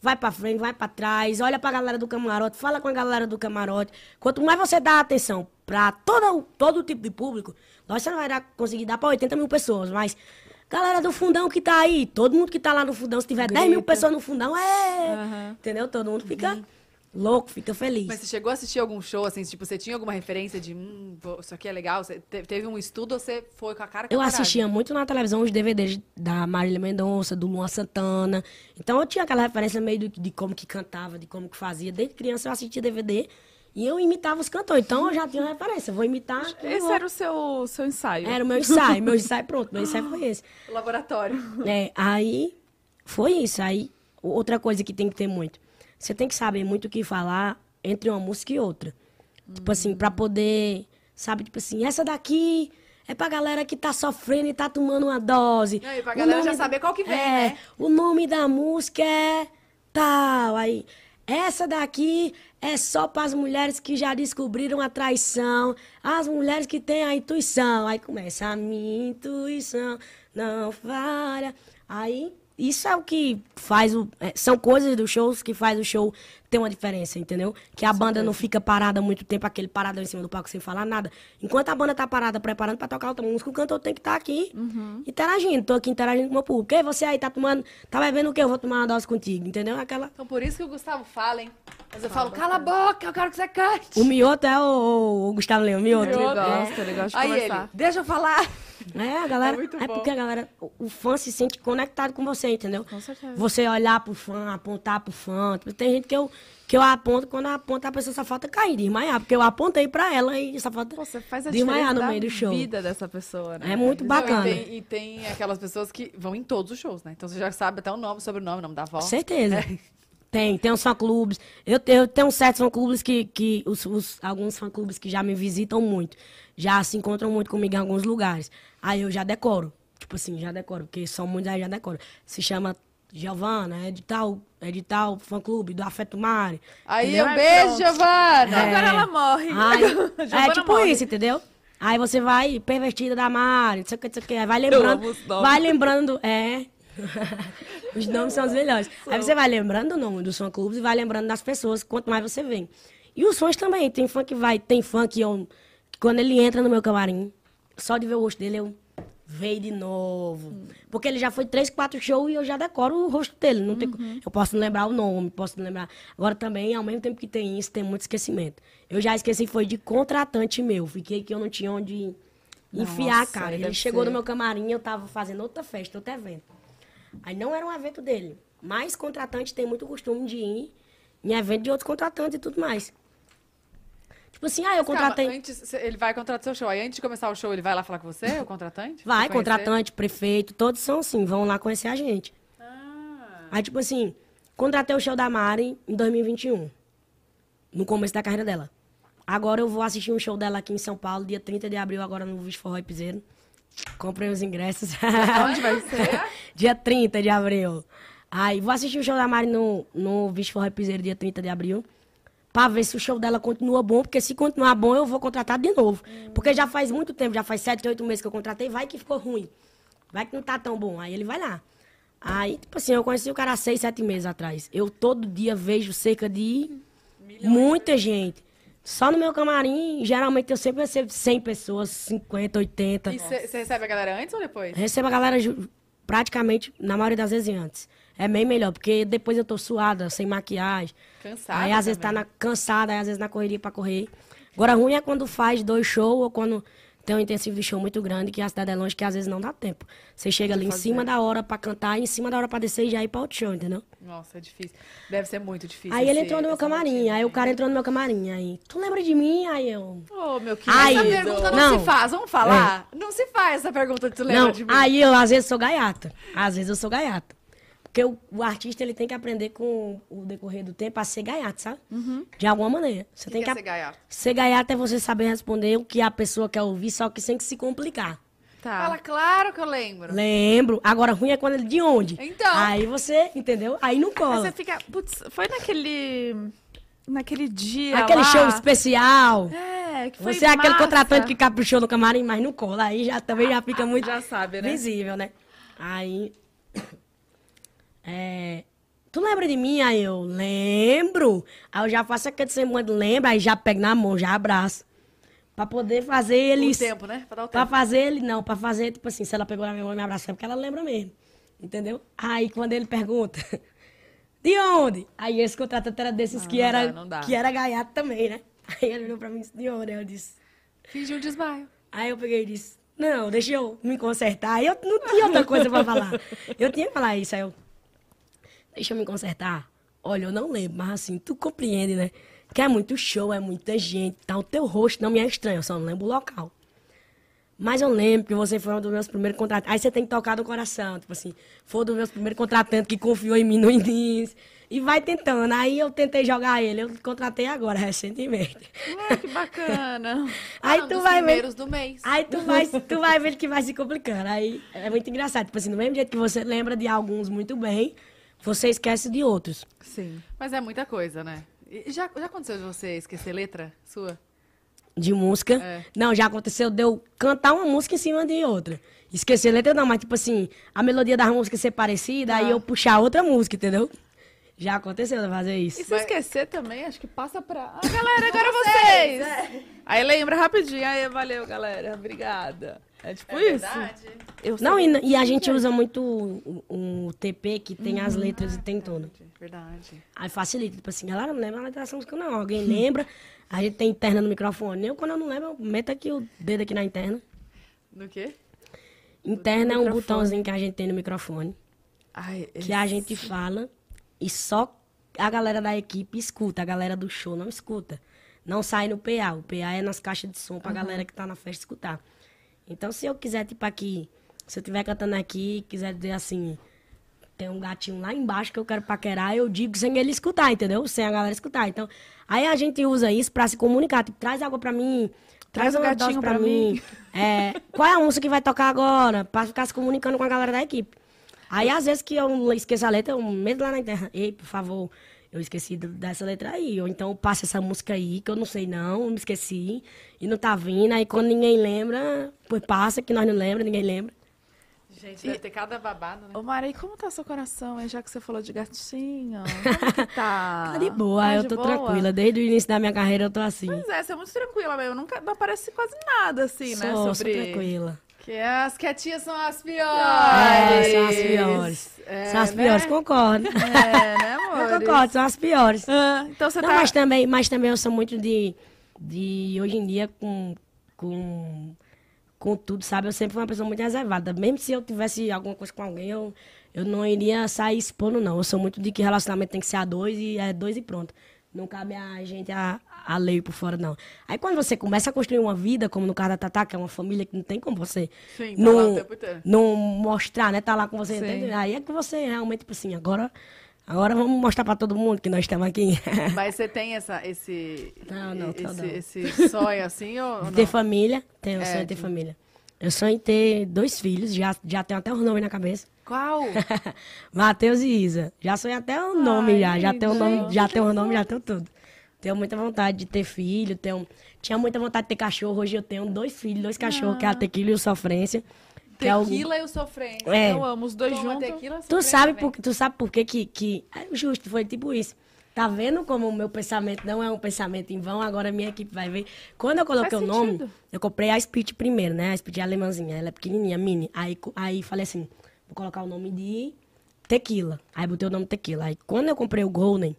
vai pra frente, vai pra trás, olha pra galera do camarote, fala com a galera do camarote. Quanto mais você dá atenção pra todo, todo tipo de público, nós você não vai dar- conseguir dar pra 80 mil pessoas, mas. Galera do fundão que tá aí, todo mundo que tá lá no fundão, se tiver 10 mil pessoas no fundão, é. Entendeu? Todo mundo fica louco, fica feliz. Mas você chegou a assistir algum show, assim, tipo, você tinha alguma referência de, hum, isso aqui é legal? Você te- teve um estudo ou você foi com a cara com Eu assistia muito na televisão os DVDs da Marília Mendonça, do Luan Santana. Então eu tinha aquela referência meio de, de como que cantava, de como que fazia. Desde criança eu assistia DVD e eu imitava os cantores. Então eu já tinha uma referência. Vou imitar. Esse vou. era o seu, seu ensaio. Era o meu ensaio. meu ensaio pronto. Meu ensaio foi esse. Laboratório. É, aí foi isso. Aí outra coisa que tem que ter muito. Você tem que saber muito o que falar entre uma música e outra. Tipo assim, pra poder, sabe, tipo assim, essa daqui é pra galera que tá sofrendo e tá tomando uma dose. Não, e pra O galera já da- saber qual que vem, é, né? O nome da música é tal. Aí, essa daqui é só para as mulheres que já descobriram a traição, as mulheres que têm a intuição. Aí começa a minha intuição. não falha. Aí, isso é o que faz o. é, são coisas dos shows que faz o show ter uma diferença, entendeu? Que a banda não fica parada muito tempo, aquele paradão em cima do palco sem falar nada. Enquanto a banda tá parada, preparando pra tocar outra música, o cantor tem que estar aqui interagindo. Tô aqui interagindo com o meu público. E você aí tá tomando. Tá bebendo o quê? Eu vou tomar uma dose contigo, entendeu? Aquela. Então por isso que o Gustavo fala, hein? Mas eu falo, cala a boca, eu quero que você cante. O mioto é o, o Gustavo Leão, o mioto. Ele gosta, ele gosta de Aí conversar. ele, deixa eu falar. É, a galera. É muito É, bom. porque a galera. O, o fã se sente conectado com você, entendeu? Com certeza. Você olhar pro fã, apontar pro fã. Tem gente que eu, que eu aponto, quando eu aponto, a pessoa só falta cair, desmaiar. Porque eu apontei pra ela e só falta Você faz a desmaiar no meio do show. vida dessa pessoa, né? É muito Não, bacana. E tem, e tem aquelas pessoas que vão em todos os shows, né? Então você já sabe até o nome, sobrenome, o nome da avó. Certeza. É. Tem, tem uns fã-clubes. Eu, eu tenho certos fã-clubes que, que os, os- alguns fã-clubes que já me visitam muito. Já se encontram muito comigo em alguns lugares. Aí eu já decoro. Tipo assim, já decoro, porque são muitos aí já decoro. Se chama Giovana, é de tal, é de tal fã-clube, do Afeto Mari. Aí entendeu? um beijo. Giovana. Agora ela morre. Aí, é tipo morre. isso, entendeu? Aí você vai, pervertida da Mari, não sei o que, não sei o que. Aí vai lembrando. amo os nomes. Vai lembrando, é. os nomes são os melhores. Aí você vai lembrando o nome dos fã clubes e vai lembrando das pessoas, quanto mais você vem. E os fãs também. Tem fã que vai, tem fã que eu. Quando ele entra no meu camarim, só de ver o rosto dele, eu. Veio de novo. Porque ele já foi três, quatro shows e eu já decoro o rosto dele. Não tem, co- Eu posso não lembrar o nome, posso não lembrar. Agora também, ao mesmo tempo que tem isso, tem muito esquecimento. Eu já esqueci, foi de contratante meu. Fiquei que eu não tinha onde enfiar a Nossa, cara. aí Ele chegou ser. no meu camarim, eu tava fazendo outra festa, outro evento. Aí não era um evento dele. Mas contratante tem muito costume de ir em evento de outros contratantes e tudo mais. Tipo assim, ah, eu Calma, contratei. antes, ele vai contratar seu show. Aí antes de começar o show, ele vai lá falar com você, o contratante? Vai, contratante, prefeito, todos são assim, vão lá conhecer a gente. Ah, Aí, tipo assim, contratei o show da Mari em 2021. No começo da carreira dela. Agora eu vou assistir um show dela aqui em São Paulo, dia 30 de abril, agora no Visto Forró e Piseiro. Comprei os ingressos. onde vai ser? dia 30 de abril. Aí, vou assistir o show da Mari no, no Visto Forró e Piseiro, dia 30 de abril. Pra ver se o show dela continua bom, porque se continuar bom, eu vou contratar de novo. Porque já faz muito tempo, já faz 7, 8 meses que eu contratei, vai que ficou ruim. Vai que não tá tão bom. Aí ele vai lá. Aí, tipo assim, eu conheci o cara há 6, 7 meses atrás. Eu todo dia vejo cerca de muita gente. Só no meu camarim, geralmente eu sempre recebo 100 pessoas, 50, 80. E você recebe a galera antes ou depois? Recebo a galera praticamente, na maioria das vezes, antes. É bem melhor, porque depois eu tô suada, sem maquiagem. Cansada Aí às vezes tá na, cansada, aí às vezes na correria pra correr. Agora, ruim é quando faz dois shows ou quando tem um intensivo de show muito grande, que a cidade é longe, que às vezes não dá tempo. Você chega ali em cima da hora pra cantar, em cima da hora pra descer e já ir pra outro show, entendeu? Nossa, é difícil. Deve ser muito difícil. Aí ele entrou no meu camarim, aí o cara entrou no meu camarim, aí, tu lembra de mim? Aí eu... Ô, meu querido. Aí- essa pergunta não, Não. É. se faz. Vamos falar? Não se faz essa pergunta de tu lembra Não, de mim. aí eu às vezes sou gaiata. Às vezes eu sou gaiata. Porque o, o artista ele tem que aprender com o decorrer do tempo a ser gaiato, sabe? De alguma maneira. Você O tem que que é ser gaiato? Ser gaiato é você saber responder o que a pessoa quer ouvir, só que sem que se complicar. Tá. Fala, claro que eu lembro. Lembro. Agora, ruim é quando ele de onde? Então. Aí você, entendeu? Aí não Aí cola. você fica, putz, foi naquele naquele dia Aquele lá. show especial. É, que foi Você é aquele massa. contratante que caprichou no camarim, mas não cola. Aí já também já fica muito Já sabe, né? visível, né? Aí. É, tu lembra de mim? Aí eu lembro. Aí eu já faço aquele semblante, lembra? Aí já pego na mão, já abraço. Pra poder fazer O eles. tempo, né? Pra dar o Pra tempo. fazer ele, não, pra fazer, tipo assim, se ela pegou na minha mão e me abraçou, é porque ela lembra mesmo. Entendeu? Aí quando ele pergunta, de onde? Aí esse contratante era desses que, não era, dá, dá. que era gaiato também, né? Aí ele olhou pra mim e disse, de onde? Aí eu disse. Fingiu um desmaio. Aí eu peguei e disse, não, deixa eu me consertar. Aí eu não tinha outra coisa pra falar. Eu tinha que falar isso. Aí eu, deixa eu me consertar. Olha, eu não lembro, mas assim, tu compreende, né? Que é muito show, é muita gente, tá? O teu rosto não me é estranho, eu só não lembro o local. Mas eu lembro que você foi um dos meus primeiros contratantes. Aí você tem que tocar no coração, tipo assim, foi um dos meus primeiros contratantes que confiou em mim no início. E vai tentando. Aí eu tentei jogar ele, eu contratei agora, recentemente. Ah, que bacana. Aí Ah, tu vai ver. do mês. Aí tu vai, tu vai ver que vai se complicando. Aí é muito engraçado. Tipo assim, do mesmo jeito que você lembra de alguns muito bem, você esquece de outros. Sim. Mas é muita coisa, né? E já, já aconteceu de você esquecer letra sua? de música. É. Não, já aconteceu de eu cantar uma música em cima de outra. Esquecer letra não, mas tipo assim, a melodia das músicas ser parecida, aí Ah. eu puxar outra música, entendeu? Já aconteceu de fazer isso. E se esquecer também, acho que passa pra. Ah, galera, agora vocês! Aí lembra rapidinho. Aí, valeu, galera. Obrigada. É tipo isso. Eu Não, e, e a gente usa muito o, o TP que tem as letras e tem tudo. Verdade. Aí facilita, tipo assim, galera não lembra a letra dessa música não. Alguém lembra, a gente tem interna no microfone. Eu, quando eu não lembro, eu meto aqui o dedo aqui na interna. No quê? Interna é um microfone. botãozinho que a gente tem no microfone, Ai, que a gente fala e só a galera da equipe escuta, a galera do show não escuta. Não sai no PA, o PA é nas caixas de som pra galera que tá na festa escutar. Então, se eu quiser, tipo, aqui, se eu estiver cantando aqui, quiser dizer assim, tem um gatinho lá embaixo que eu quero paquerar, eu digo sem ele escutar, entendeu? Sem a galera escutar. Então, aí a gente usa isso pra se comunicar. Tipo, traz água pra mim, Traz traz o uma gatinho pra pra, mim. mim. É, qual é a música que vai tocar agora? Pra ficar se comunicando com a galera da equipe. Aí, às vezes que eu esqueço a letra, eu meto lá na internet. Ei, por favor, eu esqueci dessa letra aí. Ou então passa essa música aí, que eu não sei não, me esqueci. E não tá vindo. Aí quando ninguém lembra, pois passa, que nós não lembra, ninguém lembra. Gente, deve ter cada babado, né? Ô, Mari, como tá seu coração, hein? Já que você falou de gatinho. Como que tá? Tá de boa, Tá eu de tô boa? tranquila. Desde o início da minha carreira eu tô assim. Pois é, você é muito tranquila mesmo. Nunca não aparece quase nada, assim, né? sou, Sobre... sou tranquila. Que as quietinhas são as piores. É, são as piores. É, são as né? piores, concordo. É, né, amor? Eu concordo, são as piores. Ah, então você Não, tá... mas também, mas também eu sou muito de, de hoje em dia com, com, com tudo, sabe? Eu sempre fui uma pessoa muito reservada. Mesmo se eu tivesse alguma coisa com alguém, eu, eu não iria sair expondo, não. Eu sou muito de que relacionamento tem que ser a dois e é dois e pronto. Não cabe a gente a, a lei por fora, não. Aí quando você começa a construir uma vida, como no caso da Tatá, que é uma família que não tem como você Sim, tá não, não mostrar, né? Tá lá com você, Sim. entende? Aí é que você realmente, tipo assim, agora, agora vamos mostrar pra todo mundo que nós estamos aqui. Mas você tem essa, esse, Não, não, esse, não. esse sonho assim ou, ou ter família, tenho, É, sonho em ter de- família. Eu sonho em ter dois filhos, já, já tenho até os nomes na cabeça. Qual? Matheus e Isa. Já sonho até o nome, já. Já tenho o nome, já tenho o nome, já tenho tudo. Tenho muita vontade de ter filho, tenho... Tinha muita vontade de ter cachorro, hoje eu tenho dois filhos, dois cachorros, que é a Tequila e o Sofrência. Que é o... Tequila e o sofrência. É. Eu amo os dois Toma juntos. tequila, Tu sabe, também. por, tu sabe por que que... que... É justo, foi tipo isso. Tá vendo como o meu pensamento não é um pensamento em vão? Agora a minha equipe vai ver. Quando eu coloquei Faz o nome, sentido. eu comprei a Speed primeiro, né? A Speed é alemãzinha, ela é pequenininha, mini. Aí, aí falei assim, vou colocar o nome de Tequila. Aí botei o nome Tequila. Aí quando eu comprei o Golden,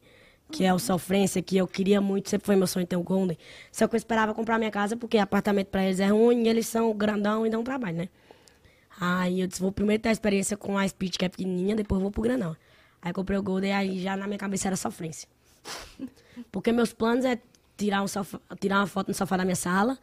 que é o Sofrência, que eu queria muito, sempre foi meu sonho ter o Golden. Só que eu esperava comprar minha casa, porque apartamento pra eles é ruim, e eles são grandão e dão trabalho, né? Aí eu disse, vou primeiro ter a experiência com a Speed, que é pequenininha, depois vou pro grandão. Aí comprei o Golden, aí já na minha cabeça era sofrência. Porque meus planos é tirar, um sofá, tirar uma foto no sofá da minha sala,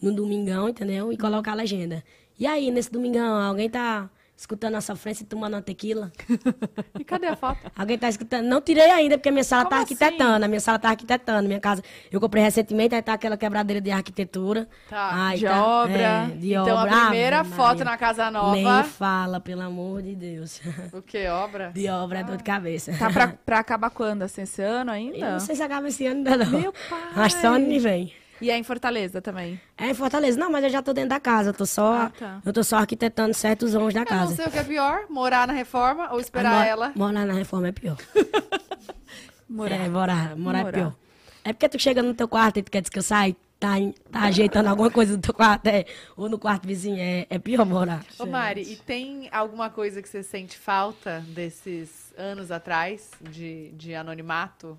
no domingão, entendeu? E colocar a legenda. E aí, nesse domingão, alguém tá escutando a sofrência e tomando uma tequila? E cadê a foto? Alguém tá escutando? Não tirei ainda, porque minha sala Como tá assim? arquitetando. A minha sala tá arquitetando. Minha casa, eu comprei recentemente, aí tá aquela quebradeira de arquitetura. Tá, Aí de obra. é, de Então, a obra. primeira Ave foto Maria. na casa nova- Nem fala, pelo amor de Deus. O que? Obra? De obra é dor de cabeça. Tá pra, pra acabar quando? Assim, esse ano Eu ainda? não sei se acaba esse ano ainda não. Meu pai. Acho que só ano que vem. E é em Fortaleza também? É em Fortaleza. Não, mas eu já tô dentro da casa. Eu tô só, Ah, tá. eu tô só arquitetando certos zonas da Eu não casa. sei o que é pior, morar na reforma ou esperar Mora- ela. Morar na reforma é pior. Morar. É, morar, morar, Morar. é pior. É porque tu chega no teu quarto e tu quer descansar e tá, tá ajeitando alguma coisa no teu quarto, é, ou no quarto vizinho, é, é pior morar. Ô Mari, e tem alguma coisa que você sente falta desses anos atrás de, de anonimato?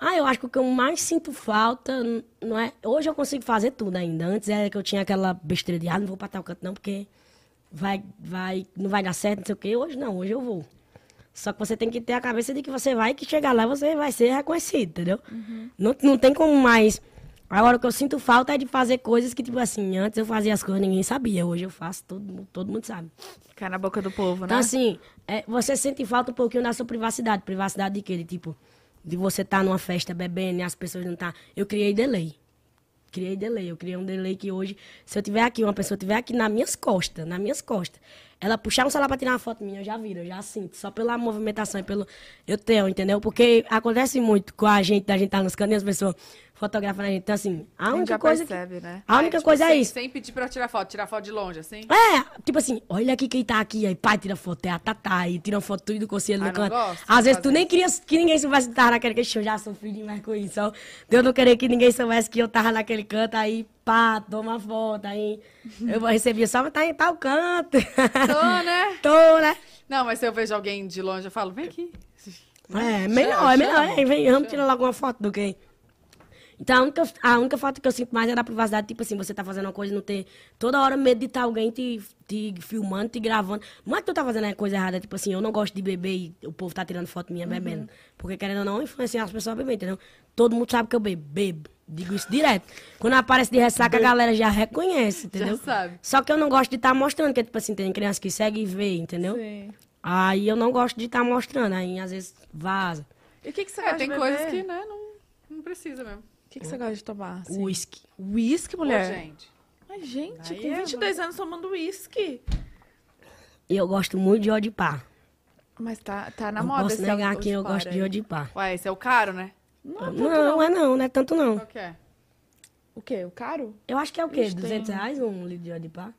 Ah, eu acho que o que eu mais sinto falta, não é... Hoje eu consigo fazer tudo ainda. Antes era que eu tinha aquela besteira de, ah, não vou pra tal canto não, porque vai, vai, não vai dar certo, não sei o quê. Hoje não, hoje eu vou. Só que você tem que ter a cabeça de que você vai, que chegar lá você vai ser reconhecido, entendeu? Não, não tem como mais... Agora, o que eu sinto falta é de fazer coisas que, tipo assim, antes eu fazia as coisas ninguém sabia. Hoje eu faço, todo, todo mundo sabe. Cai na boca do povo, né? Então, assim, é, você sente falta um pouquinho da sua privacidade. Privacidade de quê? De tipo, de você estar numa festa bebendo e as pessoas não tá. Eu criei delay. Criei delay. Eu criei um delay que hoje, se eu tiver aqui, uma pessoa tiver aqui nas minhas costas, nas minhas costas, ela puxar um celular pra tirar uma foto minha, eu já viro, eu já sinto. Só pela movimentação e pelo. Eu tenho, entendeu? Porque acontece muito com a gente, da gente estar nos cantos e as pessoas fotografando a gente. Então, assim, a única já coisa. que- percebe, né? A única tipo, coisa é sem, isso. Sem pedir pra tirar foto, tirar foto de longe, assim. É, tipo assim, olha aqui quem tá aqui, aí pai tira foto, é a Tatá, e tira foto tudo com você no Ah, não canto. gosto Às vezes tu nem queria que ninguém soubesse que tava naquele canto, eu já sofri demais com isso, ó. Deus não queria que ninguém soubesse que eu tava naquele canto, aí pá, toma foto, aí eu recebia só, mas tá em tal canto. Tô, né? Tô, né? Não, mas se eu vejo alguém de longe, eu falo, vem aqui. É, melhor, é melhor. É, vem, vamos tirar logo uma foto do que. Então, a única, a única foto que eu sinto mais é da privacidade, tipo assim, você tá fazendo uma coisa e não ter toda hora medo de estar alguém te, te filmando, te gravando. Não é que tu tá fazendo a coisa errada, tipo assim, eu não gosto de beber e o povo tá tirando foto minha bebendo. Porque querendo ou não, influenciar as pessoas a beber, entendeu? Todo mundo sabe que eu bebo, bebo. Digo isso direto. Quando aparece de ressaca, a galera já reconhece, entendeu? sabe. Só que eu não gosto de estar mostrando, que tipo assim, tem criança que segue e vê, entendeu? Sim. Aí eu não gosto de estar mostrando, aí às vezes vaza. E o que, que você É, gosta tem coisas que, né, não, não precisa mesmo. O que, que você gosta de tomar? assim? Whisky. Whisky, Pô, mulher? gente. Ai, gente, Aí com é 22 anos tomando whisky. E eu gosto muito de odipá. Mas tá, tá na Não moda posso esse negar que eu de gosto de aí. odipá. Ué, esse é o caro, né? Não, não é não, não é tanto não. Qual que é? O quê? O caro? Eu acho que é o quê? Ixi, 200 tem- reais um litro de odipá?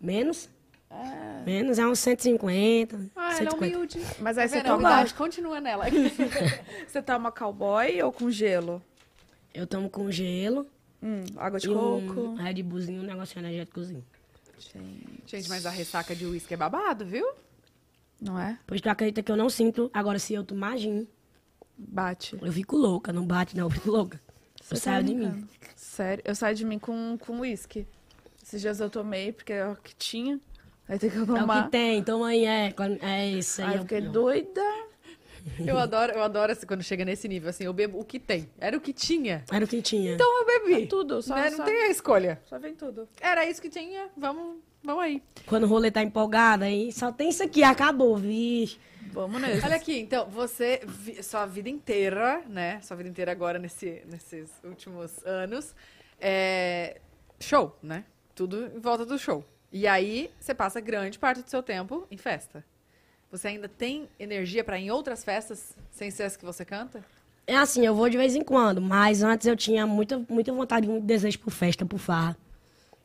Menos? É. Menos, é uns 150, Ah, ela é 150. humilde. Mas aí Tá você toma, continua nela. você toma cowboy ou com gelo? Eu tomo com gelo Hum, água de coco. um Red Bullzinho, um negócio energéticozinho. Gente, Gente, mas a ressaca de uísque é babado, viu? não é? Pois tu acredita que eu não sinto. Agora, se eu tomar gin, Bate. eu fico louca. Não bate, não, eu fico louca. Eu Você saio tá de mim. Sério, eu saio de mim com, com whisky. Esses dias eu tomei, porque é o que tinha. Aí tem que eu É o tomar. que tem, toma aí, é. É isso aí. Aí é eu fiquei doida. Eu adoro, eu adoro assim, quando chega nesse nível, assim, eu bebo o que tem. Era o que tinha. Era o que tinha. Então eu bebi. Tudo, só, Né? só, Não tem a escolha. só vem tudo. Era isso que tinha, vamos, vamos aí. Quando o rolê tá empolgado, aí só tem isso aqui, acabou, vixe. Vamos nesse. Olha aqui, então, você, vi- sua vida inteira, né? Sua vida inteira agora nesse, nesses últimos anos, é show, né? Tudo em volta do show. E aí, você passa grande parte do seu tempo em festa. Você ainda tem energia ir em outras festas sem ser as que você canta? É assim, eu vou de vez em quando, mas antes eu tinha muita, muita vontade, muito desejo por festa, por farra.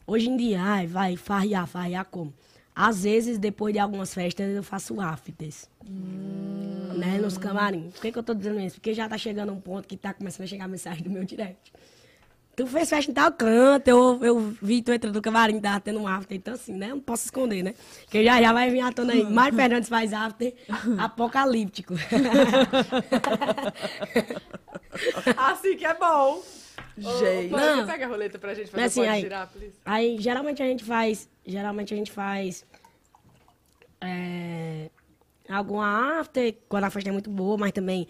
Hoje em dia, ai, vai, farrear, farrear como? Às vezes, depois de algumas festas, eu faço afters. Né, nos camarins. Por que, que eu tô dizendo isso? Porque já tá chegando um ponto que tá começando a chegar mensagem do meu direct. Tu fez festa em tal canto, eu, eu vi tu entrando no camarim, tava tendo um after, então assim, né? Não posso esconder, né? Porque já, já vai vir à tona aí. Mário Fernandes faz after apocalíptico. Assim que é bom! Gente. Ô, Não. Você pega a roleta pra gente fazer assim, pode aí- girar, please? Aí, geralmente a gente faz. Geralmente a gente faz. É, alguma after, quando a festa é muito boa, mas também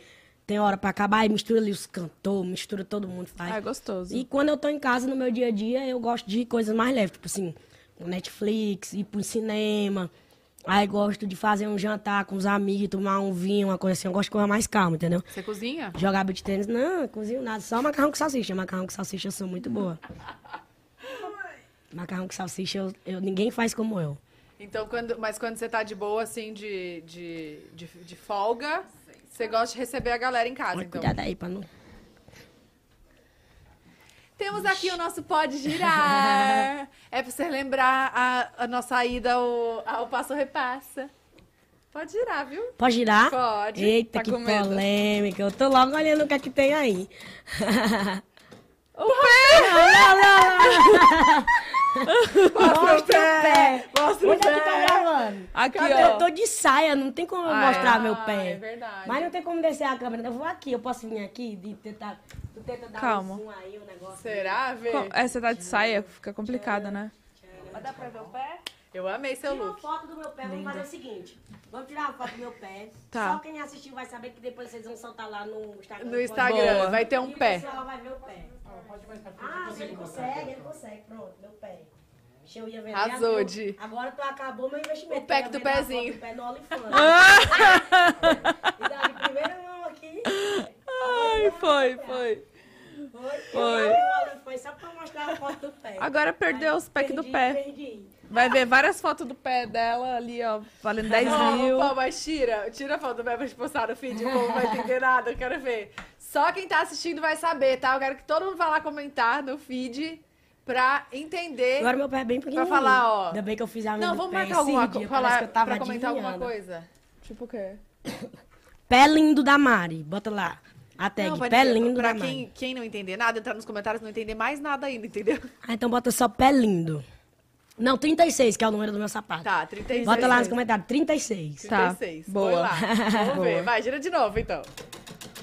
tem hora pra acabar e mistura ali os cantores, mistura todo mundo faz. Ah, é gostoso. E quando eu tô em casa no meu dia a dia, eu gosto de coisas mais leves, tipo assim, Netflix, ir pro cinema. Aí gosto de fazer um jantar com os amigos, tomar um vinho, uma coisa assim. Eu gosto de coisa mais calma, entendeu? Você cozinha? Jogar beat tênis, não, cozinho nada. Só macarrão com salsicha. Macarrão com salsicha eu sou muito boa. Macarrão com salsicha, eu, eu- ninguém faz como eu. Então, quando, mas quando você tá de boa, assim, de, de, de, de folga, você gosta de receber a galera em casa, Mas então. cuidado aí pra não... Temos aqui o nosso Pode Girar. é pra você lembrar a, a nossa ida ao, ao Passo Repassa. Pode girar, viu? Pode girar? Pode. Eita, Tá que polêmica. Eu tô logo olhando o que é que tem aí. O pé! não, não, não. Mostra o pé! Mostra o Onde é que tá pé! gravando? Aqui, Cadê? ó. Eu tô de saia, não tem como eu Ah, mostrar é. meu Ah, pé. é verdade. Mas não tem como descer a câmera. Eu vou aqui, eu posso vir aqui e tentar... Tu tenta dar Calma. um zoom aí, o negócio. Será? Co- É, você tá de saia, fica complicado, né? Mas dá pra ver o pé? Eu amei seu Tira uma look. foto do meu pé, vamos fazer o seguinte. Vamos tirar uma foto do meu pé. Tá. Só quem assistiu vai saber que depois vocês vão soltar lá no Instagram. No Instagram, Boa. vai ter um e pé. O pessoal vai ver o pé. Ah, se ele consegue, ele consegue. Pronto, meu pé. Deixa eu ver. Arrasou, Agora- Di. Agora tu acabou meu investimento. O pack do ia pezinho. do pé no OnlyFans. e de primeira mão aqui. Ai, foi, foi. Foi. Foi. O OnlyFans só pra mostrar a foto do pé. Agora perdeu os packs do pé. Perdi. Vai ver várias fotos do pé dela ali, ó, valendo 10 mil. Pô, mas tira, tira a foto do Beba de postar no feed, o povo não vai entender nada, eu quero ver. Só quem tá assistindo vai saber, tá? Eu quero que todo mundo vá lá comentar no feed pra entender. Agora meu pé é bem pequenininho. falar, ó. Ainda bem que eu fiz a minha Não, vamos pé marcar alguma coisa, falar, que eu tava pra comentar alguma adivinhando. coisa. Tipo o quê? Pé lindo da Mari. Bota lá. A tag, Não, pra, pé lindo pra da quem, Mari. quem não entender nada, entrar nos comentários, não entender mais nada ainda, entendeu? Ah, então bota só pé lindo. Não, 36, que é o número do meu sapato. Tá, 36. Bota lá nos comentários, 36. Tá, 36. boa. Põe lá. Vamos ver. Vai, gira de novo, então.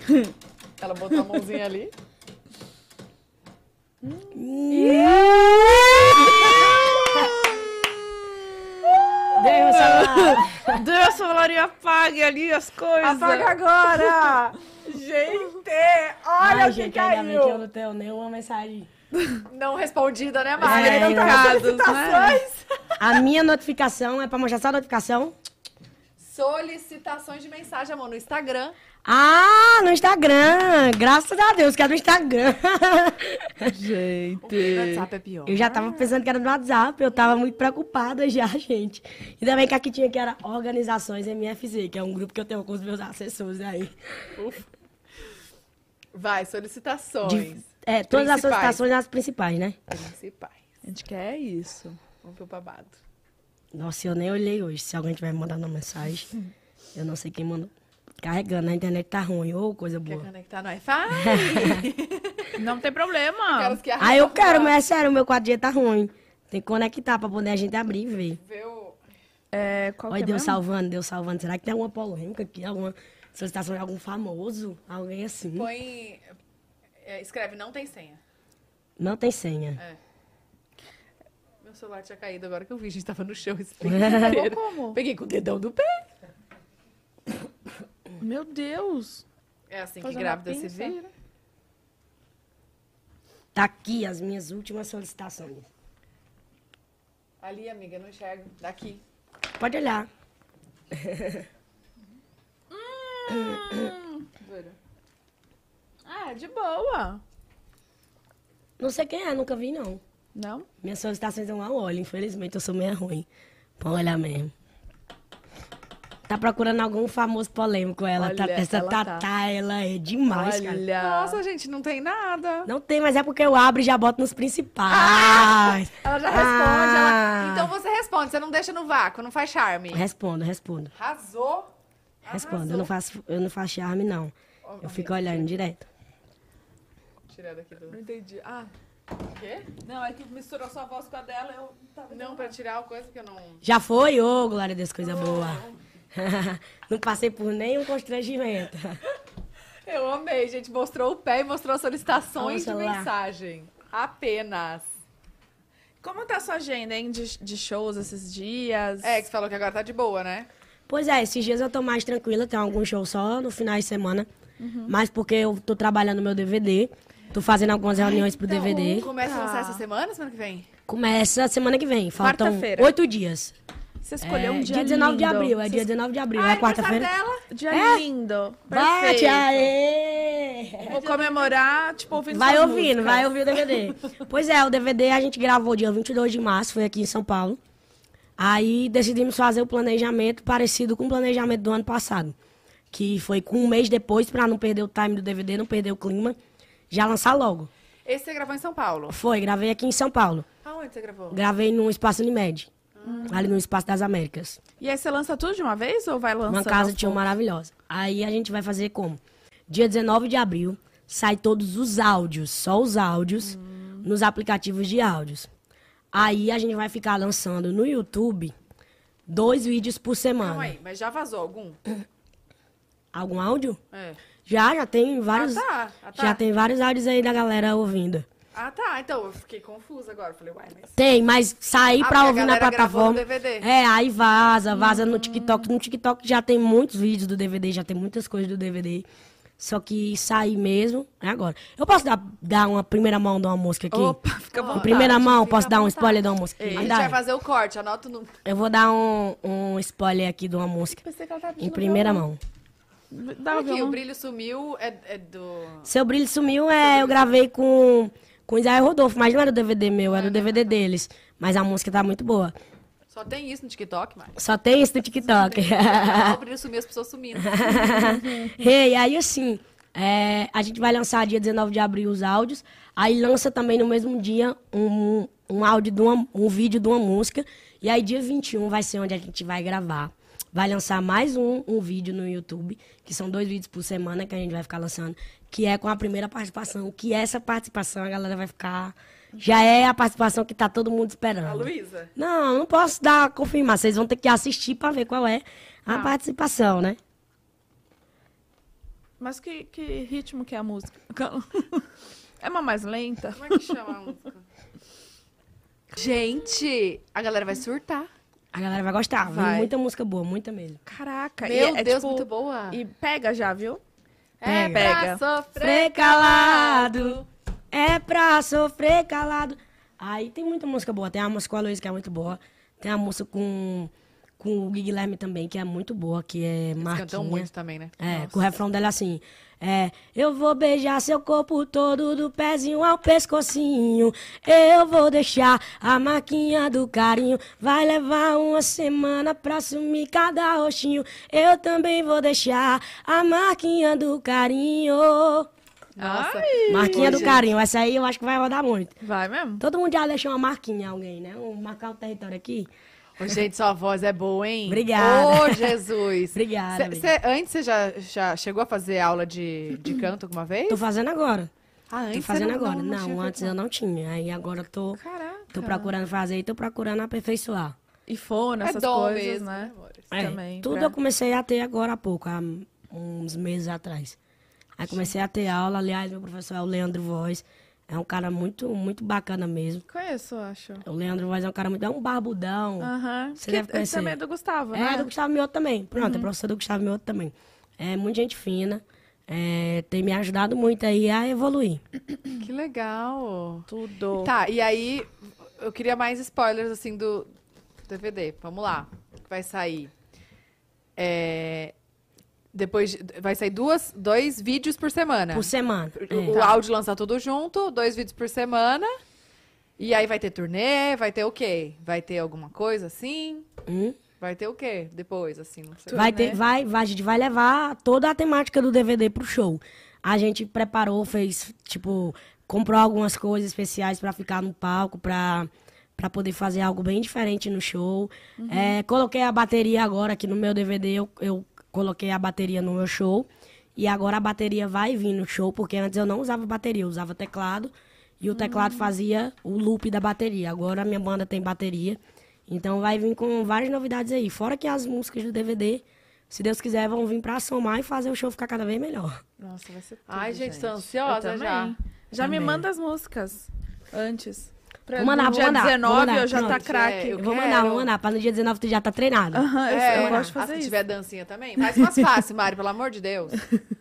Ela botou a mãozinha ali. Dei o celular. Deus, celular e apague ali as coisas. Apaga agora! Gente, olha Ai, o que gente, ainda bem que eu caiu. não tenho nenhuma mensagem. Não respondida, né, Mari? É, não tá com solicitações. A minha notificação é pra mostrar só a notificação. Solicitações de mensagem, amor, no Instagram. Ah, no Instagram. Graças a Deus que é no Instagram. Gente. O WhatsApp é pior. Eu já tava pensando que era no WhatsApp, eu tava muito preocupada já, gente. Ainda bem que aqui tinha que era Organizações MFZ, que é um grupo que eu tenho com os meus assessores aí. Vai, solicitações. De- é, todas as Principais. solicitações as principais, né? Principais. A gente quer isso. Vamos pro babado. Nossa, eu nem olhei hoje. Se alguém tiver me mandando uma mensagem, eu não sei quem mandou. Carregando, a internet tá ruim, ou coisa Quer boa. conectar no Wi-Fi? Não tem problema. Aquelas que Ah, eu quero, mas é sério, o meu 4G tá ruim. Tem que conectar pra poder a gente abrir e ver. ver o- É, qual Olha, é deu mesmo? salvando, deu salvando. Será que tem alguma polêmica aqui? Alguma solicitação de algum famoso? Alguém assim? Põe. É, escreve, não tem senha. Não tem senha. Meu celular tinha caído agora que eu vi, a gente tava no chão esse tempo como? Peguei com o dedão do pé. Meu Deus. É assim que grávida se vira. Tá aqui as minhas últimas solicitações. Ali, amiga, não enxergo. Daqui. Pode olhar. Ah, de boa. Não sei quem é, nunca vi, não. Não? Minhas solicitações não olho, infelizmente eu sou meio ruim. Pra olhar mesmo. Tá procurando algum famoso polêmico, ela. tá, Olha, essa ela tá. Tatá, ela é demais, cara. Olha. Nossa, gente, não tem nada. Não tem, mas é porque eu abro e já boto nos principais. Ela já responde. Ah. ela- Então você responde, você não deixa no vácuo, não faz charme. Respondo, respondo. Arrasou. Respondo. Eu não faço, eu não faço charme, não. Eu fico olhando direto. Tirar daqui do. Não entendi. Ah, O quê? não, é que misturou sua voz com a dela, eu tava... Não, pra tirar a coisa que eu não. Já foi? Ô, glória a Deus, coisa boa. não passei por nenhum constrangimento. Eu amei, gente. Mostrou o pé e mostrou solicitações de mensagem. Apenas. Como tá a sua agenda, hein, de, de shows esses dias? É, que você falou que agora tá de boa, né? Pois é, esses dias eu tô mais tranquila, tem algum show só no final de semana. Mas porque eu tô trabalhando meu DVD, tô fazendo algumas reuniões pro DVD. Começa a lançar Tá. essa semana, semana que vem? Começa semana que vem, faltam Quarta-feira. oito dias. Você escolheu É, um dia dia 19 de lindo. abril, é Você dia 19 de abril, Ah, é quarta-feira. Dia É? lindo. Bate, aê! Vou comemorar, tipo, ouvindo Vai ouvindo, músicas. vai ouvir o DVD. pois é, o DVD a gente gravou dia 22 de março, foi aqui em São Paulo. Aí decidimos fazer o planejamento parecido com o planejamento do ano passado. Que foi com um mês depois, pra não perder o time do DVD, não perder o clima, já lançar logo. Esse você gravou em São Paulo. Foi, gravei aqui em São Paulo. Aonde você gravou? Gravei no Espaço Unimed, ali no Espaço das Américas. E aí você lança tudo de uma vez ou vai lançando? Uma casa tinha maravilhosa. Aí a gente vai fazer como? Dia 19 de abril, sai todos os áudios, só os áudios, Hum. nos aplicativos de áudios. Aí a gente vai ficar lançando no YouTube dois vídeos por semana. Calma aí, mas já vazou algum? Algum áudio? É. Já, já tem vários. Ah, tá. Ah, tá. Já tem vários áudios aí da galera ouvindo. Ah, tá. Então, eu fiquei confusa agora. Falei, uai, mas... Tem, mas sair Ah, pra ouvir na plataforma. DVD. É, aí vaza, vaza no TikTok. No TikTok já tem muitos vídeos do DVD, já tem muitas coisas do DVD. Só que sair mesmo é agora. Eu posso dar, dar uma primeira mão de uma música aqui? Opa, fica vontade. primeira mão, posso dar um spoiler de uma música? A gente vai fazer o corte, anota no... Eu vou dar um, um spoiler aqui de uma música. Pensei que ela tava Em primeira violão. mão. Dá o Aqui, o violão. brilho sumiu, é, é do... Seu Brilho Sumiu é. Eu gravei com, com o Isaías Rodolfo, mas não era o DVD meu, era o DVD deles. Mas a música tá muito boa. Só tem isso no TikTok, Mari. Só tem isso no TikTok. Pra ele sumir, as pessoas sumindo. Hey, aí assim, é, a gente vai lançar dia 19 de abril os áudios. Aí lança também no mesmo dia um, um áudio de uma, um vídeo de uma música. E aí dia 21 vai ser onde a gente vai gravar. Vai lançar mais um, um vídeo no YouTube, que são dois vídeos por semana que a gente vai ficar lançando, que é com a primeira participação, que essa participação a galera vai ficar. Já é a participação que tá todo mundo esperando. Luísa. Não, não posso dar confirmar. Vocês vão ter que assistir pra ver qual é a Ah. participação, né? Mas que, que ritmo que é a música? É uma mais lenta? Como é que chama a música? Gente, a galera vai surtar. A galera vai gostar. Vai. muita música boa, muita mesmo. Caraca. Meu e é, Deus, tipo- muito boa. E pega já, viu? É Pega. pra sofrer Sofrer calado. É pra sofrer calado. Aí tem muita música boa. Tem a música com a Luísa, que é muito boa. Tem a música com, com o Guilherme também, que é muito boa, que é Eles Marquinha. cantam muito também, né? É, Nossa. com o refrão dela assim. É, eu vou beijar seu corpo todo, do pezinho ao pescocinho. Eu vou deixar a marquinha do carinho. Vai levar uma semana pra sumir cada roxinho. Eu também vou deixar a marquinha do carinho. Nossa. Marquinha Oi, do gente. carinho, essa aí eu acho que vai rodar muito. Vai mesmo? Todo mundo já deixou uma marquinha alguém, né? Marcar o território aqui. Gente, sua voz é boa, hein? Obrigada. Ô, Jesus. Obrigada, Cê- cê- antes você já, já chegou a fazer aula de, de canto alguma vez? Tô fazendo agora. Ah, antes Tô fazendo não- agora. não- Não, antes feito, eu não tinha. Aí agora eu tô, Caraca. tô procurando fazer e tô procurando aperfeiçoar. E fono, É essas dom coisas, mesmo, né? né, amores? É, Também. tudo pra- eu comecei a ter agora há pouco, há uns meses atrás. Aí comecei a ter aula, aliás, meu professor é o Leandro Voz. É um cara muito, muito bacana mesmo. Conheço, acho. O Leandro Voz é um cara muito. É um barbudão. Aham. Você Que- deve esse conhecer. também é do Gustavo, É, né? do Gustavo Mioto também. Pronto, Uhum. é professor do Gustavo Mioto também. É muita gente fina. é, tem me ajudado muito aí a evoluir. Que legal. Tudo. Tá, e aí eu queria mais spoilers assim do DVD. Vamos lá. Vai sair. É, depois de- vai sair duas, dois vídeos por semana. Por semana. O, É. o áudio lança tudo junto, dois vídeos por semana. E aí vai ter turnê, vai ter o quê? Vai ter alguma coisa assim? Hum? Vai ter o quê depois, assim? Não sei. Vai ter, vai, vai, a gente vai levar toda a temática do DVD pro show. A gente preparou, fez, tipo, comprou algumas coisas especiais pra ficar no palco, pra, pra poder fazer algo bem diferente no show. É, coloquei a bateria agora aqui no meu DVD, eu, eu coloquei a bateria no meu show. E agora a bateria vai vir no show, porque antes eu não usava bateria, eu usava teclado. E o teclado fazia o loop da bateria. Agora a minha banda tem bateria. Então vai vir com várias novidades aí. Fora que as músicas do DVD, se Deus quiser, vão vir pra somar e fazer o show ficar cada vez melhor. Nossa, vai ser tudo, Ai, gente, tô Eu ansiosa já. Já me Também. manda as músicas antes. Pra Vou mandar, no vou dia mandar, vou 19 mandar, eu já tá pronto. craque. É, Eu, Eu vou quero. mandar, vou mandar. Pra no dia 19 tu já tá treinado. Aham, eu, É, eu gosto de ah, fazer se isso. tiver dancinha também. Faz mais fácil, Mari, pelo amor de Deus.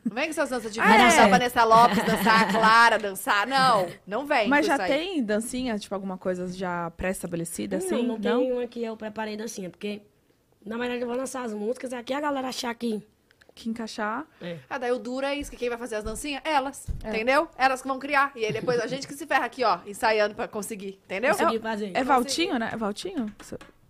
Não vem com essas danças de Ah, é? dançar Vanessa Lopes, dançar a Clara, dançar. Não, não vem. Mas já tem dancinha, tipo, alguma coisa já pré-estabelecida, assim? não, não tem uma que eu preparei dancinha, porque na verdade eu vou lançar as músicas aqui a galera achar que. Que encaixar. Ah, daí o duro é isso, que quem vai fazer as dancinhas? Elas, É. entendeu? Elas que vão criar. E aí depois a gente que se ferra aqui, ó, ensaiando pra conseguir, entendeu? Conseguir fazer. É Valtinho, né? É Valtinho?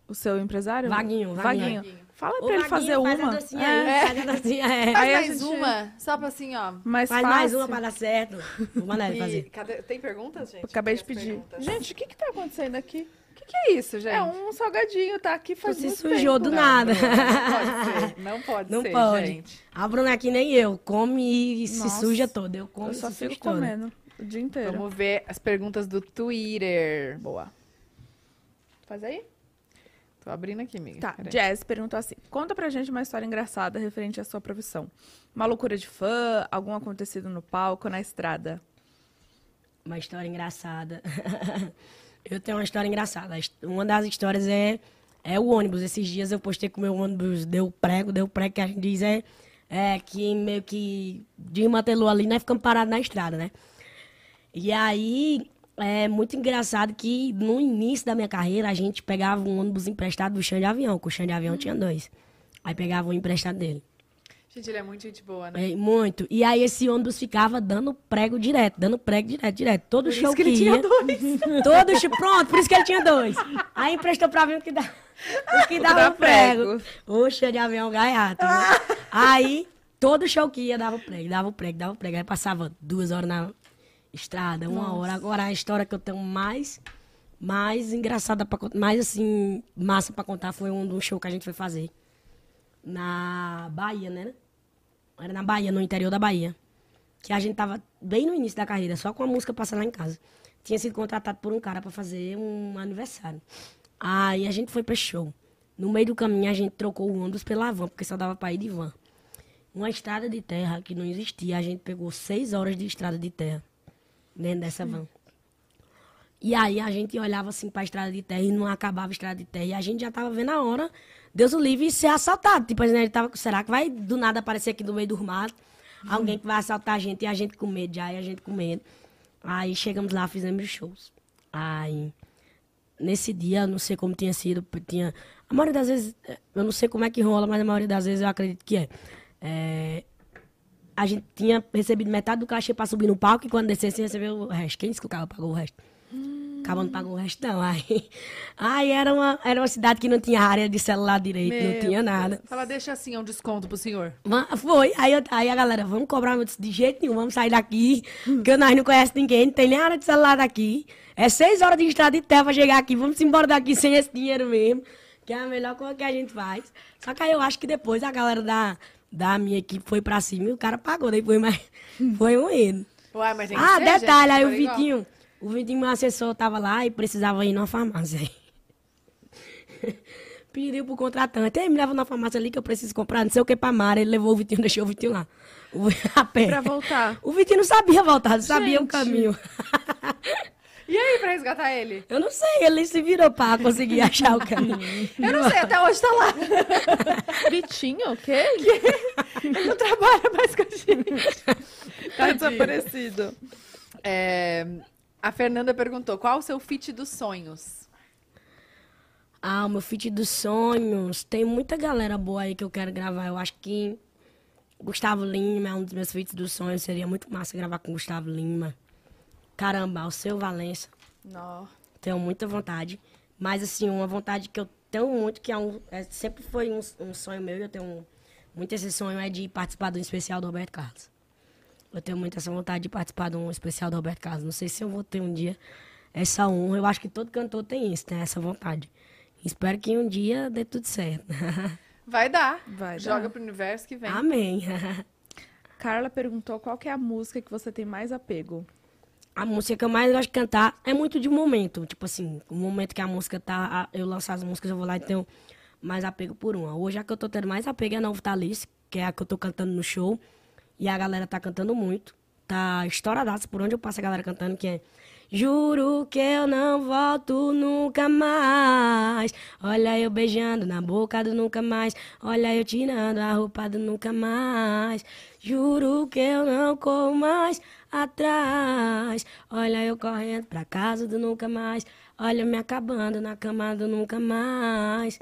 O seu- empresário? Vaguinho, Vaguinho. Fala Ô, pra ele fazer Vaguinho, faz uma. dancinha É, faz dancinha, é. Faz Aí a mais gente- uma, só pra assim, ó. mais Faz fácil. mais uma pra dar certo. Vou mandar ele fazer. cadê- Tem perguntas, gente? Acabei de pedir. perguntas. Gente, o que que tá acontecendo aqui? O que, é isso, gente? É um salgadinho, tá aqui Tu faz se muito sujou tempo. do Não, nada. Não pode ser. Não pode Não ser, pode. gente. A Bruna é que nem eu, come e se Nossa. suja toda. Eu como Eu só se fico toda. comendo o dia inteiro. Vamos ver as perguntas do Twitter. Boa. Faz aí? Tô abrindo aqui, amiga. Tá, Peraí. Jazz perguntou assim: conta pra gente uma história engraçada referente à sua profissão. Uma loucura de fã, algum acontecido no palco, na estrada. Uma história engraçada. eu tenho uma história engraçada. Uma das histórias é, é o ônibus. Esses dias eu postei que o meu ônibus deu prego, deu prego, que a gente diz é, é que meio que desmantelou ali, nós ficamos parados na estrada, né? E aí, é muito engraçado que no início da minha carreira, a gente pegava um ônibus emprestado do chão de avião, que o chão de avião tinha dois. Aí pegava um emprestado dele. Gente, ele é muito gente boa, né? É, muito. E aí esse ônibus ficava dando prego direto, dando prego direto, direto. Todo Por show isso que ele ia, tinha dois. Todo show, pronto, por isso que ele tinha dois. Aí emprestou pra mim o que dá. O que dava prego. Oxe, de avião gaiato. viu? Aí, todo show que ia dava prego, dava prego, dava prego. Aí passava duas horas na estrada, uma hora. Agora, a história que eu tenho mais, mais engraçada, pra, contar, mais assim, massa pra contar foi um, um show que a gente foi fazer. Na Bahia, né? Era na Bahia, no interior da Bahia. Que a gente tava bem no início da carreira, só com a música passando lá em casa. Tinha sido contratado por um cara pra fazer um aniversário. Aí a gente foi pra show. No meio do caminho a gente trocou o ônibus pela van, porque só dava pra ir de van. Uma estrada de terra que não existia, a gente pegou seis horas de estrada de terra dentro dessa van. E aí a gente olhava assim pra estrada de terra e não acabava a estrada de terra. E a gente já tava vendo a hora, Deus o livre, ser assaltado. Tipo, a gente tava, será que vai do nada aparecer aqui no meio do mato? Alguém que vai assaltar a gente e a gente com medo já, e a gente com medo. Aí chegamos lá, fizemos os shows. Aí, nesse dia, não sei como tinha sido, tinha... A maioria das vezes, eu não sei como é que rola, mas a maioria das vezes eu acredito que é. É, a gente tinha recebido metade do cachê pra subir no palco e quando descesse recebeu o resto. Quem disse que o cara pagou o resto? O cara não pagou o resto, não. Aí, aí era, uma, era uma cidade que não tinha área de celular direito, não Meu tinha nada. Fala, deixa assim, é um desconto pro senhor. Va- Foi. Aí, eu- aí a galera, vamos cobrar eu disse, de jeito nenhum, vamos sair daqui, porque nós não conhecemos ninguém, não tem nem área de celular daqui. É seis horas de estrada de terra pra chegar aqui, vamos embora daqui sem esse dinheiro mesmo, que é a melhor coisa que a gente faz. Só que aí eu acho que depois a galera da, da minha equipe foi pra cima e o cara pagou depois, mas foi um erro. Uai, mas tem que Ah, ser, detalhe, gente, aí o for igual. O Vitinho, meu assessor, tava lá e precisava ir numa farmácia. Pediu pro contratante, ei, me leva na farmácia ali que eu preciso comprar não sei o que pra Mara. Ele levou o Vitinho, deixou o Vitinho lá. O, a pé. Pra voltar. O Vitinho não sabia voltar, não sabia o Gente. caminho. E aí, pra resgatar ele? Eu não sei, ele se virou pra conseguir achar o caminho. Eu não sei, até hoje tá lá. Vitinho, o quê? Ele não trabalha mais com a gente. Tá desaparecido. É, a Fernanda perguntou, qual o seu fit dos sonhos? Ah, o meu feat dos sonhos. Tem muita galera boa aí que eu quero gravar. Eu acho que Gustavo Lima é um dos meus feats dos sonhos. Seria muito massa gravar com Gustavo Lima. Caramba, o seu Valença. Não. Tenho muita vontade. Mas, assim, uma vontade que eu tenho muito, que é um, é- sempre foi um, um sonho meu, e eu tenho um- muito esse sonho, é de participar de um especial do Roberto Carlos. Eu tenho muito essa vontade de participar de um especial do Roberto Carlos. Não sei se eu vou ter um dia essa honra. Eu acho que todo cantor tem isso, tem essa vontade. Espero que um dia dê tudo certo. Vai dar. Vai Joga dar. pro universo que vem. Amém. Carla perguntou qual que é a música que você tem mais apego. A música que eu mais gosto de cantar é muito de momento. Tipo assim, o momento que a música tá. Eu lanço as músicas, eu vou lá e tenho mais apego por uma. Hoje a que eu tô tendo mais apego é a Novo Talice, que é a que eu tô cantando no show. E a galera tá cantando muito. Tá estouradaça por onde eu passo a galera cantando, que é. Juro que eu não volto nunca mais. Olha eu beijando na boca do nunca mais. Olha eu tirando a roupa do nunca mais. Juro que eu não corro mais atrás. Olha eu correndo pra casa do nunca mais. Olha me acabando na cama do nunca mais.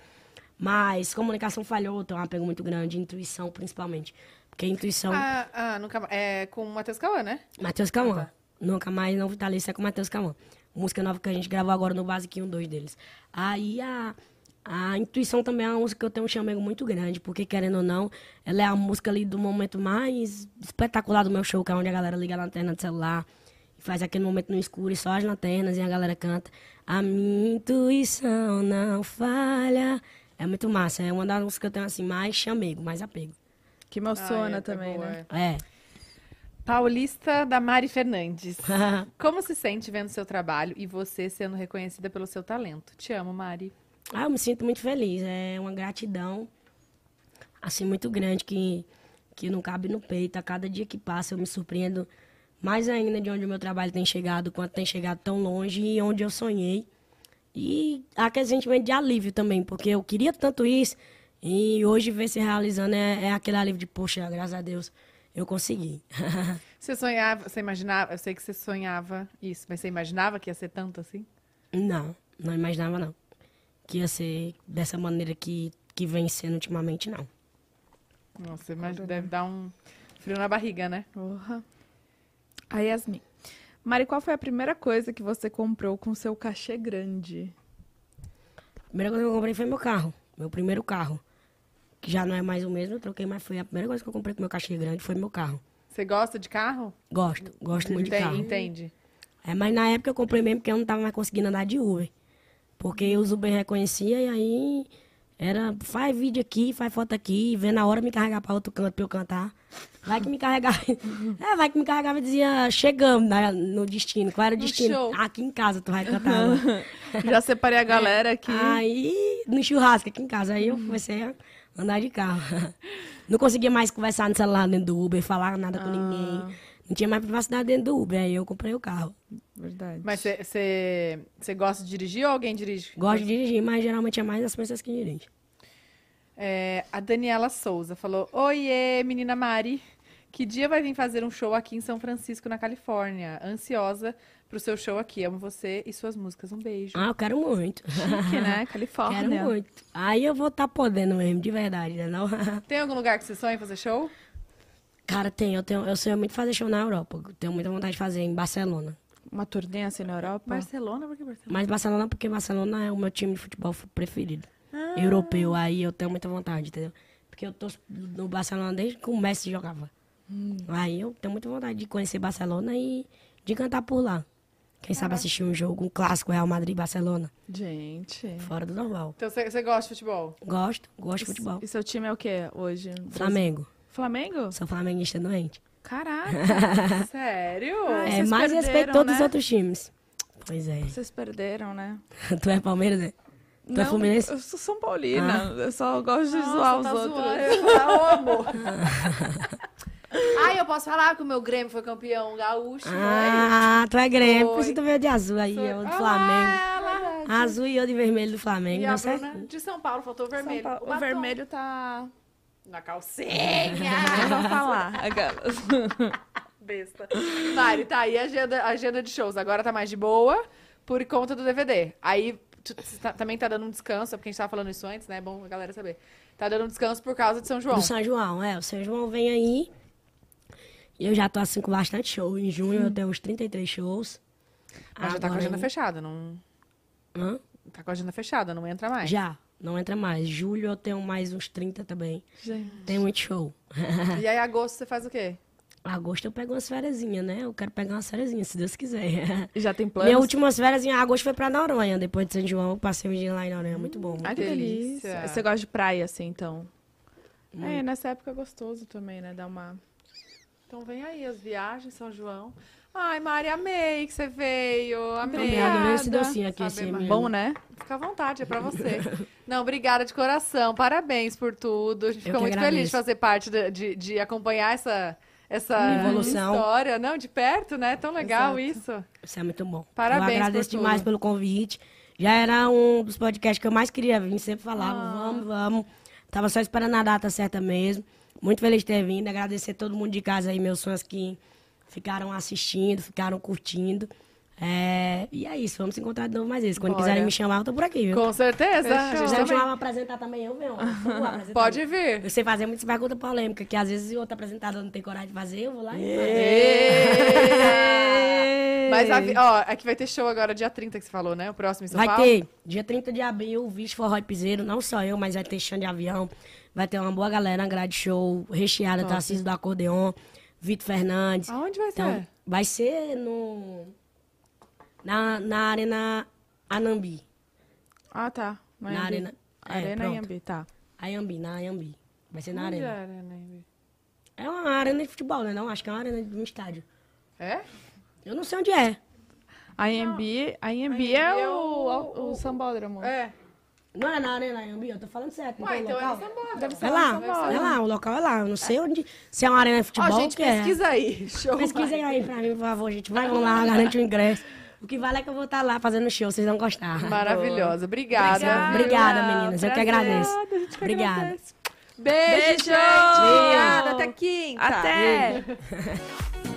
Mas comunicação falhou, tem um apego muito grande, intuição principalmente. Porque intuição. Ah, ah, nunca É com o Matheus Cauã, né? Matheus Cauã. tá. Nunca mais não vitalício é com Matheus Cauã. Música nova que a gente gravou agora no Basiquinho 2 deles. Aí a, a Intuição também é uma música que eu tenho um chamego muito grande, porque querendo ou não, ela é a música ali do momento mais espetacular do meu show, que é onde a galera liga a lanterna do celular e faz aquele momento no escuro e só as lanternas e a galera canta. A minha intuição não falha. É muito massa, é uma das músicas que eu tenho assim, mais chamego, mais apego. Que emociona Ah, é- também, boa, né? é. É. Paulista da Mari Fernandes. Como se sente vendo seu trabalho e você sendo reconhecida pelo seu talento? Te amo, Mari. Ah, eu me sinto muito feliz. É uma gratidão, assim, muito grande que, que não cabe no peito. A cada dia que passa eu me surpreendo mais ainda de onde o meu trabalho tem chegado, quanto tem chegado tão longe e onde eu sonhei. E aquele sentimento de alívio também, porque eu queria tanto isso e hoje ver se realizando é, é aquele alívio de, poxa, graças a Deus, eu consegui. Você sonhava, você imaginava, eu sei que você sonhava isso, mas você imaginava que ia ser tanto assim? não, não imaginava não. Que ia ser dessa maneira que, que vem sendo ultimamente, não. Nossa, imagina, deve dar um frio na barriga, né? Porra. A Yasmin. Mari, qual foi a primeira coisa que você comprou com seu cachê grande? primeira coisa que eu comprei foi meu carro. Meu primeiro carro. Que já não é mais o mesmo, eu troquei, mas foi a primeira coisa que eu comprei com meu cachê grande foi meu carro. Você gosta de carro? Gosto, gosto muito de Enten- carro. Entende. É, mas na época eu comprei mesmo porque eu não tava mais conseguindo andar de Uber. Porque os Uber reconhecia e aí era, faz vídeo aqui, faz foto aqui, vê na hora me carregar pra outro canto pra eu cantar. Vai que me carregava. é, vai que me carregava e dizia, chegamos na- no destino. Qual era o No destino? show. Aqui em casa, tu vai cantar. agora." Já separei a galera aqui. Aí, no churrasco aqui em casa, aí eu comecei a andar de carro. Não conseguia mais conversar no celular dentro do Uber, falar nada com ninguém. Não tinha mais privacidade dentro do Uber, aí eu comprei o carro. Verdade. Mas você gosta de dirigir ou alguém dirige? Gosto de dirigir, mas geralmente é mais as pessoas que dirigem. É, a Daniela Souza falou: Oiê, menina Mari. Que dia vai vir fazer um show aqui em São Francisco, na Califórnia? Ansiosa pro seu show aqui. Amo você e suas músicas. Um beijo. Ah, eu quero muito. Chique, né? Califórnia. quero muito. Aí eu vou estar podendo mesmo, de verdade, né? Não? Tem algum lugar que você sonha em fazer show? Cara, tem, eu, tenho, eu sonho muito fazer show na Europa. Eu tenho muita vontade de fazer em Barcelona. Uma turnê assim na Europa. Barcelona? Por que Barcelona? Mas Barcelona, porque Barcelona é o meu time de futebol preferido. Ah. Europeu, aí eu tenho muita vontade, entendeu? Porque eu tô no Barcelona desde que o Messi jogava. Hum. Aí eu tenho muita vontade de conhecer Barcelona e de cantar por lá. Quem sabe assistir um jogo, um clássico Real Madrid e Barcelona. Gente. Fora do normal. Então você gosta de futebol? Gosto, gosto de futebol. E seu time é o quê hoje? Flamengo. Flamengo? Sou flamenguista doente. Caraca. Sério? Ai, É, mais respeito todos os né? outros times. Pois é. Vocês perderam, né? tu é Palmeiras, né? Tu é Não, Fluminense? Eu sou São Paulina. Eu só gosto de zoar os tá outros. zoando. Eu amor. Ai, eu posso falar que o meu Grêmio foi campeão gaúcho. Ah, tu é Grêmio. Por isso tu veio de azul aí, Foi. eu do Ah, Flamengo. ela. Azul e eu de vermelho do Flamengo. E a? Bruna de São Paulo, faltou o vermelho. O, batom. vermelho tá. Na calcinha. Não vou falar. Aquelas. Besta. Mari, tá aí a agenda, a agenda de shows. Agora tá mais de boa por conta do DVD. Aí tá- também tá dando um descanso, é porque a gente tava falando isso antes, né? É bom a galera saber. Tá dando um descanso por causa de São João. Do São João, é. O São João vem aí. E eu já tô assim com bastante show. Em junho eu tenho uns 33 shows. Mas já tá com a agenda em- fechada, não. Hã? Tá com a agenda fechada, não entra mais. Já, não entra mais. Julho eu tenho mais uns 30 também. Tem muito show. E aí, agosto, você faz o quê? Agosto eu pego umas férias, né? Eu quero pegar umas férias, se Deus quiser. E já tem planos? Minha última férias em agosto foi pra Noronha. Depois de São João, eu passei um dia lá em Noronha. Muito bom. Ai, que delícia. delícia. Você gosta de praia, assim, então? É, nessa época é gostoso também, né? Dar uma... Então vem aí as viagens, São João. Ai, Mari, amei que você veio. Amei. Obrigada? Esse docinho aqui, Saber. Bom, né? Fica à vontade, é pra você. Não, obrigada de coração. Parabéns por tudo. A gente ficou muito feliz agradeço. de fazer parte de, de, de acompanhar essa, essa Evolução. história. Não, de perto, né? Tão legal isso. Isso é muito bom. Parabéns Eu agradeço por demais tudo. pelo convite. Já era um dos podcasts que eu mais queria vir. Sempre falava, Ah. vamos, vamos. Tava só esperando a data certa mesmo. Muito feliz de ter vindo. Agradecer a todo mundo de casa aí, meus fãs que ficaram assistindo, ficaram curtindo. É, E é isso, vamos se encontrar de novo mais vezes. Quando Bora. quiserem me chamar, eu tô por aqui, viu? Com certeza. A Se gente quiser me também. chamar pra apresentar também, eu venho. Eu vou apresentar. Pode vir. Eu sei fazer muitas perguntas polêmicas, que às vezes o outro apresentador não tem coragem de fazer, eu vou lá e Ê! Mas, ó, aqui vai ter show agora, dia 30 que você falou, né? O próximo em São Vai Paulo. ter, dia 30 de abril, Vixe Forró e Piseiro, não só eu, mas vai ter chão de avião, vai ter uma boa galera, grade show recheada, Tarcísio do Acordeon, Vitor Fernandes. Aonde vai Então, ser? vai ser no... Na, na Arena Anambi. Ah, tá. Na Anhembi. arena- é, Arena pronto. Anhembi, tá. Anhembi, na Anhembi. Vai ser na Onde arena. era, né? É uma arena de futebol, né? Não, acho que é uma arena de um estádio. É? Eu não sei onde é. A Anhembi, a Anhembi é é o, o- o, o sambódromo. É. Não é na arena Anhembi, eu tô falando certo. Ué, então é local? no Sambódromo. Deve ser É lá, é lá, o local é lá. Eu não sei onde. Se é uma arena de futebol, Ó, gente, é. pesquisa aí. Show. Pesquisem aí pra mim, por favor, gente. Vai, vamos lá, garante o ingresso. O que vale é que eu vou estar lá fazendo show, vocês vão gostar. Maravilhosa. Obrigada. Obrigada. Obrigada, meninas. Eu que Prazer. agradeço. A gente que Obrigada. agradece. Beijo, Beijo. gente. Obrigada. Até quinta. Até!